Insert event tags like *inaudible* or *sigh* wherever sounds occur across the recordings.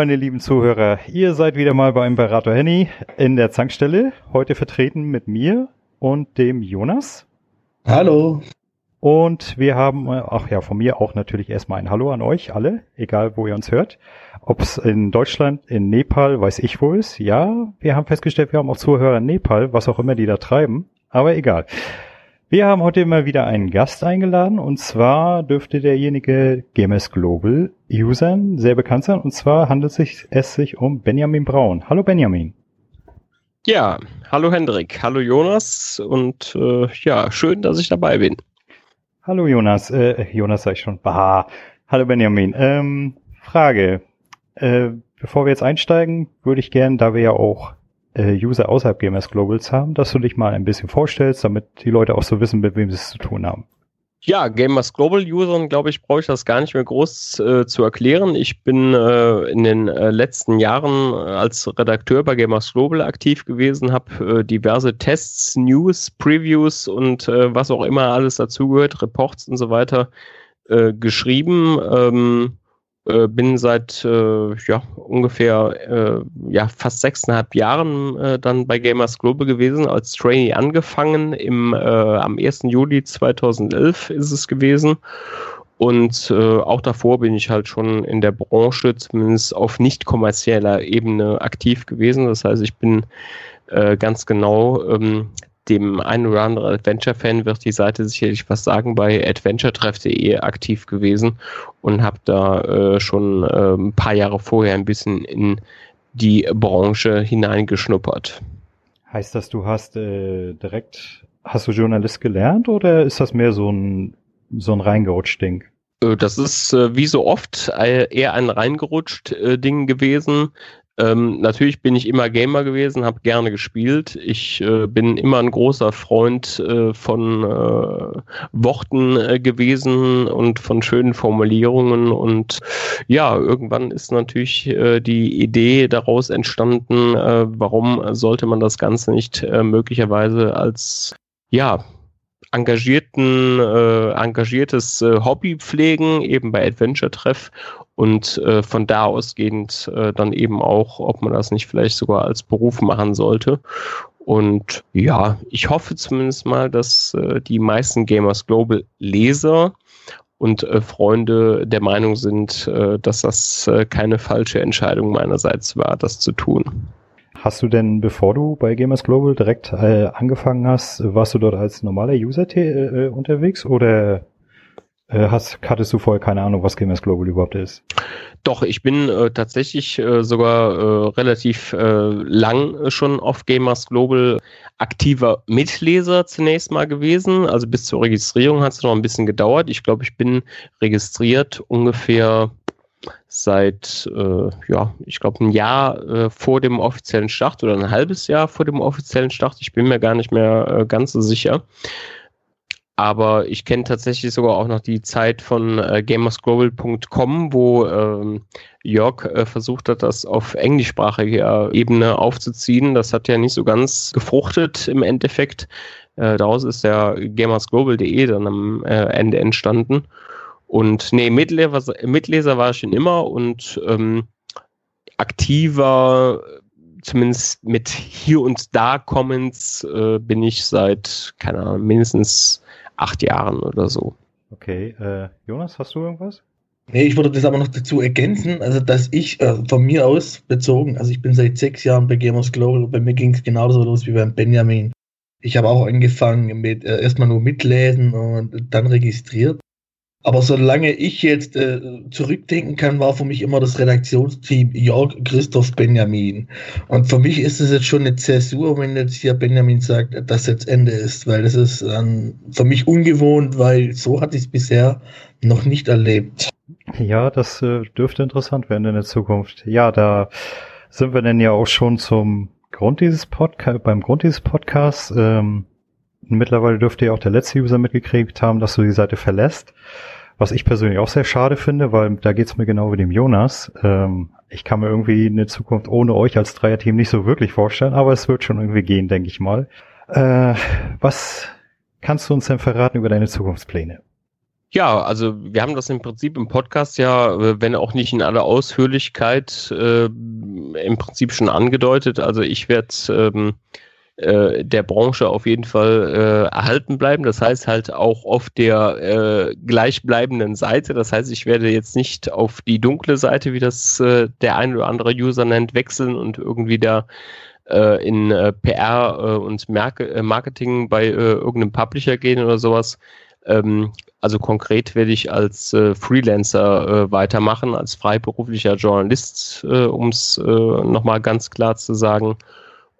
meine lieben Zuhörer. Ihr seid wieder mal beim Berater Henny in der Zankstelle. Heute vertreten mit mir und dem Jonas. Hallo. Und wir haben, ach ja, von mir auch natürlich erstmal ein Hallo an euch alle, egal wo ihr uns hört. Ob es in Deutschland, in Nepal, weiß ich wo ist. Ja, wir haben festgestellt, wir haben auch Zuhörer in Nepal, was auch immer die da treiben. Aber egal. Wir haben heute mal wieder einen Gast eingeladen und zwar dürfte derjenige GMS Global Usern sehr bekannt sein und zwar handelt es sich um Benjamin Braun. Hallo Benjamin. Ja, hallo Hendrik, hallo Jonas und äh, ja, schön, dass ich dabei bin. Hallo Jonas, äh, Jonas sag ich schon. Bah. Hallo Benjamin. Ähm, Frage. Äh, bevor wir jetzt einsteigen, würde ich gern, da wir ja auch User außerhalb GMS Globals haben, dass du dich mal ein bisschen vorstellst, damit die Leute auch so wissen, mit wem sie es zu tun haben. Ja, Gamers Global Usern, glaube ich, brauche ich das gar nicht mehr groß äh, zu erklären. Ich bin äh, in den äh, letzten Jahren äh, als Redakteur bei Gamers Global aktiv gewesen, habe äh, diverse Tests, News, Previews und äh, was auch immer alles dazugehört, Reports und so weiter geschrieben. Ähm, äh, bin seit äh, ja, ungefähr äh, ja, fast sechseinhalb Jahren äh, dann bei Gamers Global gewesen, als Trainee angefangen. Im, äh, am 1. Juli 2011 ist es gewesen. Und auch davor bin ich halt schon in der Branche, zumindest auf nicht kommerzieller Ebene aktiv gewesen. Das heißt, ich bin ganz genau ähm, dem einen oder anderen Adventure-Fan wird die Seite sicherlich was sagen, bei adventuretreff.de aktiv gewesen und habe da äh, schon äh, ein paar Jahre vorher ein bisschen in die Branche hineingeschnuppert. Heißt das, du hast äh, direkt, hast du Journalist gelernt oder ist das mehr so ein, so ein reingerutscht Ding? Äh, das ist äh, wie so oft äh, eher ein reingerutscht Ding gewesen. Ähm, natürlich bin ich immer Gamer gewesen, habe gerne gespielt. Ich äh, bin immer ein großer Freund äh, von äh, Worten äh, gewesen und von schönen Formulierungen. Und ja, irgendwann ist natürlich äh, die Idee daraus entstanden, äh, warum sollte man das Ganze nicht möglicherweise als ja, engagierten, äh, engagiertes äh, Hobby pflegen, eben bei Adventure Treff und äh, von da ausgehend äh, dann eben auch, ob man das nicht vielleicht sogar als Beruf machen sollte. Und ja, ich hoffe zumindest mal, dass äh, die meisten Gamers Global Leser und äh, Freunde der Meinung sind, äh, dass das äh, keine falsche Entscheidung meinerseits war, das zu tun. Hast du denn, bevor du bei Gamers Global direkt äh, angefangen hast, warst du dort als normaler User äh, unterwegs oder äh, hast, hattest du vorher keine Ahnung, was Gamers Global überhaupt ist? Doch, ich bin äh, tatsächlich äh, sogar äh, relativ äh, lang schon auf Gamers Global aktiver Mitleser zunächst mal gewesen. Also bis zur Registrierung hat es noch ein bisschen gedauert. Ich glaube, ich bin registriert ungefähr seit, äh, ja, ich glaube, ein Jahr äh, vor dem offiziellen Start oder ein halbes Jahr vor dem offiziellen Start. Ich bin mir gar nicht mehr äh, ganz so sicher. Aber ich kenne tatsächlich sogar auch noch die Zeit von äh, gamersglobal.com, wo ähm, Jörg äh, versucht hat, das auf englischsprachiger Ebene aufzuziehen. Das hat ja nicht so ganz gefruchtet im Endeffekt. Äh, daraus ist ja gamersglobal.de dann am äh, Ende entstanden. Und nee, Mitleser, Mitleser war ich schon immer und ähm, aktiver, zumindest mit hier und da Comments, äh, bin ich seit, keine Ahnung, mindestens acht Jahren oder so. Okay, äh, Jonas, hast du irgendwas? Nee, ich würde das aber noch dazu ergänzen, also dass ich äh, von mir aus bezogen, also ich bin seit sechs Jahren bei Gamers Global, bei mir ging es genauso los wie beim Benjamin. Ich habe auch angefangen mit äh, erstmal nur mitlesen und dann registriert. Aber solange ich jetzt äh, zurückdenken kann, war für mich immer das Redaktionsteam Jörg, Christoph, Benjamin. Und für mich ist es jetzt schon eine Zäsur, wenn jetzt hier Benjamin sagt, dass jetzt Ende ist, weil das ist ähm, für mich ungewohnt, weil so hatte ich es bisher noch nicht erlebt. Ja, das äh, dürfte interessant werden in der Zukunft. Ja, da sind wir denn ja auch schon zum Grund dieses Podcast, beim Grund dieses Podcasts. Ähm, Mittlerweile dürfte ja auch der letzte User mitgekriegt haben, dass du die Seite verlässt. Was ich persönlich auch sehr schade finde, weil da geht's mir genau wie dem Jonas. Ähm, ich kann mir irgendwie eine Zukunft ohne euch als Dreierteam nicht so wirklich vorstellen, aber es wird schon irgendwie gehen, denke ich mal. Äh, was kannst du uns denn verraten über deine Zukunftspläne? Ja, also wir haben das im Prinzip im Podcast ja, äh, wenn auch nicht in aller Ausführlichkeit, äh, im Prinzip schon angedeutet. Also ich werde ähm, äh, der Branche auf jeden Fall äh, erhalten bleiben. Das heißt halt auch auf der äh, gleichbleibenden Seite. Das heißt, ich werde jetzt nicht auf die dunkle Seite, wie das äh, der ein oder andere User nennt, wechseln und irgendwie da äh, in äh, PR äh, und Mark äh, Marketing bei äh, irgendeinem Publisher gehen oder sowas. Ähm, also konkret werde ich als äh, Freelancer äh, weitermachen, als freiberuflicher Journalist, äh, um es äh, nochmal ganz klar zu sagen.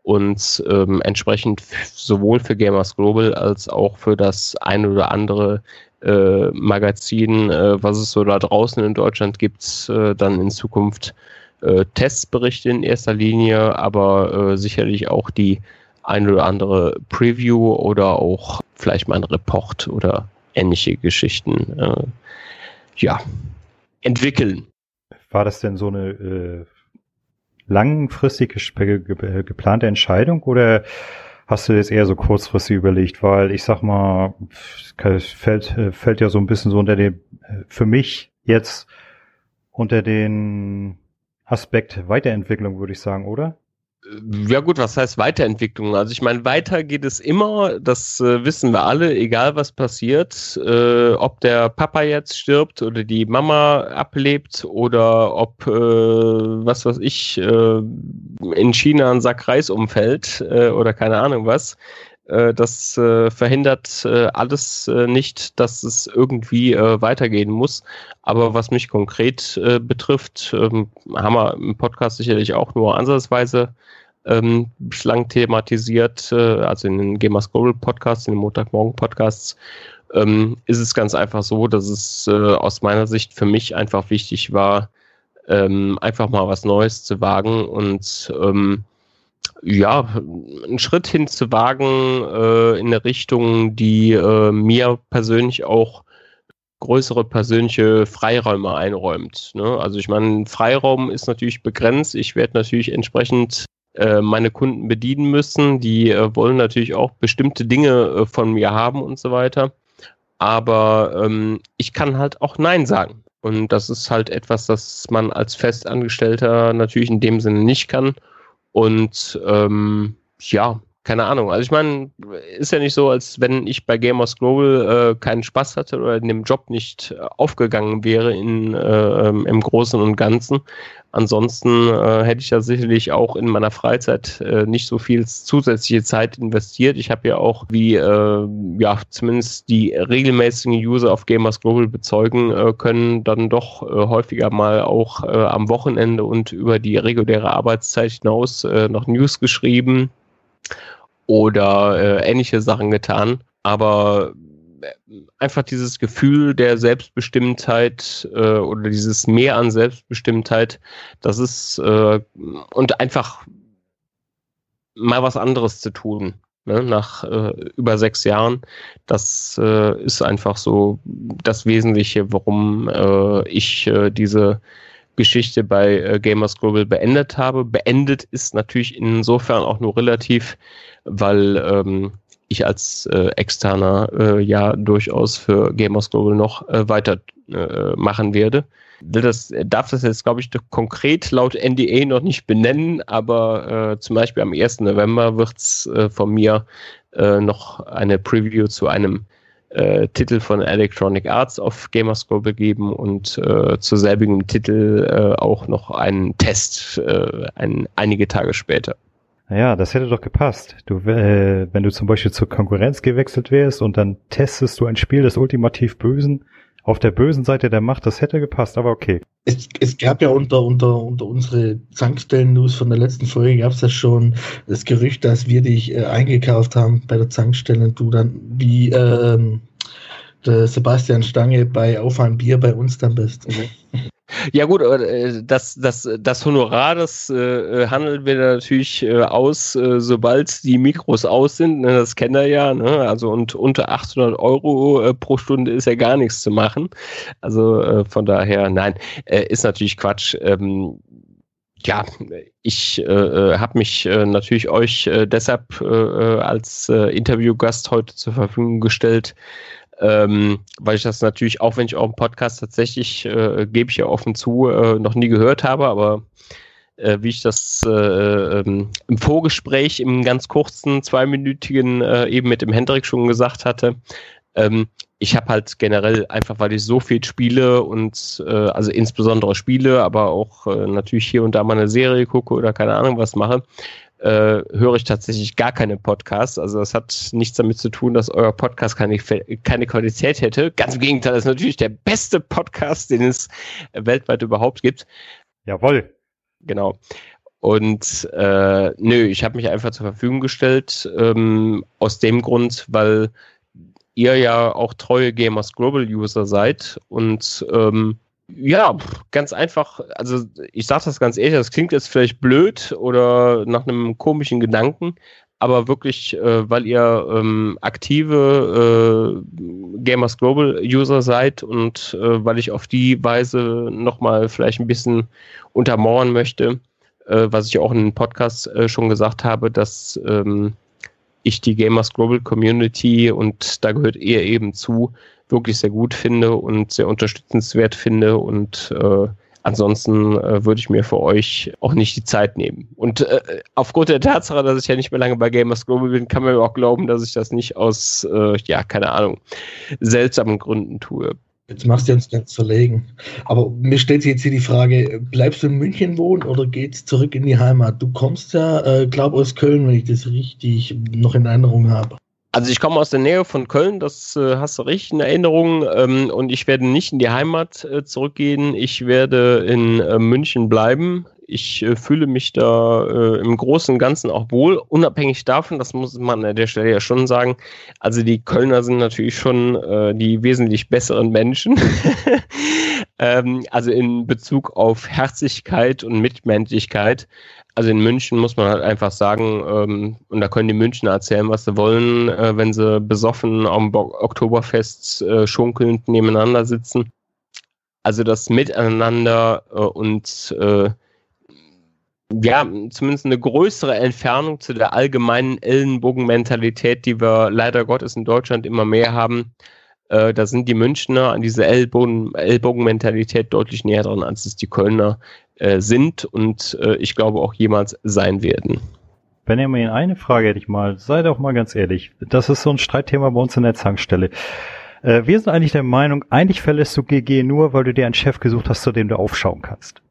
Und ähm, entsprechend sowohl für Gamers Global als auch für das ein oder andere äh, Magazin, äh, was es so da draußen in Deutschland gibt, äh, dann in Zukunft äh, Testberichte in erster Linie, aber äh, sicherlich auch die ein oder andere Preview oder auch vielleicht mal ein Report oder ähnliche Geschichten äh, ja, entwickeln. War das denn so eine langfristig geplante Entscheidung oder hast du das eher so kurzfristig überlegt? Weil ich sag mal, fällt, fällt ja so ein bisschen so unter dem, für mich jetzt unter den Aspekt Weiterentwicklung, würde ich sagen, oder? Ja gut, was heißt Weiterentwicklung? Also ich meine, weiter geht es immer, das äh, wissen wir alle, egal was passiert, äh, ob der Papa jetzt stirbt oder die Mama ablebt oder ob, äh, was weiß ich, äh, in China ein Sack Reis umfällt äh, oder keine Ahnung was. Äh, das verhindert alles nicht, dass es irgendwie weitergehen muss. Aber was mich konkret betrifft, ähm, haben wir im Podcast sicherlich auch nur ansatzweise ähm, bislang thematisiert, äh, also in den Gamers Global Podcasts, in den Montagmorgen Podcasts, ähm, ist es ganz einfach so, dass es äh, aus meiner Sicht für mich einfach wichtig war, ähm, einfach mal was Neues zu wagen und ähm, ja, einen Schritt hin zu wagen äh, in eine Richtung, die äh, mir persönlich auch größere persönliche Freiräume einräumt. Ne? Also ich meine, Freiraum ist natürlich begrenzt. Ich werde natürlich entsprechend äh, meine Kunden bedienen müssen. Die äh, wollen natürlich auch bestimmte Dinge äh, von mir haben und so weiter. Aber ähm, ich kann halt auch Nein sagen. Und das ist halt etwas, das man als Festangestellter natürlich in dem Sinne nicht kann. Und ähm, ja, keine Ahnung. Also ich meine, ist ja nicht so, als wenn ich bei Gamers Global äh, keinen Spaß hatte oder in dem Job nicht aufgegangen wäre in, äh, im Großen und Ganzen. Ansonsten äh, hätte ich ja sicherlich auch in meiner Freizeit äh, nicht so viel zusätzliche Zeit investiert. Ich habe ja auch, wie äh, ja zumindest die regelmäßigen User auf Gamers Global bezeugen äh, können, dann doch äh, häufiger mal auch äh, am Wochenende und über die reguläre Arbeitszeit hinaus äh, noch News geschrieben oder äh, ähnliche Sachen getan. Aber einfach dieses Gefühl der Selbstbestimmtheit äh, oder dieses Mehr an Selbstbestimmtheit, das ist äh, und einfach mal was anderes zu tun. Ne, nach äh, über sechs Jahren. Das äh, ist einfach so das Wesentliche, warum äh, ich äh, diese Geschichte bei äh, Gamers Global beendet habe. Beendet ist natürlich insofern auch nur relativ, weil ähm, ich als äh, Externer äh, ja durchaus für Gamers Global noch äh, weiter äh, machen werde. Das darf das jetzt, glaube ich, konkret laut NDA noch nicht benennen, aber äh, zum Beispiel am 1. November wird es äh, von mir äh, noch eine Preview zu einem äh, Titel von Electronic Arts auf Gamerscore geben und äh, zu selbigem Titel äh, auch noch einen Test äh, ein, einige Tage später. Naja, das hätte doch gepasst. Du, äh, wenn du zum Beispiel zur Konkurrenz gewechselt wärst und dann testest du ein Spiel des ultimativ Bösen auf der bösen Seite der Macht, das hätte gepasst, aber okay. Es, es gab ja unter, unter, unter unsere Zankstellen-News von der letzten Folge gab es ja schon das Gerücht, dass wir dich äh, eingekauft haben bei der Zankstelle und du dann wie ähm, der Sebastian Stange bei Auf ein Bier bei uns dann bist. Mhm. Ja gut, äh, das, das, das Honorar, das äh, handeln wir natürlich äh, aus, äh, sobald die Mikros aus sind. Ne, das kennt er ja. Ne? Also und unter 800 Euro äh, pro Stunde ist ja gar nichts zu machen. Also äh, von daher, nein, äh, ist natürlich Quatsch. Ähm, ja, ich äh, habe mich äh, natürlich euch äh, deshalb äh, als äh, Interviewgast heute zur Verfügung gestellt, ähm, weil ich das natürlich, auch wenn ich auch im Podcast tatsächlich, äh, gebe ich ja offen zu, äh, noch nie gehört habe, aber äh, wie ich das äh, ähm, im Vorgespräch im ganz kurzen, zweiminütigen äh, eben mit dem Hendrik schon gesagt hatte, ähm, ich habe halt generell einfach, weil ich so viel spiele und äh, also insbesondere spiele, aber auch natürlich hier und da mal eine Serie gucke oder keine Ahnung was mache, äh, höre ich tatsächlich gar keine Podcasts. Also das hat nichts damit zu tun, dass euer Podcast keine, keine Qualität hätte. Ganz im Gegenteil, das ist natürlich der beste Podcast, den es weltweit überhaupt gibt. Jawohl. Genau. Und äh, nö, ich habe mich einfach zur Verfügung gestellt, ähm, aus dem Grund, weil ihr ja auch treue Gamers Global User seid und ähm, ja, ganz einfach, also ich sage das ganz ehrlich, das klingt jetzt vielleicht blöd oder nach einem komischen Gedanken, aber wirklich, äh, weil ihr ähm, aktive äh, Gamers Global User seid und äh, weil ich auf die Weise nochmal vielleicht ein bisschen untermauern möchte, äh, was ich auch in den Podcast äh, schon gesagt habe, dass ähm, ich die Gamers Global Community und da gehört ihr eben zu, wirklich sehr gut finde und sehr unterstützenswert finde und äh, ansonsten äh, würde ich mir für euch auch nicht die Zeit nehmen. Und äh, aufgrund der Tatsache, dass ich ja nicht mehr lange bei Gamers Global bin, kann man mir auch glauben, dass ich das nicht aus, äh, ja, keine Ahnung, seltsamen Gründen tue. Jetzt machst du uns ganz verlegen. Aber mir stellt sich jetzt hier die Frage, bleibst du in München wohnen oder geht's zurück in die Heimat? Du kommst ja, äh, glaube aus Köln, wenn ich das richtig noch in Erinnerung habe. Also ich komme aus der Nähe von Köln, das äh, hast du richtig in Erinnerung. Ähm, und ich werde nicht in die Heimat äh, zurückgehen. Ich werde in äh, München bleiben. Ich äh, fühle mich da äh, im Großen und Ganzen auch wohl, unabhängig davon, das muss man an der Stelle ja schon sagen. Also die Kölner sind natürlich schon äh, die wesentlich besseren Menschen. *laughs* ähm, also in Bezug auf Herzlichkeit und Mitmenschlichkeit. Also in München muss man halt einfach sagen, ähm, und da können die Münchner erzählen, was sie wollen, äh, wenn sie besoffen am Oktoberfest äh, schunkelnd nebeneinander sitzen. Also das Miteinander äh, und äh, ja, zumindest eine größere Entfernung zu der allgemeinen Ellenbogenmentalität, die wir leider Gottes in Deutschland immer mehr haben. Äh, da sind die Münchner an diese Ellbogen, Ellbogenmentalität deutlich näher dran, als es die Kölner äh, sind und äh, ich glaube auch jemals sein werden. Benjamin, eine Frage hätte ich mal. Sei doch mal ganz ehrlich. Das ist so ein Streitthema bei uns in der Zankstelle. Äh, wir sind eigentlich der Meinung, eigentlich verlässt du GG nur, weil du dir einen Chef gesucht hast, zu dem du aufschauen kannst.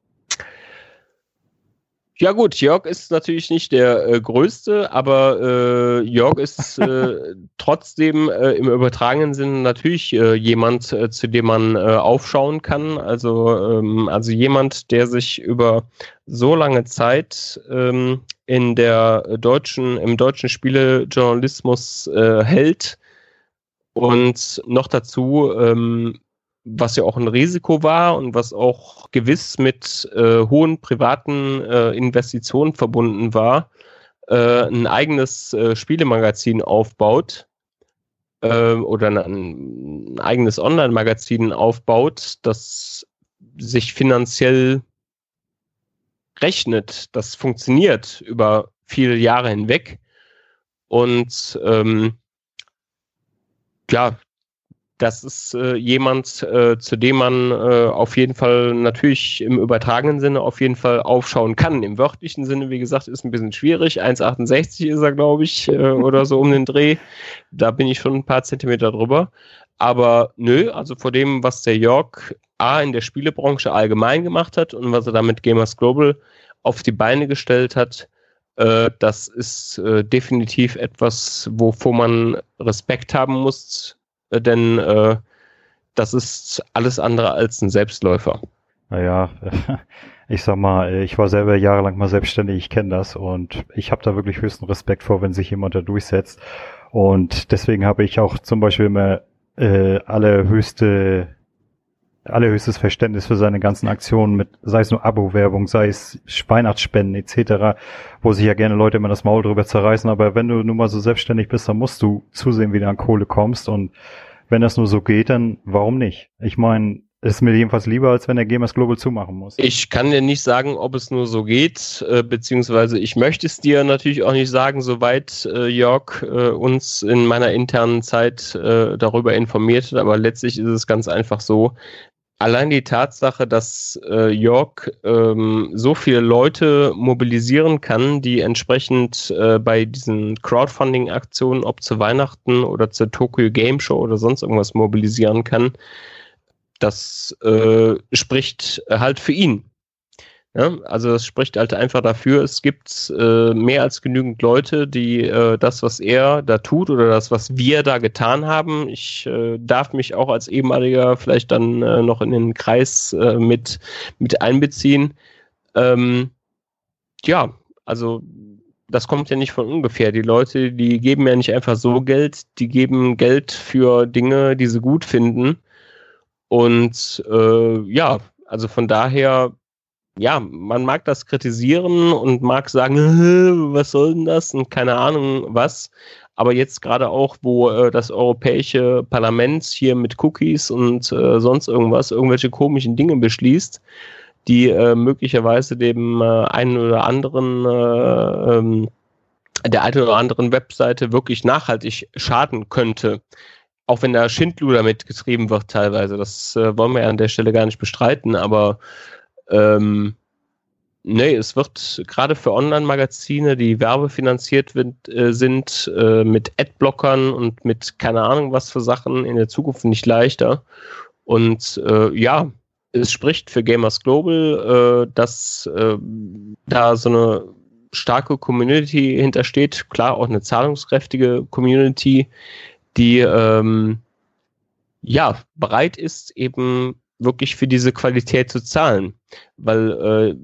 Ja gut, Jörg ist natürlich nicht der äh, größte, aber äh, Jörg ist *laughs* äh, trotzdem äh, im übertragenen Sinne natürlich äh, jemand, äh, zu dem man äh, aufschauen kann. Also, ähm, also jemand, der sich über so lange Zeit ähm, in der deutschen, im deutschen Spielejournalismus äh, hält und noch dazu ähm, was ja auch ein Risiko war und was auch gewiss mit äh, hohen privaten äh, Investitionen verbunden war, äh, ein eigenes äh, Spielemagazin aufbaut äh, oder ein, ein eigenes Online-Magazin aufbaut, das sich finanziell rechnet, das funktioniert über viele Jahre hinweg. Und ähm, ja, das ist äh, jemand, äh, zu dem man äh, auf jeden Fall natürlich im übertragenen Sinne auf jeden Fall aufschauen kann. Im wörtlichen Sinne, wie gesagt, ist ein bisschen schwierig. 1,68 ist er, glaube ich, äh, *laughs* oder so um den Dreh. Da bin ich schon ein paar Zentimeter drüber. Aber nö, also vor dem, was der Jörg A in der Spielebranche allgemein gemacht hat und was er damit Gamers Global auf die Beine gestellt hat, äh, das ist äh, definitiv etwas, wovor man Respekt haben muss denn äh, das ist alles andere als ein Selbstläufer. Naja, *laughs* ich sag mal, ich war selber jahrelang mal selbstständig, ich kenne das und ich habe da wirklich höchsten Respekt vor, wenn sich jemand da durchsetzt. Und deswegen habe ich auch zum Beispiel immer äh, allerhöchste allerhöchstes Verständnis für seine ganzen Aktionen mit, sei es nur Abo-Werbung, sei es Weihnachtsspenden etc., wo sich ja gerne Leute immer das Maul drüber zerreißen, aber wenn du nun mal so selbstständig bist, dann musst du zusehen, wie du an Kohle kommst und wenn das nur so geht, dann warum nicht? Ich meine, ist mir jedenfalls lieber, als wenn der Gamers Global zumachen muss. Ich kann dir nicht sagen, ob es nur so geht, äh, beziehungsweise ich möchte es dir natürlich auch nicht sagen, soweit äh, Jörg äh, uns in meiner internen Zeit äh, darüber informiert hat, aber letztlich ist es ganz einfach so, allein die Tatsache, dass äh, York ähm, so viele Leute mobilisieren kann, die entsprechend äh, bei diesen Crowdfunding-Aktionen, ob zu Weihnachten oder zur Tokyo Game Show oder sonst irgendwas mobilisieren kann, das äh, spricht halt für ihn. Ja, also es spricht halt einfach dafür, es gibt äh, mehr als genügend Leute, die äh, das, was er da tut oder das, was wir da getan haben, ich äh, darf mich auch als ehemaliger vielleicht dann äh, noch in den Kreis äh, mit, mit einbeziehen. Ähm, ja, also das kommt ja nicht von ungefähr. Die Leute, die geben ja nicht einfach so Geld, die geben Geld für Dinge, die sie gut finden. Und äh, ja, also von daher ja, man mag das kritisieren und mag sagen, *laughs* was soll denn das und keine Ahnung was. Aber jetzt gerade auch, wo äh, das Europäische Parlament hier mit Cookies und äh, sonst irgendwas, irgendwelche komischen Dinge beschließt, die äh, möglicherweise dem äh, einen oder anderen, äh, ähm, der einen oder anderen Webseite wirklich nachhaltig schaden könnte. Auch wenn da Schindluder mitgetrieben wird teilweise. Das äh, wollen wir ja an der Stelle gar nicht bestreiten, aber ähm, nee, es wird gerade für Online-Magazine, die werbefinanziert äh, sind, äh, mit Adblockern und mit keine Ahnung was für Sachen in der Zukunft nicht leichter. Und äh, ja, es spricht für Gamers Global, äh, dass äh, da so eine starke Community hintersteht. Klar, auch eine zahlungskräftige Community, die ähm, ja bereit ist, eben wirklich für diese Qualität zu zahlen. Weil äh,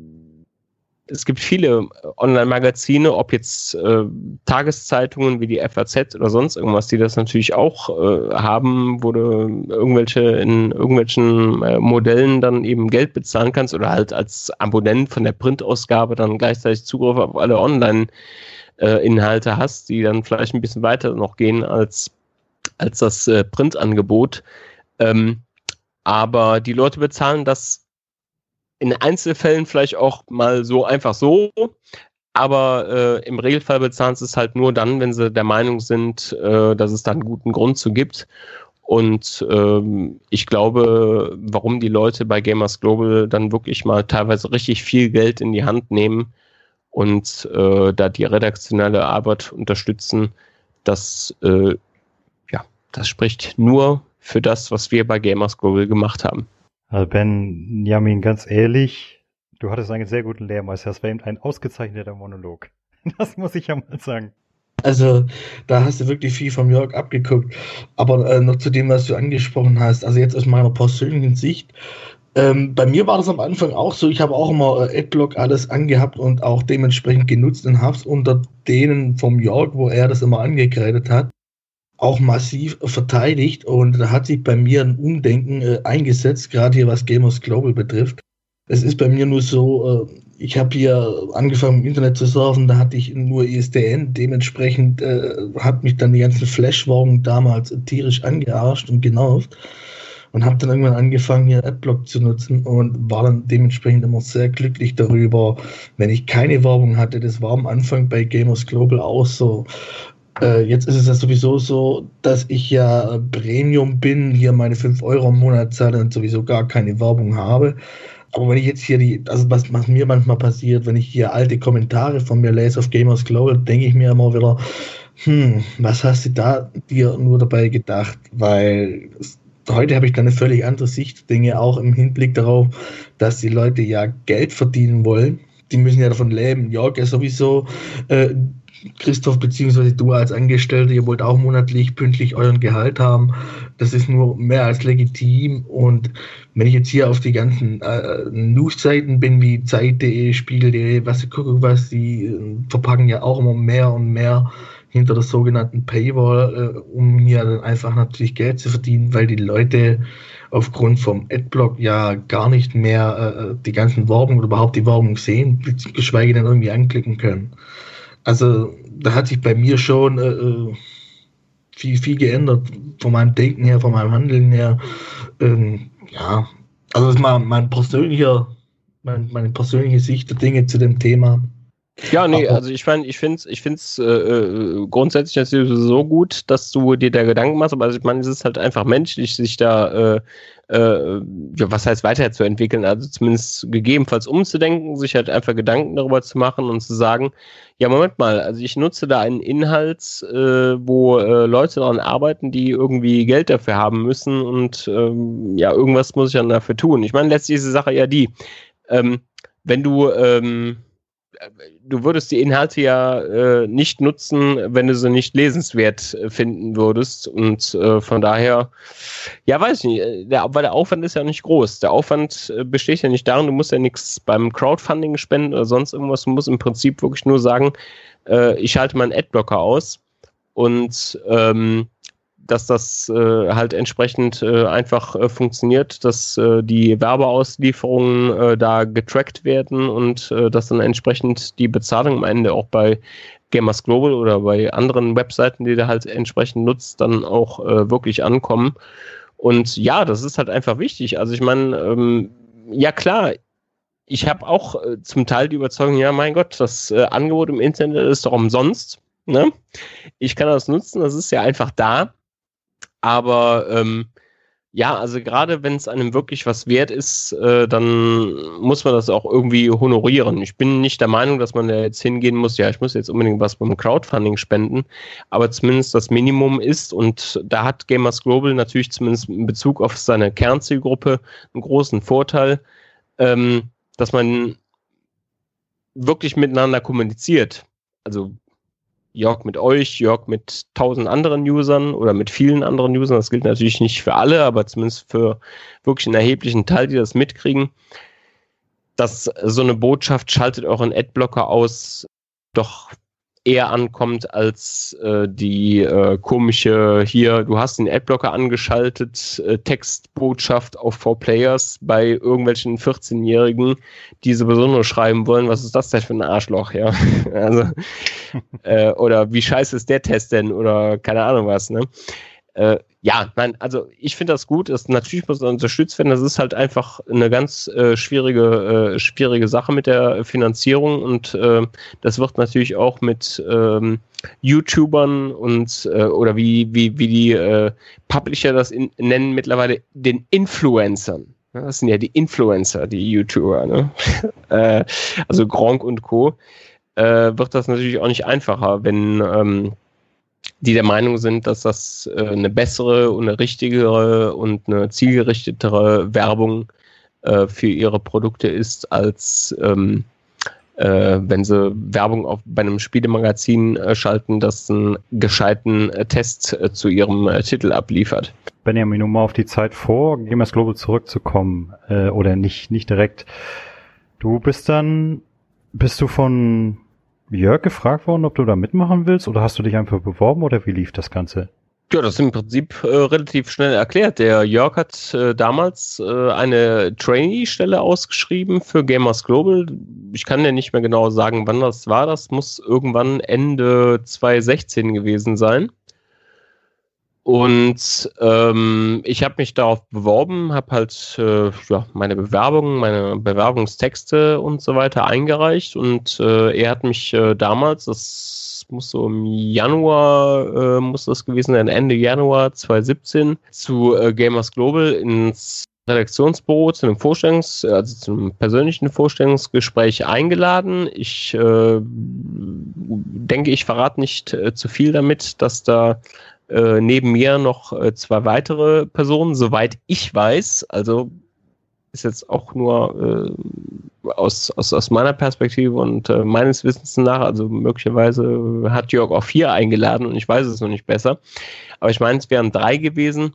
es gibt viele Online-Magazine, ob jetzt äh, Tageszeitungen wie die FAZ oder sonst irgendwas, die das natürlich auch äh, haben, wo du irgendwelche in irgendwelchen äh, Modellen dann eben Geld bezahlen kannst oder halt als Abonnent von der Printausgabe dann gleichzeitig Zugriff auf alle Online-Inhalte hast, die dann vielleicht ein bisschen weiter noch gehen als, als das äh, Printangebot. Ähm, aber die Leute bezahlen das in Einzelfällen vielleicht auch mal so einfach so, aber äh, im Regelfall bezahlen sie es halt nur dann, wenn sie der Meinung sind, äh, dass es da einen guten Grund zu gibt. Und ähm, ich glaube, warum die Leute bei Gamers Global dann wirklich mal teilweise richtig viel Geld in die Hand nehmen und äh, da die redaktionelle Arbeit unterstützen, das, äh, ja, das spricht nur für das, was wir bei Gamers Global gemacht haben. Also Ben Jamin, ganz ehrlich, du hattest einen sehr guten Lehrmeister. Das war eben ein ausgezeichneter Monolog. *laughs* Das muss ich ja mal sagen. Also, da hast du wirklich viel vom Jörg abgeguckt. Aber äh, noch zu dem, was du angesprochen hast, also jetzt aus meiner persönlichen Sicht, ähm, bei mir war das am Anfang auch so, ich habe auch immer äh, Adblock alles angehabt und auch dementsprechend genutzt und habe es unter denen vom Jörg, wo er das immer angekreidet hat, auch massiv verteidigt und da hat sich bei mir ein Umdenken äh, eingesetzt, gerade hier was Gamers Global betrifft. Es ist bei mir nur so, äh, ich habe hier angefangen im Internet zu surfen, da hatte ich nur ISDN, dementsprechend äh, hat mich dann die ganzen Flash-Werbung damals tierisch angearscht und genervt und habe dann irgendwann angefangen, hier Adblock zu nutzen und war dann dementsprechend immer sehr glücklich darüber, wenn ich keine Werbung hatte. Das war am Anfang bei Gamers Global auch so. Äh, jetzt ist es ja sowieso so, dass ich ja Premium bin, hier meine 5 Euro im Monat zahle und sowieso gar keine Werbung habe. Aber wenn ich jetzt hier die, also was, was mir manchmal passiert, wenn ich hier alte Kommentare von mir lese auf Gamers Global, denke ich mir immer wieder, hm, was hast du da dir nur dabei gedacht? Weil heute habe ich da eine völlig andere Sicht, Dinge auch im Hinblick darauf, dass die Leute ja Geld verdienen wollen. Die müssen ja davon leben. Jörg ja sowieso. Äh, Christoph beziehungsweise du als Angestellter, ihr wollt auch monatlich pünktlich euren Gehalt haben. Das ist nur mehr als legitim. Und wenn ich jetzt hier auf die ganzen äh, Newsseiten bin, wie Zeit.de, Spiegel.de, was ich gucke, was die äh, verpacken ja auch immer mehr und mehr hinter der sogenannten Paywall, äh, um hier dann einfach natürlich Geld zu verdienen, weil die Leute aufgrund vom Adblock ja gar nicht mehr äh, die ganzen Werbung oder überhaupt die Werbung sehen, geschweige denn irgendwie anklicken können. Also da hat sich bei mir schon äh, äh, viel, viel geändert von meinem Denken her, von meinem Handeln her. Ähm, ja, Also das ist mein, mein persönlicher, mein, meine persönliche Sicht der Dinge zu dem Thema. Ja, nee, also ich meine, ich finde es ich find's, äh, äh, grundsätzlich natürlich so gut, dass du dir da Gedanken machst, aber also ich meine, es ist halt einfach menschlich, sich da, äh, äh, ja, was heißt weiterzuentwickeln, also zumindest gegebenenfalls umzudenken, sich halt einfach Gedanken darüber zu machen und zu sagen, ja, Moment mal, also ich nutze da einen Inhalt, äh, wo äh, Leute daran arbeiten, die irgendwie Geld dafür haben müssen und ähm, ja, irgendwas muss ich dann dafür tun. Ich meine, letztlich ist die Sache ja die, ähm, wenn du ähm, du würdest die Inhalte ja äh, nicht nutzen, wenn du sie nicht lesenswert äh, finden würdest. Und äh, von daher, ja, weiß ich nicht, äh, der, weil der Aufwand ist ja nicht groß. Der Aufwand äh, besteht ja nicht darin, du musst ja nichts beim Crowdfunding spenden oder sonst irgendwas. Du musst im Prinzip wirklich nur sagen, äh, ich schalte meinen Adblocker aus und ähm, dass das äh, halt entsprechend äh, einfach äh, funktioniert, dass äh, die Werbeauslieferungen äh, da getrackt werden und äh, dass dann entsprechend die Bezahlung am Ende auch bei Gamers Global oder bei anderen Webseiten, die du halt entsprechend nutzt, dann auch wirklich ankommen. Und ja, das ist halt einfach wichtig. Also ich meine, ähm, ja klar, ich habe auch zum Teil die Überzeugung, ja mein Gott, das Angebot im Internet ist doch umsonst. Ne? Ich kann das nutzen, das ist ja einfach da. Aber ähm, ja, also gerade wenn es einem wirklich was wert ist, äh, dann muss man das auch irgendwie honorieren. Ich bin nicht der Meinung, dass man da jetzt hingehen muss, ja, ich muss jetzt unbedingt was beim Crowdfunding spenden, aber zumindest das Minimum ist und da hat Gamers Global natürlich zumindest in Bezug auf seine Kernzielgruppe einen großen Vorteil, ähm, dass man wirklich miteinander kommuniziert. Also Jörg mit euch, Jörg mit tausend anderen Usern oder mit vielen anderen Usern. Das gilt natürlich nicht für alle, aber zumindest für wirklich einen erheblichen Teil, die das mitkriegen. Dass so eine Botschaft schaltet euren Adblocker aus, doch eher ankommt als äh, die äh, komische hier, du hast den Adblocker angeschaltet, äh, Textbotschaft auf Four Players bei irgendwelchen 14-Jährigen, die sowieso nur schreiben wollen, was ist das denn für ein Arschloch, ja. *laughs* also, *laughs* äh, oder wie scheiße ist der Test denn oder keine Ahnung was, ne? Äh, ja, nein, also ich finde das gut. Das, natürlich muss das unterstützt werden. Das ist halt einfach eine ganz äh, schwierige, äh, schwierige Sache mit der Finanzierung und äh, das wird natürlich auch mit ähm, YouTubern und äh, oder wie, wie, wie die äh, Publisher das in, nennen mittlerweile den Influencern. Das sind ja die Influencer, die YouTuber, ne? *laughs* äh, also Gronk und Co. Äh, wird das natürlich auch nicht einfacher, wenn ähm, die der Meinung sind, dass das äh, eine bessere und eine richtigere und eine zielgerichtetere Werbung äh, für ihre Produkte ist, als ähm, äh, wenn sie Werbung auf, bei einem Spielemagazin äh, schalten, das einen gescheiten äh, Test zu ihrem Titel abliefert. Benjamin, um mal auf die Zeit vor Gamers Global zurückzukommen, oder nicht, nicht direkt. Du bist dann, bist du von Jörg gefragt worden, ob du da mitmachen willst oder hast du dich einfach beworben oder wie lief das Ganze? Ja, das ist im Prinzip äh, relativ schnell erklärt. Der Jörg hat äh, damals äh, eine Trainee-Stelle ausgeschrieben für Gamers Global. Ich kann ja nicht mehr genau sagen, wann das war. Das muss irgendwann Ende 2016 gewesen sein. Und ähm, ich habe mich darauf beworben, habe halt äh, ja, meine Bewerbung, meine Bewerbungstexte und so weiter eingereicht. Und äh, er hat mich äh, damals, das muss so im Januar, äh, muss das gewesen sein, Ende Januar 2017, zu äh, Gamers Global ins Redaktionsbüro zu einem Vorstellungs-, also zum persönlichen Vorstellungsgespräch eingeladen. Ich äh, denke, ich verrate nicht äh, zu viel damit, dass da äh, neben mir noch äh, zwei weitere Personen, soweit ich weiß. Also ist jetzt auch nur äh, aus, aus, aus meiner Perspektive und äh, meines Wissens nach, also möglicherweise hat Jörg auch vier eingeladen und ich weiß es noch nicht besser. Aber ich meine, es wären drei gewesen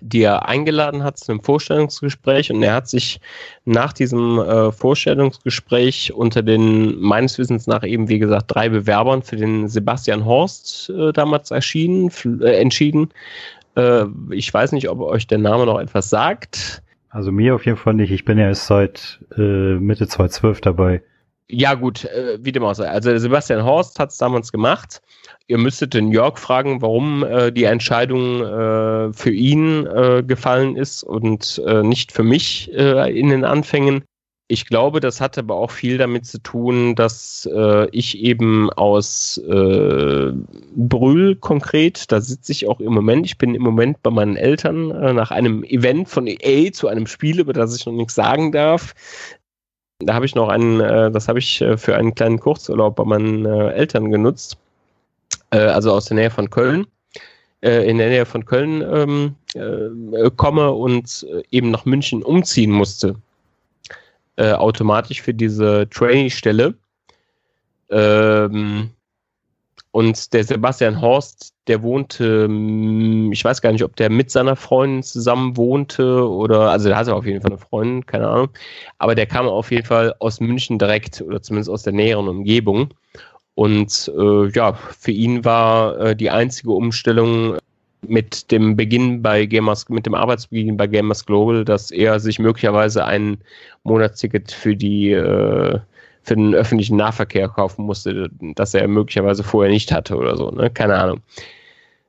die er eingeladen hat zu einem Vorstellungsgespräch und er hat sich nach diesem äh, Vorstellungsgespräch unter den meines Wissens nach eben wie gesagt drei Bewerbern für den Sebastian Horst äh, damals erschienen äh, entschieden. Äh, ich weiß nicht, ob euch der Name noch etwas sagt. Also mir auf jeden Fall nicht. Ich bin ja erst seit äh, Mitte 2012 dabei. Ja, gut, äh, wie dem auch sei. Also Sebastian Horst hat es damals gemacht. Ihr müsstet den Jörg fragen, warum äh, die Entscheidung äh, für ihn äh, gefallen ist und äh, nicht für mich äh, in den Anfängen. Ich glaube, das hat aber auch viel damit zu tun, dass ich eben aus Brühl konkret, da sitze ich auch im Moment, ich bin im Moment bei meinen Eltern nach einem Event von EA zu einem Spiel, über das ich noch nichts sagen darf, da habe ich noch einen, äh, das habe ich äh, für einen kleinen Kurzurlaub bei meinen äh, Eltern genutzt, äh, also aus der Nähe von Köln, äh, in der Nähe von Köln ähm, äh, komme und eben nach München umziehen musste, automatisch für diese Trainee-Stelle. Ähm, und der Sebastian Horst, der wohnte, hm, ich weiß gar nicht, ob der mit seiner Freundin zusammen wohnte oder, also der hatte auf jeden Fall eine Freundin, keine Ahnung. Aber der kam auf jeden Fall aus München direkt oder zumindest aus der näheren Umgebung. Und äh, ja, für ihn war äh, die einzige Umstellung mit dem Beginn bei Gamers, mit dem Arbeitsbeginn bei Gamers Global, dass er sich möglicherweise ein Monatsticket für die äh, für den öffentlichen Nahverkehr kaufen musste, das er möglicherweise vorher nicht hatte oder so, ne? Keine Ahnung.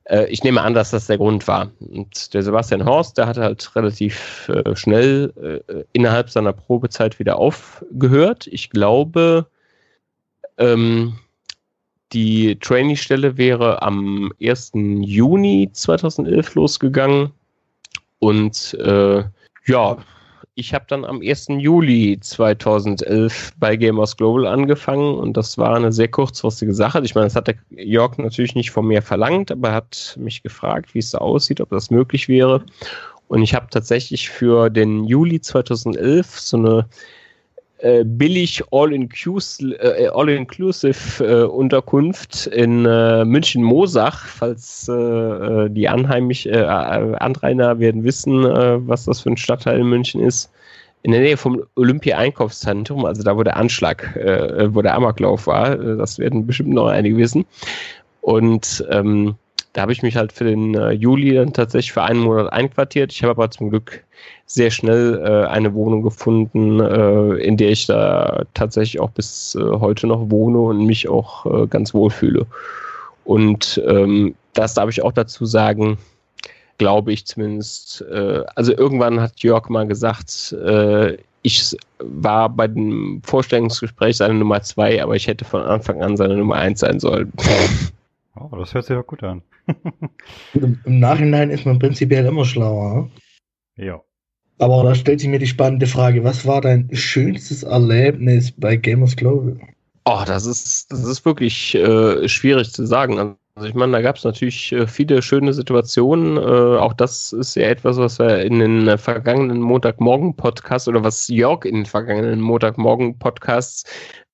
Äh, ich nehme an, dass das der Grund war. Und der Sebastian Horst, der hat halt relativ äh, schnell äh, innerhalb seiner Probezeit wieder aufgehört. Ich glaube, ähm, die Trainee-Stelle wäre am 1. Juni 2011 losgegangen. Und ja, ich habe dann am 1. Juli 2011 bei Gamers Global angefangen und das war eine sehr kurzfristige Sache. Ich meine, das hat der Jörg natürlich nicht von mir verlangt, aber er hat mich gefragt, wie es da aussieht, ob das möglich wäre. Und ich habe tatsächlich für den Juli 2011 so eine äh, billig All-Inclusive äh, All äh, Unterkunft in äh, München-Mosach, falls äh, die Anheimisch, Anrainer werden wissen, was das für ein Stadtteil in München ist. In der Nähe vom Olympia-Einkaufszentrum, also da, wo der Anschlag, wo der Amoklauf war, das werden bestimmt noch einige wissen. Und ähm, da habe ich mich halt für den äh, Juli dann tatsächlich für einen Monat einquartiert. Ich habe aber zum Glück sehr schnell äh, eine Wohnung gefunden, äh, in der ich da tatsächlich auch bis äh, heute noch wohne und mich auch äh, ganz wohl fühle. Und ähm, das darf ich auch dazu sagen, glaube ich zumindest. Äh, also irgendwann hat Jörg mal gesagt, ich war bei dem Vorstellungsgespräch seine Nummer zwei, aber ich hätte von Anfang an seine Nummer eins sein sollen. Oh, das hört sich ja gut an. Im Nachhinein ist man prinzipiell immer schlauer. Ja. Aber da stellt sich mir die spannende Frage, was war dein schönstes Erlebnis bei Gamers Global? Oh, das ist, das ist wirklich äh, schwierig zu sagen. Also ich meine, da gab es natürlich äh, viele schöne Situationen. Äh, auch das ist ja etwas, was wir in den vergangenen Montagmorgen-Podcasts oder was Jörg in den vergangenen Montagmorgen-Podcasts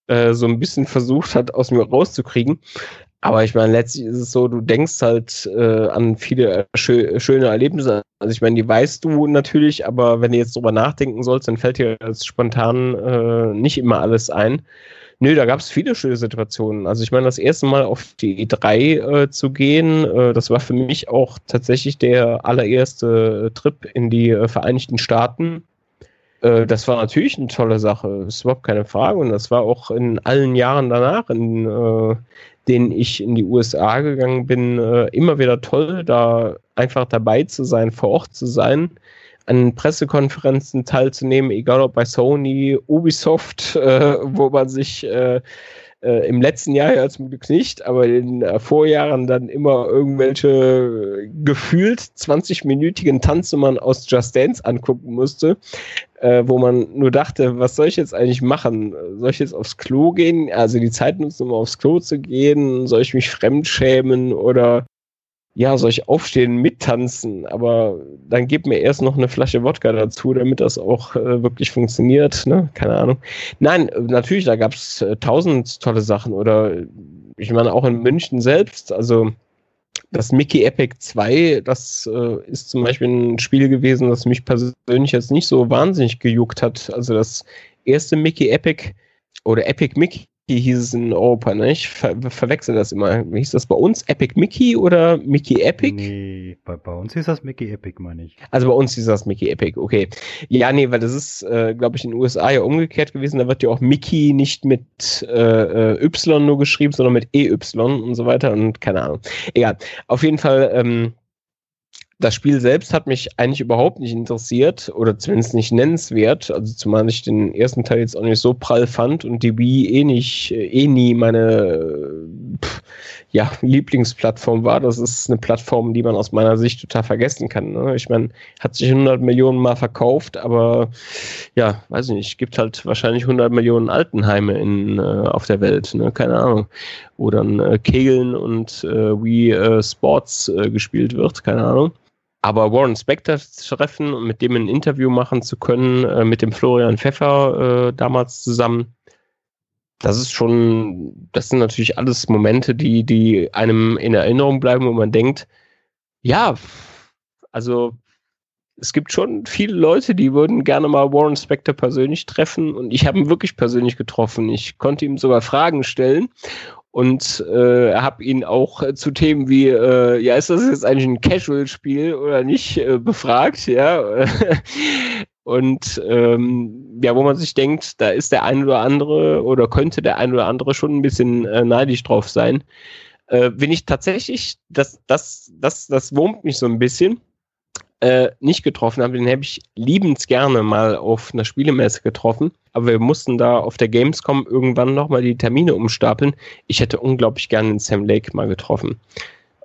äh, so ein bisschen versucht hat, aus mir rauszukriegen. Aber ich meine, letztlich ist es so, du denkst halt äh, an viele schö schöne Erlebnisse. Also ich meine, die weißt du natürlich, aber wenn du jetzt drüber nachdenken sollst, dann fällt dir das spontan äh, nicht immer alles ein. Nö, da gab es viele schöne Situationen. Also ich meine, das erste Mal auf die E3 äh, zu gehen, äh, das war für mich auch tatsächlich der allererste Trip in die äh, Vereinigten Staaten. Äh, das war natürlich eine tolle Sache, ist überhaupt keine Frage. Und das war auch in allen Jahren danach, in äh, denen ich in die USA gegangen bin, äh, immer wieder toll, da einfach dabei zu sein, vor Ort zu sein, an Pressekonferenzen teilzunehmen, egal ob bei Sony, Ubisoft, *laughs* äh, wo man sich äh, äh, im letzten Jahr ja zum Glück nicht, aber in den Vorjahren dann immer irgendwelche gefühlt 20-minütigen Tanznummern aus Just Dance angucken musste äh, wo man nur dachte, was soll ich jetzt eigentlich machen? Soll ich jetzt aufs Klo gehen? Also die Zeit nutzen, um aufs Klo zu gehen? Soll ich mich fremdschämen oder ja, soll ich aufstehen, mittanzen? Aber dann gib mir erst noch eine Flasche Wodka dazu, damit das auch äh, wirklich funktioniert. Ne? Keine Ahnung. Nein, natürlich, da gab es äh, tausend tolle Sachen. Oder ich meine, auch in München selbst, also das Mickey Epic 2, das äh, ist zum Beispiel ein Spiel gewesen, das mich persönlich jetzt nicht so wahnsinnig gejuckt hat. Also das erste Mickey Epic oder Epic Mickey hieß es in Europa, ne? Ich ver verwechsel das immer. Wie hieß das bei uns? Epic Mickey oder Mickey Epic? Nee, bei, bei uns hieß das Mickey Epic, meine ich. Also bei uns hieß das Mickey Epic, okay. Ja, nee, weil das ist, äh, glaube ich, in den USA ja umgekehrt gewesen. Da wird ja auch Mickey nicht mit äh, äh Y nur geschrieben, sondern mit EY und so weiter und keine Ahnung. Egal. Auf jeden Fall, ähm, das Spiel selbst hat mich eigentlich überhaupt nicht interessiert oder zumindest nicht nennenswert. Also zumal ich den ersten Teil jetzt auch nicht so prall fand und die Wii eh nicht, eh nie meine pff, ja, Lieblingsplattform war. Das ist eine Plattform, die man aus meiner Sicht total vergessen kann. Ne? Ich meine, hat sich 100 Millionen Mal verkauft, aber ja, weiß ich nicht, gibt halt wahrscheinlich 100 Millionen Altenheime in, äh, auf der Welt, ne? keine Ahnung. Wo dann äh, Kegeln und äh, Wii äh, Sports äh, gespielt wird, keine Ahnung. Aber Warren Spector zu treffen und mit dem ein Interview machen zu können, äh, mit dem Florian Pfeffer äh, damals zusammen, das ist schon, das sind natürlich alles Momente, die, die einem in Erinnerung bleiben, wo man denkt, ja, also es gibt schon viele Leute, die würden gerne mal Warren Spector persönlich treffen und ich habe ihn wirklich persönlich getroffen. Ich konnte ihm sogar Fragen stellen und äh, habe ihn auch äh, zu Themen wie, äh, ja, ist das jetzt eigentlich ein Casual-Spiel oder nicht, äh, befragt, ja. *laughs* und ähm, ja, wo man sich denkt, da ist der ein oder andere oder könnte der ein oder andere schon ein bisschen äh, neidisch drauf sein. Äh, wenn ich tatsächlich, das, das, das, das wurmt mich so ein bisschen, äh, nicht getroffen habe, den habe ich liebend gerne mal auf einer Spielemesse getroffen. Aber wir mussten da auf der Gamescom irgendwann nochmal die Termine umstapeln. Ich hätte unglaublich gerne den Sam Lake mal getroffen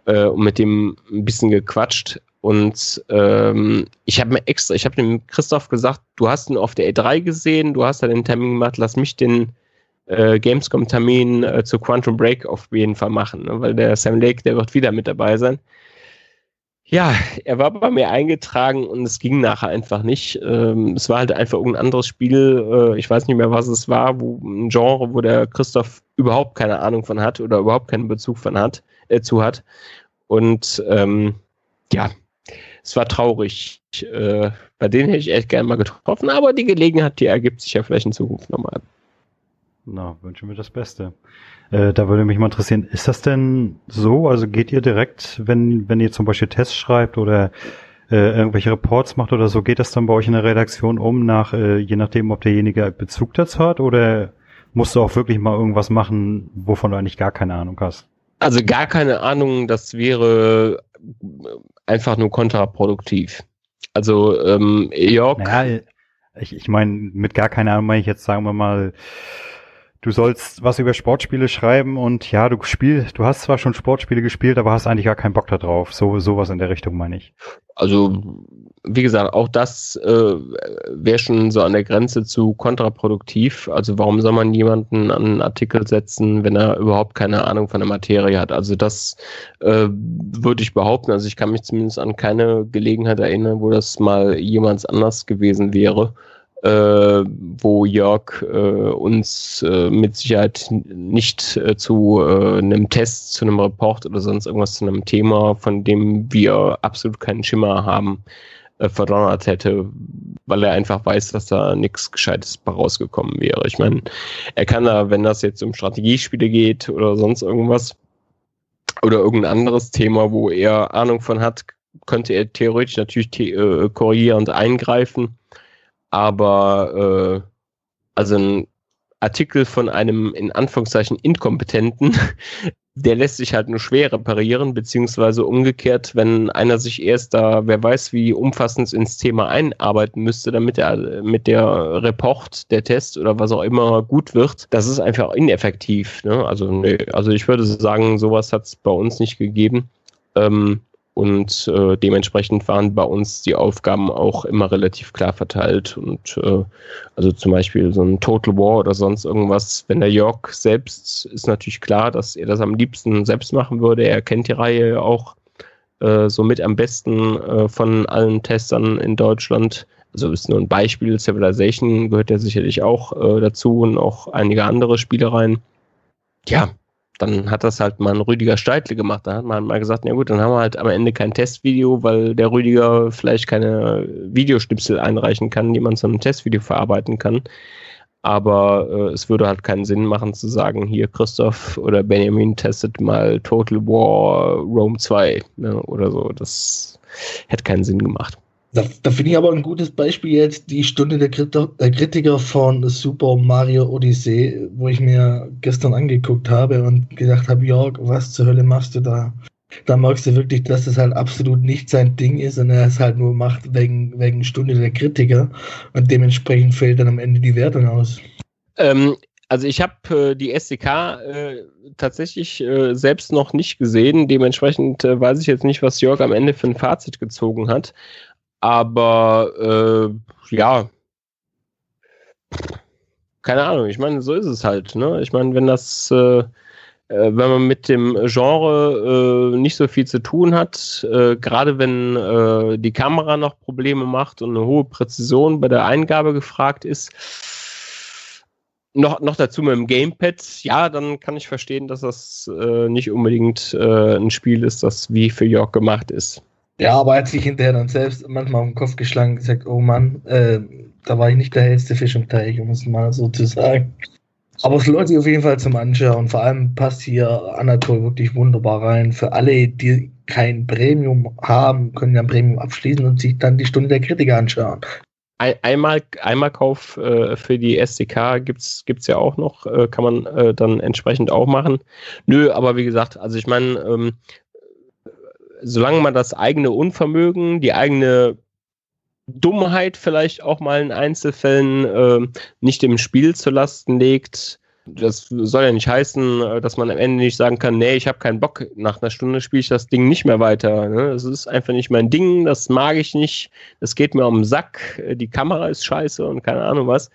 äh, und mit dem ein bisschen gequatscht. Und ähm, ich habe mir extra, ich habe dem Christoph gesagt, du hast ihn auf der E3 gesehen, du hast da den Termin gemacht, lass mich den äh, Gamescom-Termin äh, zu Quantum Break auf jeden Fall machen, ne? weil der Sam Lake, der wird wieder mit dabei sein. Ja, er war bei mir eingetragen und es ging nachher einfach nicht. Ähm, es war halt einfach irgendein anderes Spiel. Äh, ich weiß nicht mehr, was es war, wo ein Genre, wo der Christoph überhaupt keine Ahnung von hat oder überhaupt keinen Bezug von hat, äh, zu hat. Und ähm, ja, es war traurig. Äh, bei denen hätte ich echt gerne mal getroffen, aber die Gelegenheit, die ergibt sich ja vielleicht in Zukunft nochmal. Na, wünschen wir das Beste. Äh, da würde mich mal interessieren, ist das denn so? Also geht ihr direkt, wenn, wenn ihr zum Beispiel Tests schreibt oder äh, irgendwelche Reports macht oder so, geht das dann bei euch in der Redaktion um, nach, äh, je nachdem, ob derjenige Bezug dazu hat oder musst du auch wirklich mal irgendwas machen, wovon du eigentlich gar keine Ahnung hast? Also gar keine Ahnung, das wäre einfach nur kontraproduktiv. Also ähm, Jörg. Naja, ich, ich meine, mit gar keine Ahnung meine ich jetzt, sagen wir mal, du sollst was über Sportspiele schreiben und ja, du spielst, du hast zwar schon Sportspiele gespielt, aber hast eigentlich gar keinen Bock da drauf. So sowas in der Richtung meine ich. Also wie gesagt, auch das äh, wäre schon so an der Grenze zu kontraproduktiv. Also warum soll man jemanden an einen Artikel setzen, wenn er überhaupt keine Ahnung von der Materie hat? Also das äh, würde ich behaupten. Also ich kann mich zumindest an keine Gelegenheit erinnern, wo das mal jemand anders gewesen wäre wo Jörg äh, uns äh, mit Sicherheit nicht äh, zu äh, einem Test, zu einem Report oder sonst irgendwas zu einem Thema, von dem wir absolut keinen Schimmer haben, äh, verdonnert hätte, weil er einfach weiß, dass da nichts Gescheites rausgekommen wäre. Ich meine, er kann da, wenn das jetzt um Strategiespiele geht oder sonst irgendwas oder irgendein anderes Thema, wo er Ahnung von hat, könnte er theoretisch natürlich the äh, korrigierend eingreifen aber äh, also ein Artikel von einem in Anführungszeichen Inkompetenten, *laughs* der lässt sich halt nur schwer reparieren, beziehungsweise umgekehrt, wenn einer sich erst da, wer weiß, wie umfassend ins Thema einarbeiten müsste, damit er mit der Report, der Test oder was auch immer gut wird, das ist einfach ineffektiv. Ne? Also, nee, also ich würde sagen, sowas hat es bei uns nicht gegeben. Ähm, und äh, dementsprechend waren bei uns die Aufgaben auch immer relativ klar verteilt. Und äh, also zum Beispiel so ein Total War oder sonst irgendwas, wenn der Jörg selbst ist natürlich klar, dass er das am liebsten selbst machen würde. Er kennt die Reihe auch äh, somit am besten äh, von allen Testern in Deutschland. Also ist nur ein Beispiel, Civilization gehört ja sicherlich auch äh, dazu und auch einige andere Spielereien. Ja, dann hat das halt mal ein Rüdiger Steitle gemacht. Da hat man mal gesagt, na gut, dann haben wir halt am Ende kein Testvideo, weil der Rüdiger vielleicht keine Videoschnipsel einreichen kann, die man zu einem Testvideo verarbeiten kann. Aber äh, es würde halt keinen Sinn machen zu sagen, hier Christoph oder Benjamin testet mal Total War Rome 2 ne, oder so. Das hätte keinen Sinn gemacht. Da, da finde ich aber ein gutes Beispiel jetzt die Stunde der, Kritiker von Super Mario Odyssey, wo ich mir gestern angeguckt habe und gedacht habe, Jörg, was zur Hölle machst du da? Da merkst du wirklich, dass das halt absolut nicht sein Ding ist und er es halt nur macht wegen, wegen Stunde der Kritiker und dementsprechend fällt dann am Ende die Wertung aus. Ähm, also ich habe äh, die SDK äh, tatsächlich äh, selbst noch nicht gesehen. Dementsprechend äh, weiß ich jetzt nicht, was Jörg am Ende für ein Fazit gezogen hat. Aber äh, ja, keine Ahnung. Ich meine, so ist es halt. Ne? Ich meine, wenn das, äh, äh, wenn man mit dem Genre äh, nicht so viel zu tun hat, äh, gerade wenn äh, die Kamera noch Probleme macht und eine hohe Präzision bei der Eingabe gefragt ist, noch, noch dazu mit dem Gamepad, ja, dann kann ich verstehen, dass das äh, nicht unbedingt äh, ein Spiel ist, das wie für York gemacht ist. Ja, aber er hat sich hinterher dann selbst manchmal auf den Kopf geschlagen und gesagt, oh Mann, äh, da war ich nicht der hellste Fisch im Teich, um es mal so zu sagen. Aber es lohnt sich auf jeden Fall zum Anschauen. Vor allem passt hier Anatol wirklich wunderbar rein. Für alle, die kein Premium haben, können ja ein Premium abschließen und sich dann die Stunde der Kritiker anschauen. Ein, einmal, einmal Kauf äh, für die SDK gibt's gibt's ja auch noch, äh, kann man äh, dann entsprechend auch machen. Nö, aber wie gesagt, also ich meine, ähm, solange man das eigene Unvermögen, die eigene Dummheit vielleicht auch mal in Einzelfällen äh, nicht dem Spiel zu Lasten legt, das soll ja nicht heißen, äh, dass man am Ende nicht sagen kann, nee, ich habe keinen Bock, nach einer Stunde spiele ich das Ding nicht mehr weiter. Ne? Das ist einfach nicht mein Ding, das mag ich nicht, das geht mir um den Sack, die Kamera ist scheiße und keine Ahnung was.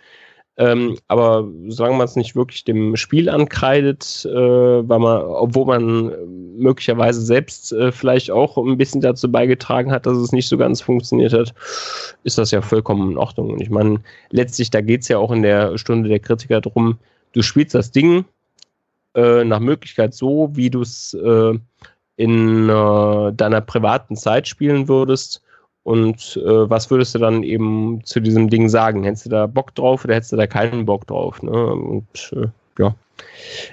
Ähm, aber solange man es nicht wirklich dem Spiel ankreidet, äh, weil man, obwohl man möglicherweise selbst äh, vielleicht auch ein bisschen dazu beigetragen hat, dass es nicht so ganz funktioniert hat, ist das ja vollkommen in Ordnung. Und ich meine, letztlich, da geht es ja auch in der Stunde der Kritiker drum, du spielst das Ding äh, nach Möglichkeit so, wie du es äh, in äh, deiner privaten Zeit spielen würdest und äh, was würdest du dann eben zu diesem Ding sagen? Hättest du da Bock drauf oder hättest du da keinen Bock drauf? Ne? Und äh, ja,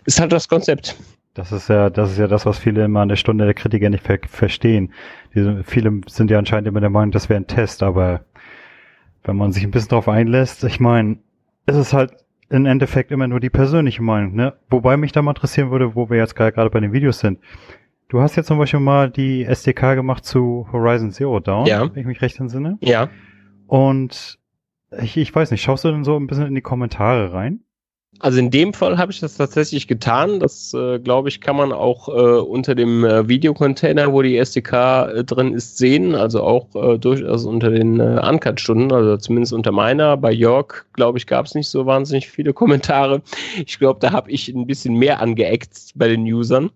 ist halt das Konzept. Das ist ja, das ist ja das, was viele immer der Stunde der Kritiker nicht ver verstehen. Diese, viele sind ja anscheinend immer der Meinung, das wäre ein Test, aber wenn man sich ein bisschen drauf einlässt, ich meine, es ist halt im Endeffekt immer nur die persönliche Meinung, ne? Wobei mich da mal interessieren würde, wo wir jetzt gerade bei den Videos sind. Du hast ja zum Beispiel mal die SDK gemacht zu Horizon Zero Dawn, ja. wenn ich mich recht entsinne. Ja. Und ich, ich weiß nicht, schaust du denn so ein bisschen in die Kommentare rein? Also in dem Fall habe ich das tatsächlich getan. Das, äh, glaube ich, kann man auch äh, unter dem äh, Videocontainer, wo die SDK äh, drin ist, sehen. Also auch äh, durchaus unter den äh, Uncut-Stunden, also zumindest unter meiner. Bei Jörg, glaube ich, gab es nicht so wahnsinnig viele *laughs* Kommentare. Ich glaube, da habe ich ein bisschen mehr angeeckt bei den Usern.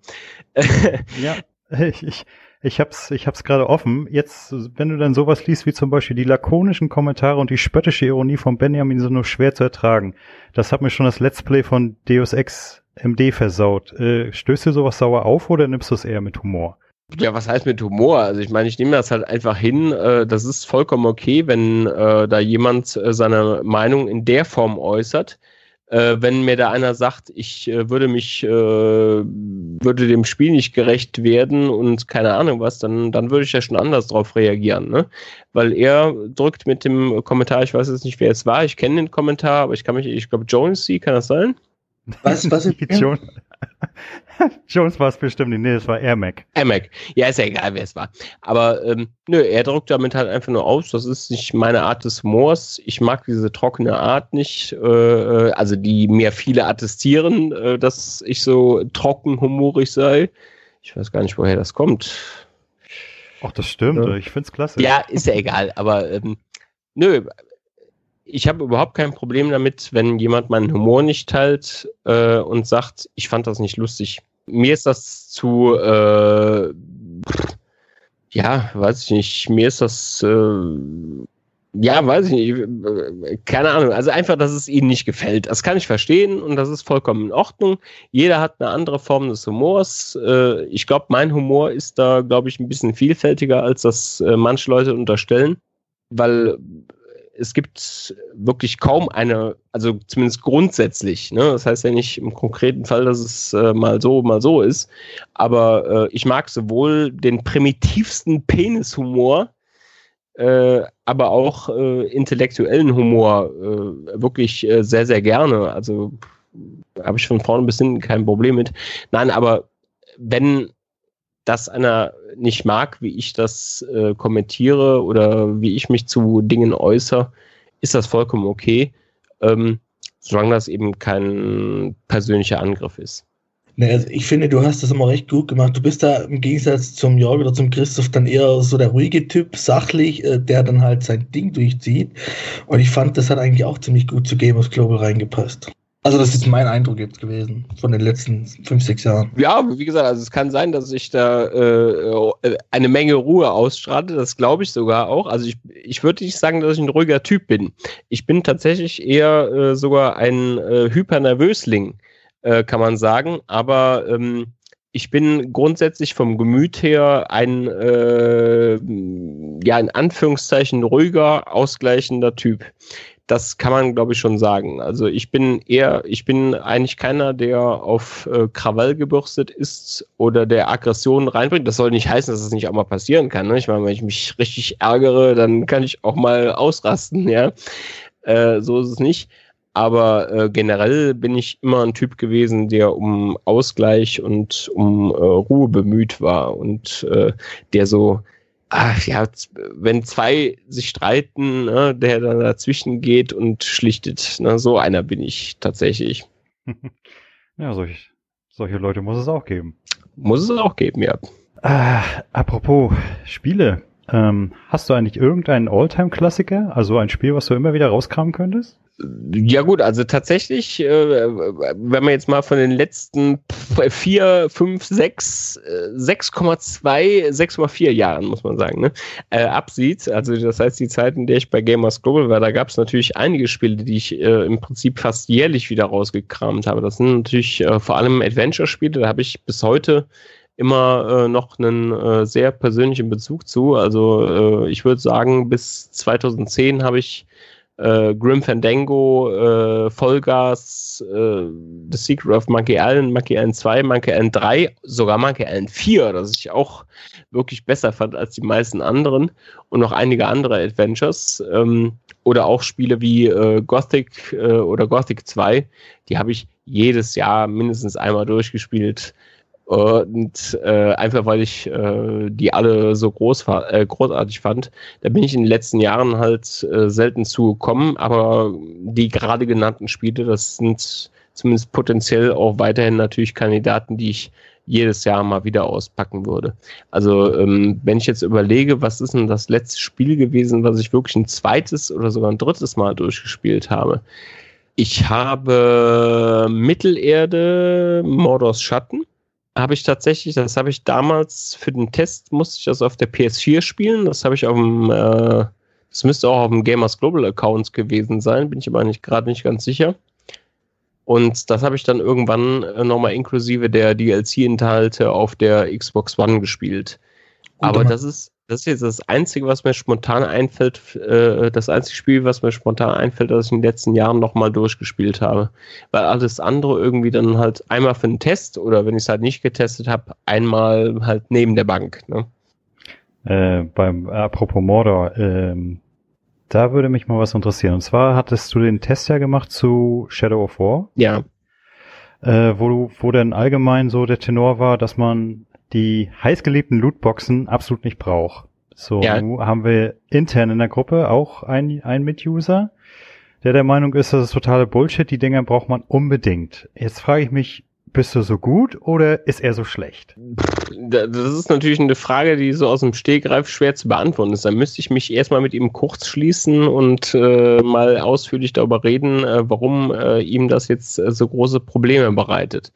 ja, *laughs* *laughs* ich, ich, ich hab's, ich hab's gerade offen. Jetzt, wenn du dann sowas liest wie zum Beispiel die lakonischen Kommentare und die spöttische Ironie von Benjamin sind nur schwer zu ertragen. Das hat mir schon das Let's Play von Deus Ex MD versaut. Äh, stößt dir sowas sauer auf oder nimmst du es eher mit Humor? Ja, was heißt mit Humor? Also ich meine, ich nehme das halt einfach hin. Äh, das ist vollkommen okay, wenn äh, da jemand äh, seine Meinung in der Form äußert äh, wenn mir da einer sagt, ich äh, würde mich, äh, würde dem Spiel nicht gerecht werden und keine Ahnung was, dann, dann würde ich ja schon anders drauf reagieren, ne? Weil er drückt mit dem Kommentar, ich weiß jetzt nicht, wer es war, ich kenne den Kommentar, aber ich kann mich, ich glaube, Jonesy, kann das sein? Was, was ist *laughs* Jones? *laughs* Jones war es bestimmt nicht. Nee, das war Air Mac. Air Mac. Ja, ist ja egal, wer es war. Aber ähm, nö, er drückt damit halt einfach nur aus. Das ist nicht meine Art des Humors. Ich mag diese trockene Art nicht. Äh, äh also die mir viele attestieren, äh, dass ich so trocken humorig sei. Ich weiß gar nicht, woher das kommt. Ach, das stimmt. Ja. Ich find's klasse. Ja, ist ja egal. Aber ähm, nö, ich habe überhaupt kein Problem damit, wenn jemand meinen Humor nicht teilt äh, und sagt, ich fand das nicht lustig. Mir ist das zu, äh, ja, weiß ich nicht, mir ist das, äh, ja, weiß ich nicht, keine Ahnung. Also einfach, dass es ihnen nicht gefällt. Das kann ich verstehen und das ist vollkommen in Ordnung. Jeder hat eine andere Form des Humors. Äh, ich glaube, mein Humor ist da, glaube ich, ein bisschen vielfältiger, als das äh, manche Leute unterstellen, weil es gibt wirklich kaum eine, also zumindest grundsätzlich, ne? das heißt ja nicht im konkreten Fall, dass es äh, mal so, mal so ist, aber äh, ich mag sowohl den primitivsten Penishumor, äh, aber auch äh, intellektuellen Humor äh, wirklich äh, sehr, sehr gerne. Also habe ich von vorne bis hinten kein Problem mit. Nein, aber wenn das einer nicht mag, wie ich das äh, kommentiere oder wie ich mich zu Dingen äußere, ist das vollkommen okay, ähm, solange das eben kein persönlicher Angriff ist. Also ich finde, du hast das immer recht gut gemacht. Du bist da im Gegensatz zum Jörg oder zum Christoph dann eher so der ruhige Typ, sachlich, äh, der dann halt sein Ding durchzieht. Und ich fand, das hat eigentlich auch ziemlich gut zu Game of Global reingepasst. Also das ist mein Eindruck jetzt gewesen von den letzten fünf, sechs Jahren. Ja, wie gesagt, also es kann sein, dass ich da äh, eine Menge Ruhe ausstrahle. Das glaube ich sogar auch. Also ich, ich würde nicht sagen, dass ich ein ruhiger Typ bin. Ich bin tatsächlich eher äh, sogar ein äh, Hypernervösling, äh, kann man sagen. Aber ähm, ich bin grundsätzlich vom Gemüt her ein, äh, ja, in Anführungszeichen ruhiger, ausgleichender Typ das kann man, glaube ich, schon sagen. Also ich bin eher, ich bin eigentlich keiner, der auf äh, Krawall gebürstet ist oder der Aggressionen reinbringt. Das soll nicht heißen, dass es das nicht auch mal passieren kann. Ne? Ich meine, wenn ich mich richtig ärgere, dann kann ich auch mal ausrasten, ja. Äh, so ist es nicht. Aber äh, generell bin ich immer ein Typ gewesen, der um Ausgleich und um äh, Ruhe bemüht war und äh, der so ach ja, wenn zwei sich streiten, ne, der dann dazwischen geht und schlichtet. Ne, so einer bin ich tatsächlich. *laughs* Ja, solch, solche Leute muss es auch geben. Muss es auch geben, ja. Ah, apropos Spiele. Ähm, hast du eigentlich irgendeinen Alltime-Klassiker? Also ein Spiel, was du immer wieder rauskramen könntest? Ja gut, also tatsächlich, äh, wenn man jetzt mal von den letzten vier, fünf, sechs, 6,2, 6,4 Jahren, muss man sagen, ne, äh, absieht, also das heißt die Zeit, in der ich bei Gamers Global war, da gab es natürlich einige Spiele, die ich äh, im Prinzip fast jährlich wieder rausgekramt habe. Das sind natürlich äh, vor allem Adventure-Spiele, da habe ich bis heute immer äh, noch einen äh, sehr persönlichen Bezug zu. Also äh, ich würde sagen, bis 2010 habe ich äh, Grim Fandango, äh, Vollgas, äh, The Secret of Monkey Island, Monkey Island 2, Monkey Island 3, sogar Monkey Island 4, das ich auch wirklich besser fand als die meisten anderen und noch einige andere Adventures ähm, oder auch Spiele wie äh, Gothic äh, oder Gothic 2, die habe ich jedes Jahr mindestens einmal durchgespielt. Und äh, einfach weil ich äh, die alle so groß, äh, großartig fand, da bin ich in den letzten Jahren halt äh, selten zugekommen. Aber die gerade genannten Spiele, das sind zumindest potenziell auch weiterhin natürlich Kandidaten, die ich jedes Jahr mal wieder auspacken würde. Also ähm, wenn ich jetzt überlege, was ist denn das letzte Spiel gewesen, was ich wirklich ein zweites oder sogar ein drittes Mal durchgespielt habe. Ich habe Mittelerde, Mordors Schatten habe ich tatsächlich, das habe ich damals für den Test, musste ich das auf der PS4 spielen. Das habe ich auf dem, äh, das müsste auch auf dem Gamers Global Account gewesen sein, bin ich aber nicht gerade nicht ganz sicher. Und das habe ich dann irgendwann äh, nochmal inklusive der DLC-Inhalte auf der Xbox One gespielt. Aber das ist, das ist jetzt das Einzige, was mir spontan einfällt, äh, das einzige Spiel, was mir spontan einfällt, das ich in den letzten Jahren nochmal durchgespielt habe. Weil alles andere irgendwie dann halt einmal für einen Test oder wenn ich es halt nicht getestet habe, einmal halt neben der Bank. Ne? Äh, beim apropos Mordor, ähm, da würde mich mal was interessieren. Und zwar hattest du den Test ja gemacht zu Shadow of War. Ja. Äh, wo, du, wo dann allgemein so der Tenor war, dass man die heißgeliebten Lootboxen absolut nicht braucht. So ja. haben wir intern in der Gruppe auch einen, einen Mituser, der der Meinung ist, das ist totale Bullshit, die Dinger braucht man unbedingt. Jetzt frage ich mich, bist du so gut oder ist er so schlecht? Das ist natürlich eine Frage, die so aus dem Stegreif schwer zu beantworten ist. Da müsste ich mich erstmal mit ihm kurz schließen und äh, mal ausführlich darüber reden, äh, warum äh, ihm das jetzt äh, so große Probleme bereitet.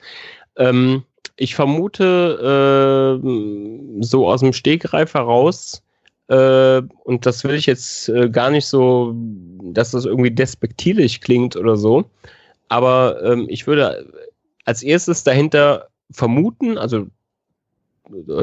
Ähm, ich vermute äh, so aus dem Stegreif heraus, äh, und das will ich jetzt äh, gar nicht so, dass das irgendwie despektierlich klingt oder so, aber ähm, ich würde als erstes dahinter vermuten, also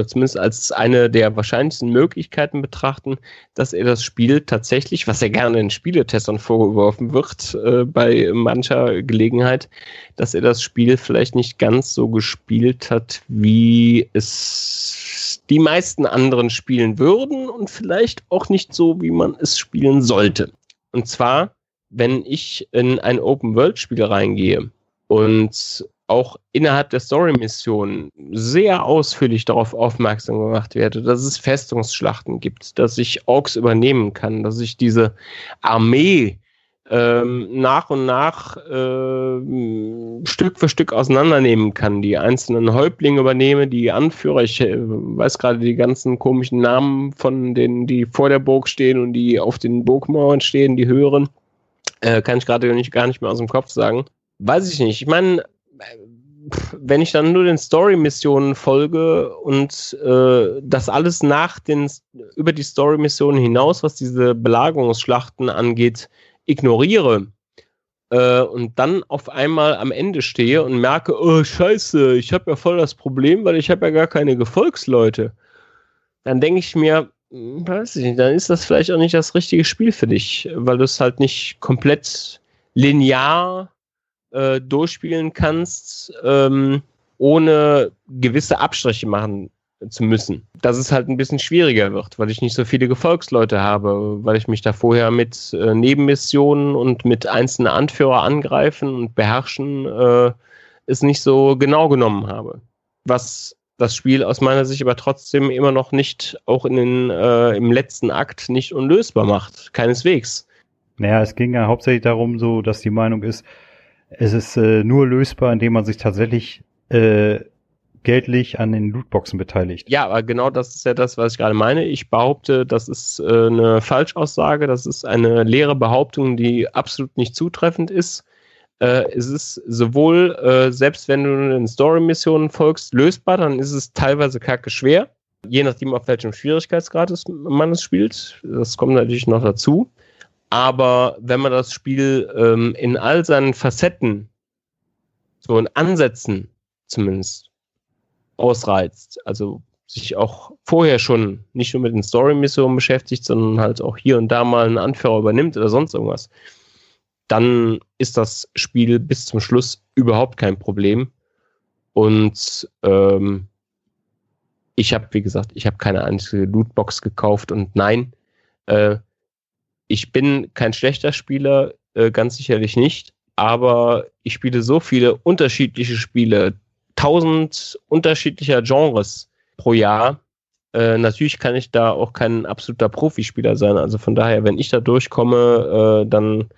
zumindest als eine der wahrscheinlichsten Möglichkeiten betrachten, dass er das Spiel tatsächlich, was er gerne in Spieletestern vorgeworfen wird, äh, bei mancher Gelegenheit, dass er das Spiel vielleicht nicht ganz so gespielt hat, wie es die meisten anderen spielen würden und vielleicht auch nicht so, wie man es spielen sollte. Und zwar, wenn ich in ein Open-World-Spiel reingehe und auch innerhalb der Story-Mission sehr ausführlich darauf aufmerksam gemacht werde, dass es Festungsschlachten gibt, dass ich Orks übernehmen kann, dass ich diese Armee ähm, nach und nach äh, Stück für Stück auseinandernehmen kann, die einzelnen Häuptlinge übernehme, die Anführer, ich äh, weiß gerade die ganzen komischen Namen von denen, die vor der Burg stehen und die auf den Burgmauern stehen, die höheren, äh, kann ich gerade nicht, gar nicht mehr aus dem Kopf sagen. Weiß ich nicht. Ich meine, wenn ich dann nur den Story-Missionen folge und äh, das alles nach den über die Story-Missionen hinaus, was diese Belagerungsschlachten angeht, ignoriere äh, und dann auf einmal am Ende stehe und merke, oh Scheiße, ich habe ja voll das Problem, weil ich habe ja gar keine Gefolgsleute, dann denke ich mir, hm, weiß ich nicht, dann ist das vielleicht auch nicht das richtige Spiel für dich, weil du es halt nicht komplett linear äh, durchspielen kannst, ähm, ohne gewisse Abstriche machen zu müssen. Dass es halt ein bisschen schwieriger wird, weil ich nicht so viele Gefolgsleute habe, weil ich mich da vorher mit äh, Nebenmissionen und mit einzelnen Anführer angreifen und beherrschen äh, es nicht so genau genommen habe. Was das Spiel aus meiner Sicht aber trotzdem immer noch nicht, auch in den, äh, im letzten Akt, nicht unlösbar macht. Keineswegs. Naja, es ging ja hauptsächlich darum, so, dass die Meinung ist, es ist äh, nur lösbar, indem man sich tatsächlich äh, geldlich an den Lootboxen beteiligt. Ja, aber genau das ist ja das, was ich gerade meine. Ich behaupte, das ist äh, eine Falschaussage, das ist eine leere Behauptung, die absolut nicht zutreffend ist. Äh, es ist sowohl, äh, selbst wenn du den Story-Missionen folgst, lösbar, dann ist es teilweise kacke schwer, je nachdem, auf welchem Schwierigkeitsgrad man es spielt. Das kommt natürlich noch dazu. Aber wenn man das Spiel ähm, in all seinen Facetten, so in Ansätzen zumindest, ausreizt, also sich auch vorher schon nicht nur mit den Story-Missionen beschäftigt, sondern halt auch hier und da mal einen Anführer übernimmt oder sonst irgendwas, dann ist das Spiel bis zum Schluss überhaupt kein Problem. Und ähm, ich habe, wie gesagt, ich habe keine einzige Lootbox gekauft und nein, äh, ich bin kein schlechter Spieler, äh, ganz sicherlich nicht, aber ich spiele so viele unterschiedliche Spiele, tausend unterschiedlicher Genres pro Jahr. Äh, natürlich kann ich da auch kein absoluter Profispieler sein. Also von daher, wenn ich da durchkomme, äh, dann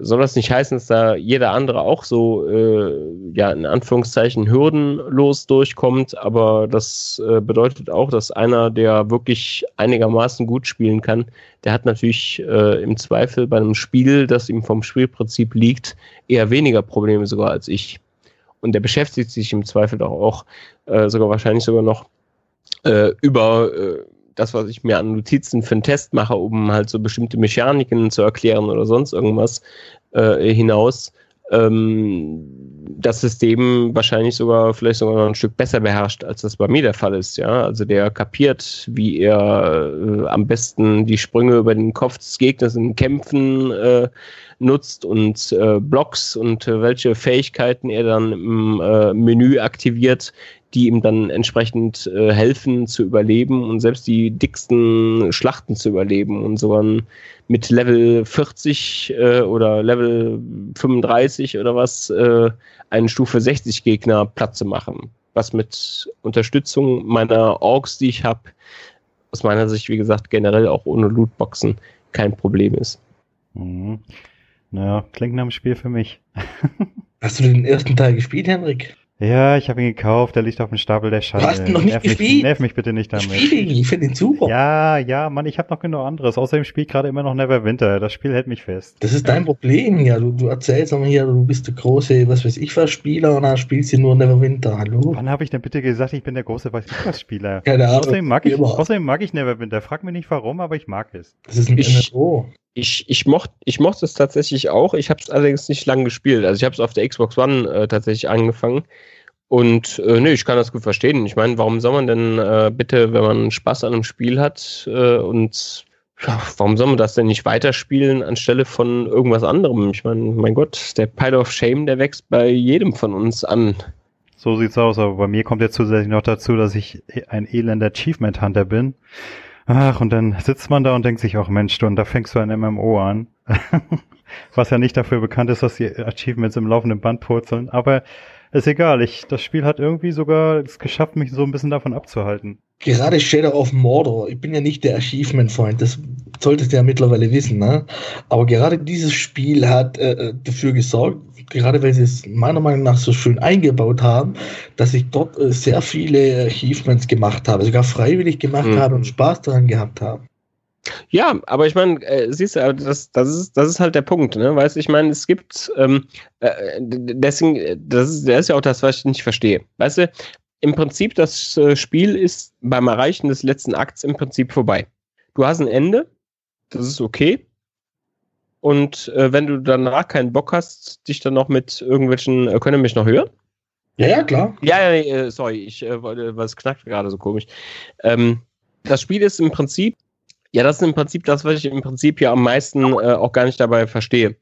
soll das nicht heißen, dass da jeder andere auch so, äh, ja, in Anführungszeichen hürdenlos durchkommt, aber das äh, bedeutet auch, dass einer, der wirklich einigermaßen gut spielen kann, der hat natürlich äh, im Zweifel bei einem Spiel, das ihm vom Spielprinzip liegt, eher weniger Probleme sogar als ich. Und der beschäftigt sich im Zweifel auch, auch äh, sogar wahrscheinlich sogar noch äh, über äh, das, was ich mir an Notizen für einen Test mache, um halt so bestimmte Mechaniken zu erklären oder sonst irgendwas äh, hinaus, ähm, das System wahrscheinlich sogar vielleicht sogar noch ein Stück besser beherrscht, als das bei mir der Fall ist. Ja, also der kapiert, wie er äh, am besten die Sprünge über den Kopf des Gegners in Kämpfen äh, nutzt und äh, Blocks und äh, welche Fähigkeiten er dann im äh, Menü aktiviert, die ihm dann entsprechend äh, helfen zu überleben und selbst die dicksten Schlachten zu überleben und sogar mit Level 40 äh, oder Level 35 oder was äh, einen Stufe 60 Gegner platt zu machen. Was mit Unterstützung meiner Orks, die ich habe, aus meiner Sicht, wie gesagt, generell auch ohne Lootboxen kein Problem ist. Mhm. Naja, klingt nach einem Spiel für mich. *laughs* Hast du den ersten Teil gespielt, Henrik? Ja, ich habe ihn gekauft, der liegt auf dem Stapel der Schande. Du hast ihn noch nicht nerv gespielt? Mich, nerv mich bitte nicht damit. Spiel ihn, ich finde ihn super. Ja, ja, Mann, ich habe noch genug anderes. Außerdem spielt gerade immer noch Neverwinter. Das Spiel hält mich fest. Das ist dein Problem hier. Du, du erzählst immer hier, du bist der große, was weiß ich was, Spieler und dann spielst du nur Neverwinter. Hallo? Wann habe ich denn bitte gesagt, ich bin der große weiß ich was Spieler? Keine Ahnung. Außerdem mag, ich, außerdem mag ich Neverwinter. Frag mich nicht warum, aber ich mag es. Das ist ein Ich- MMO. Ich, ich, mocht, ich mochte es tatsächlich auch. Ich habe es allerdings nicht lange gespielt. Also ich habe es auf der Xbox One äh, tatsächlich angefangen. Und äh, nee, ich kann das gut verstehen. Ich meine, warum soll man denn äh, bitte, wenn man Spaß an einem Spiel hat äh, und ja, warum soll man das denn nicht weiterspielen anstelle von irgendwas anderem? Ich meine, mein Gott, der Pile of Shame, der wächst bei jedem von uns an. So sieht's aus, aber bei mir kommt jetzt zusätzlich noch dazu, dass ich ein elender Achievement Hunter bin. Ach, und dann sitzt man da und denkt sich auch, Mensch, du, und da fängst du ein MMO an. *laughs* Was ja nicht dafür bekannt ist, dass die Achievements im laufenden Band purzeln. Aber ist egal, ich, das Spiel hat irgendwie sogar es geschafft, mich so ein bisschen davon abzuhalten. Gerade Shadow of Mordor, ich bin ja nicht der Achievement-Freund, das solltest du ja mittlerweile wissen, ne? Aber gerade dieses Spiel hat äh, äh, dafür gesorgt, gerade weil sie es meiner Meinung nach so schön eingebaut haben, dass ich dort äh, sehr viele Achievements gemacht habe, sogar freiwillig gemacht mhm. habe und Spaß daran gehabt habe. Ja, aber ich meine, äh, siehst du, das, das, ist, das ist halt der Punkt, ne? Weißt du, ich meine, es gibt, ähm, äh, deswegen, das ist, das ist ja auch das, was ich nicht verstehe. Weißt du, im Prinzip, das äh, Spiel ist beim Erreichen des letzten Akts im Prinzip vorbei. Du hast ein Ende, das ist okay. Und äh, wenn du danach keinen Bock hast, dich dann noch mit irgendwelchen, äh, können mich noch hören? Ja, ja, klar. Ja, ja, äh, sorry, ich äh, wollte, was knackt gerade so komisch. Ähm, das Spiel ist im Prinzip ja, das ist im Prinzip das, was ich im Prinzip ja am meisten äh, auch gar nicht dabei verstehe.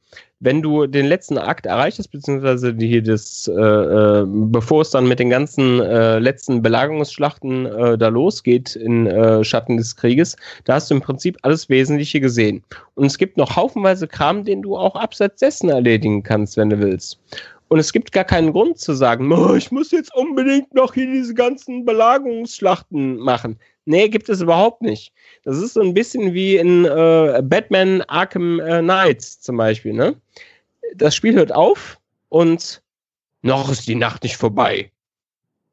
Wenn du den letzten Akt erreicht hast, beziehungsweise die, das, äh, äh, bevor es dann mit den ganzen äh, letzten Belagerungsschlachten äh, da losgeht in äh, Schatten des Krieges, da hast du im Prinzip alles Wesentliche gesehen. Und es gibt noch haufenweise Kram, den du auch abseits dessen erledigen kannst, wenn du willst. Und es gibt gar keinen Grund zu sagen, oh, ich muss jetzt unbedingt noch hier diese ganzen Belagerungsschlachten machen. Nee, gibt es überhaupt nicht. Das ist so ein bisschen wie in äh, Batman Arkham äh, Knight zum Beispiel. Ne? Das Spiel hört auf und noch ist die Nacht nicht vorbei.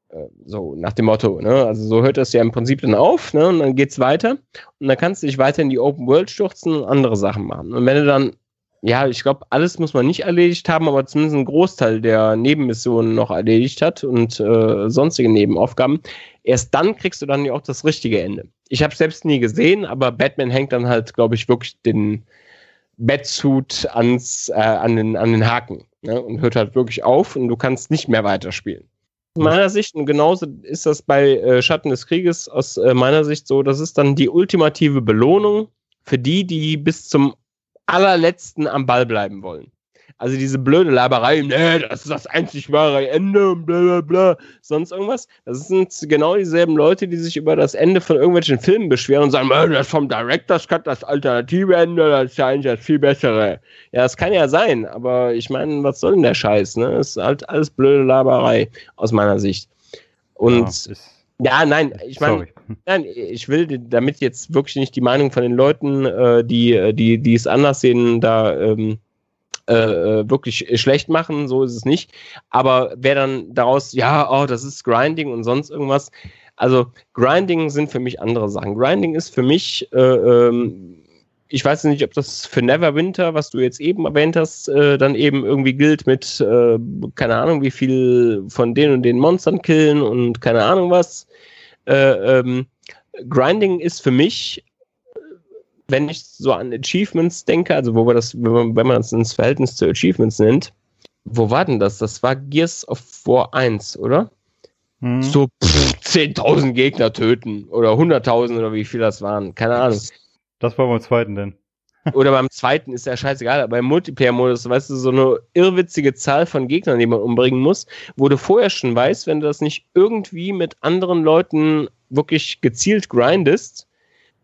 Äh, so nach dem Motto. Ne? Also so hört das ja im Prinzip dann auf ne? und dann geht's weiter. Und dann kannst du dich weiter in die Open World stürzen und andere Sachen machen. Und wenn du dann ja, ich glaube, alles muss man nicht erledigt haben, aber zumindest einen Großteil der Nebenmissionen noch erledigt hat und äh, sonstige Nebenaufgaben, Erst dann kriegst du dann ja auch das richtige Ende. Ich habe selbst nie gesehen, aber Batman hängt dann halt, glaube ich, wirklich den Batsuit ans, äh, an, den, an den Haken ne? und hört halt wirklich auf und du kannst nicht mehr weiterspielen. Aus meiner Sicht, und genauso ist das bei äh, Schatten des Krieges aus äh, meiner Sicht so, das ist dann die ultimative Belohnung für die, die bis zum allerletzten am Ball bleiben wollen. Also diese blöde Laberei, nee, das ist das einzig wahre Ende und bla bla bla, sonst irgendwas. Das sind genau dieselben Leute, die sich über das Ende von irgendwelchen Filmen beschweren und sagen, das vom Director's Cut, das alternative Ende, das ist ja eigentlich das viel bessere. Ja, das kann ja sein, aber ich meine, was soll denn der Scheiß, ne? Das ist halt alles blöde Laberei aus meiner Sicht. Und ja, ja, nein, ich meine, *laughs* nein, ich will damit jetzt wirklich nicht die Meinung von den Leuten, äh, die, die, die es anders sehen, da ähm, äh, äh, wirklich schlecht machen, so ist es nicht. Aber wer dann daraus, ja, oh, das ist Grinding und sonst irgendwas. Also Grinding sind für mich andere Sachen. Grinding ist für mich, äh, ähm, ich weiß nicht, ob das für Neverwinter, was du jetzt eben erwähnt hast, äh, dann eben irgendwie gilt mit, äh, keine Ahnung, wie viel von den und den Monstern killen und keine Ahnung was. Äh, ähm, Grinding ist für mich wenn ich so an Achievements denke, also wo wir das, wenn man, wenn man das ins Verhältnis zu Achievements nennt, wo war denn das? Das war Gears of War 1, oder? Hm. So 10.000 Gegner töten oder 100.000 oder wie viel das waren. Keine Ahnung. Das war beim zweiten denn. *laughs* oder beim zweiten ist ja scheißegal, aber im Multiplayer-Modus, weißt du, so eine irrwitzige Zahl von Gegnern, die man umbringen muss, wo du vorher schon weißt, wenn du das nicht irgendwie mit anderen Leuten wirklich gezielt grindest,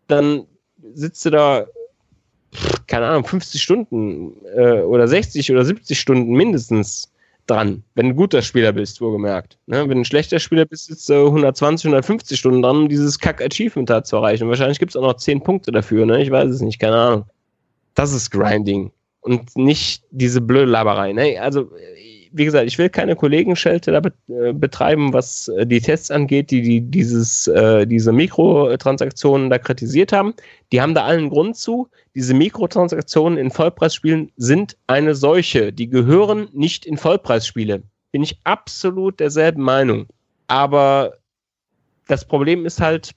dann sitzt du da, keine Ahnung, 50 Stunden äh, oder 60 oder 70 Stunden mindestens dran, wenn du ein guter Spieler bist, wohlgemerkt. Ne? Wenn du ein schlechter Spieler bist, sitzt du 120, 150 Stunden dran, um dieses Kack-Achievement da zu erreichen. Und wahrscheinlich gibt es auch noch 10 Punkte dafür, ne? Ich weiß es nicht, keine Ahnung. Das ist Grinding. Und nicht diese blöde Laberei. Ne? Also, wie gesagt, ich will keine Kollegenschelte da äh, betreiben, was äh, die Tests angeht, die, die dieses, äh, diese Mikrotransaktionen da kritisiert haben. Die haben da allen Grund zu. Diese Mikrotransaktionen in Vollpreisspielen sind eine Seuche. Die gehören nicht in Vollpreisspiele. Bin ich absolut derselben Meinung. Aber das Problem ist halt,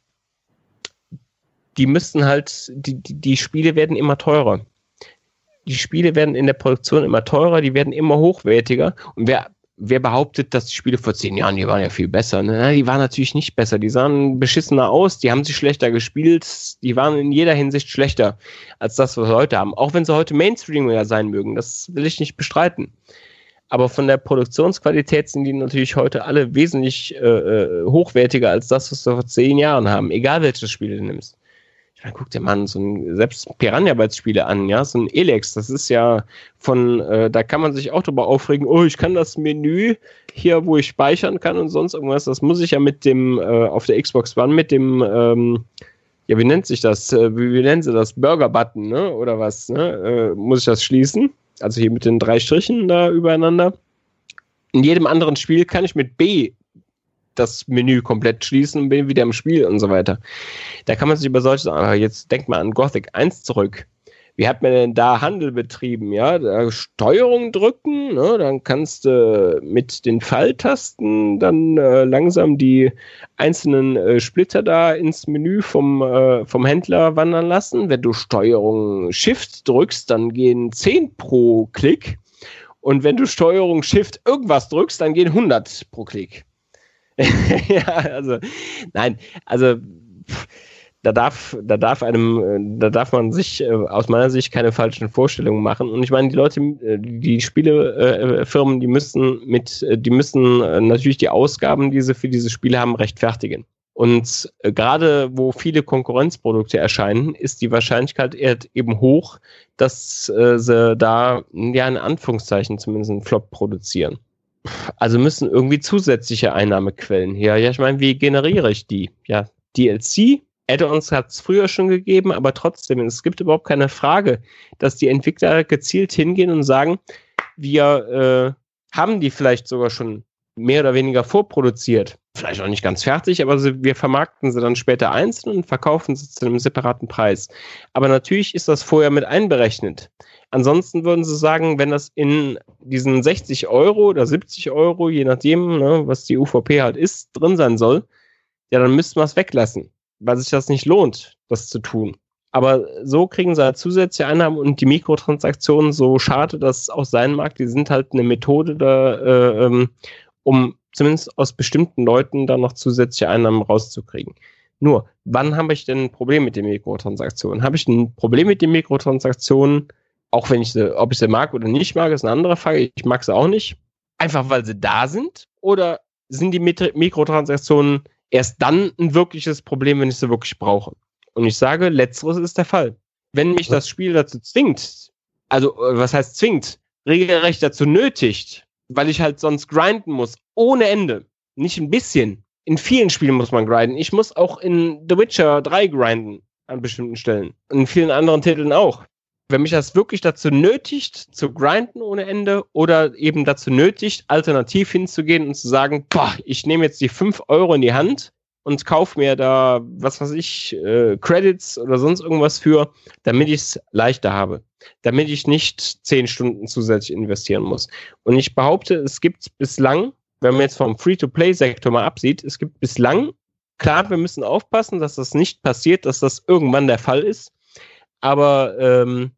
die müssten halt, die, die, die Spiele werden immer teurer die Spiele werden in der Produktion immer teurer, die werden immer hochwertiger. Und wer wer behauptet, dass die Spiele vor zehn Jahren, die waren ja viel besser? Ne? Na, die waren natürlich nicht besser. Die sahen beschissener aus, die haben sich schlechter gespielt, die waren in jeder Hinsicht schlechter als das, was wir heute haben. Auch wenn sie heute Mainstreamiger sein mögen, das will ich nicht bestreiten. Aber von der Produktionsqualität sind die natürlich heute alle wesentlich äh, äh hochwertiger als das, was wir vor zehn Jahren haben, egal welches Spiel du nimmst ich meine, guck dir mal so ein, selbst Piranha-Spiele an, ja, so ein Elex, das ist ja von, äh, da kann man sich auch drüber aufregen, oh, ich kann das Menü hier, wo ich speichern kann und sonst irgendwas, das muss ich ja mit dem, äh, auf der Xbox One mit dem, ähm, ja, wie nennt sich das, äh, wie, wie nennen sie das, Burger-Button, ne, oder was, ne, äh, muss ich das schließen? Also hier mit den drei Strichen da übereinander. In jedem anderen Spiel kann ich mit B das Menü komplett schließen und bin wieder im Spiel und so weiter. Da kann man sich über solche Sachen, jetzt denkt mal an Gothic 1 zurück. Wie hat man denn da Handel betrieben? Ja, da Steuerung drücken, ne? dann kannst du mit den Pfeiltasten dann äh, langsam die einzelnen äh, Splitter da ins Menü vom, äh, vom Händler wandern lassen. Wenn du Steuerung Shift drückst, dann gehen 10 pro Klick. Und wenn du Steuerung Shift irgendwas drückst, dann gehen 100 pro Klick. *laughs* ja, also, nein, also da darf, da darf einem, da darf man sich äh, aus meiner Sicht keine falschen Vorstellungen machen. Und ich meine, die Leute, äh, die Spielefirmen, die müssen mit, äh, die müssen natürlich die Ausgaben, die sie für diese Spiele haben, rechtfertigen. Und gerade wo viele Konkurrenzprodukte erscheinen, ist die Wahrscheinlichkeit eben hoch, dass sie da ja in Anführungszeichen zumindest einen Flop produzieren. Also müssen irgendwie zusätzliche Einnahmequellen her. Ja, ich meine, wie generiere ich die? Ja, DLC, Add-ons hat es früher schon gegeben, aber trotzdem, es gibt überhaupt keine Frage, dass die Entwickler gezielt hingehen und sagen, wir äh, haben die vielleicht sogar schon mehr oder weniger vorproduziert. Vielleicht auch nicht ganz fertig, aber wir vermarkten sie dann später einzeln und verkaufen sie zu einem separaten Preis. Aber natürlich ist das vorher mit einberechnet. Ansonsten würden sie sagen, wenn das in diesen 60 Euro oder 70 Euro, je nachdem, ne, was die UVP halt ist, drin sein soll, ja, dann müssten wir es weglassen, weil sich das nicht lohnt, das zu tun. Aber so kriegen sie halt zusätzliche Einnahmen und die Mikrotransaktionen, so schade das auch sein mag, die sind halt eine Methode da, äh, ähm, um zumindest aus bestimmten Leuten da noch zusätzliche Einnahmen rauszukriegen. Nur, wann habe ich denn ein Problem mit den Mikrotransaktionen? Habe ich ein Problem mit den Mikrotransaktionen, auch wenn ich sie, ob ich sie mag oder nicht mag, ist eine andere Frage. Ich mag sie auch nicht. Einfach weil sie da sind? Oder sind die Mikrotransaktionen erst dann ein wirkliches Problem, wenn ich sie wirklich brauche? Und ich sage, letzteres ist der Fall. Wenn mich das Spiel dazu zwingt, also äh, was heißt zwingt, regelrecht dazu nötigt, weil ich halt sonst grinden muss, ohne Ende, nicht ein bisschen. In vielen Spielen muss man grinden. Ich muss auch in The Witcher 3 grinden an bestimmten Stellen. In vielen anderen Titeln auch wenn mich das wirklich dazu nötigt, zu grinden ohne Ende oder eben dazu nötigt, alternativ hinzugehen und zu sagen, boah, ich nehme jetzt die 5 Euro in die Hand und kaufe mir da, was weiß ich, äh, Credits oder sonst irgendwas für, damit ich es leichter habe. Damit ich nicht 10 Stunden zusätzlich investieren muss. Und ich behaupte, es gibt bislang, wenn man jetzt vom Free-to-Play-Sektor mal absieht, es gibt bislang, klar, wir müssen aufpassen, dass das nicht passiert, dass das irgendwann der Fall ist. Aber ähm,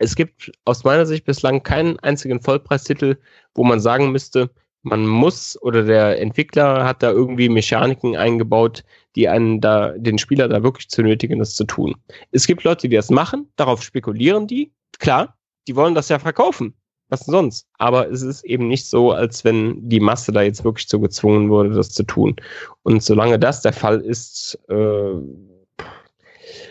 es gibt aus meiner Sicht bislang keinen einzigen Vollpreistitel, wo man sagen müsste, man muss oder der Entwickler hat da irgendwie Mechaniken eingebaut, die einen da, den Spieler da wirklich zu nötigen, das zu tun. Es gibt Leute, die das machen, darauf spekulieren die, klar, die wollen das ja verkaufen. Was denn sonst? Aber es ist eben nicht so, als wenn die Masse da jetzt wirklich zu gezwungen wurde, das zu tun. Und solange das der Fall ist, äh,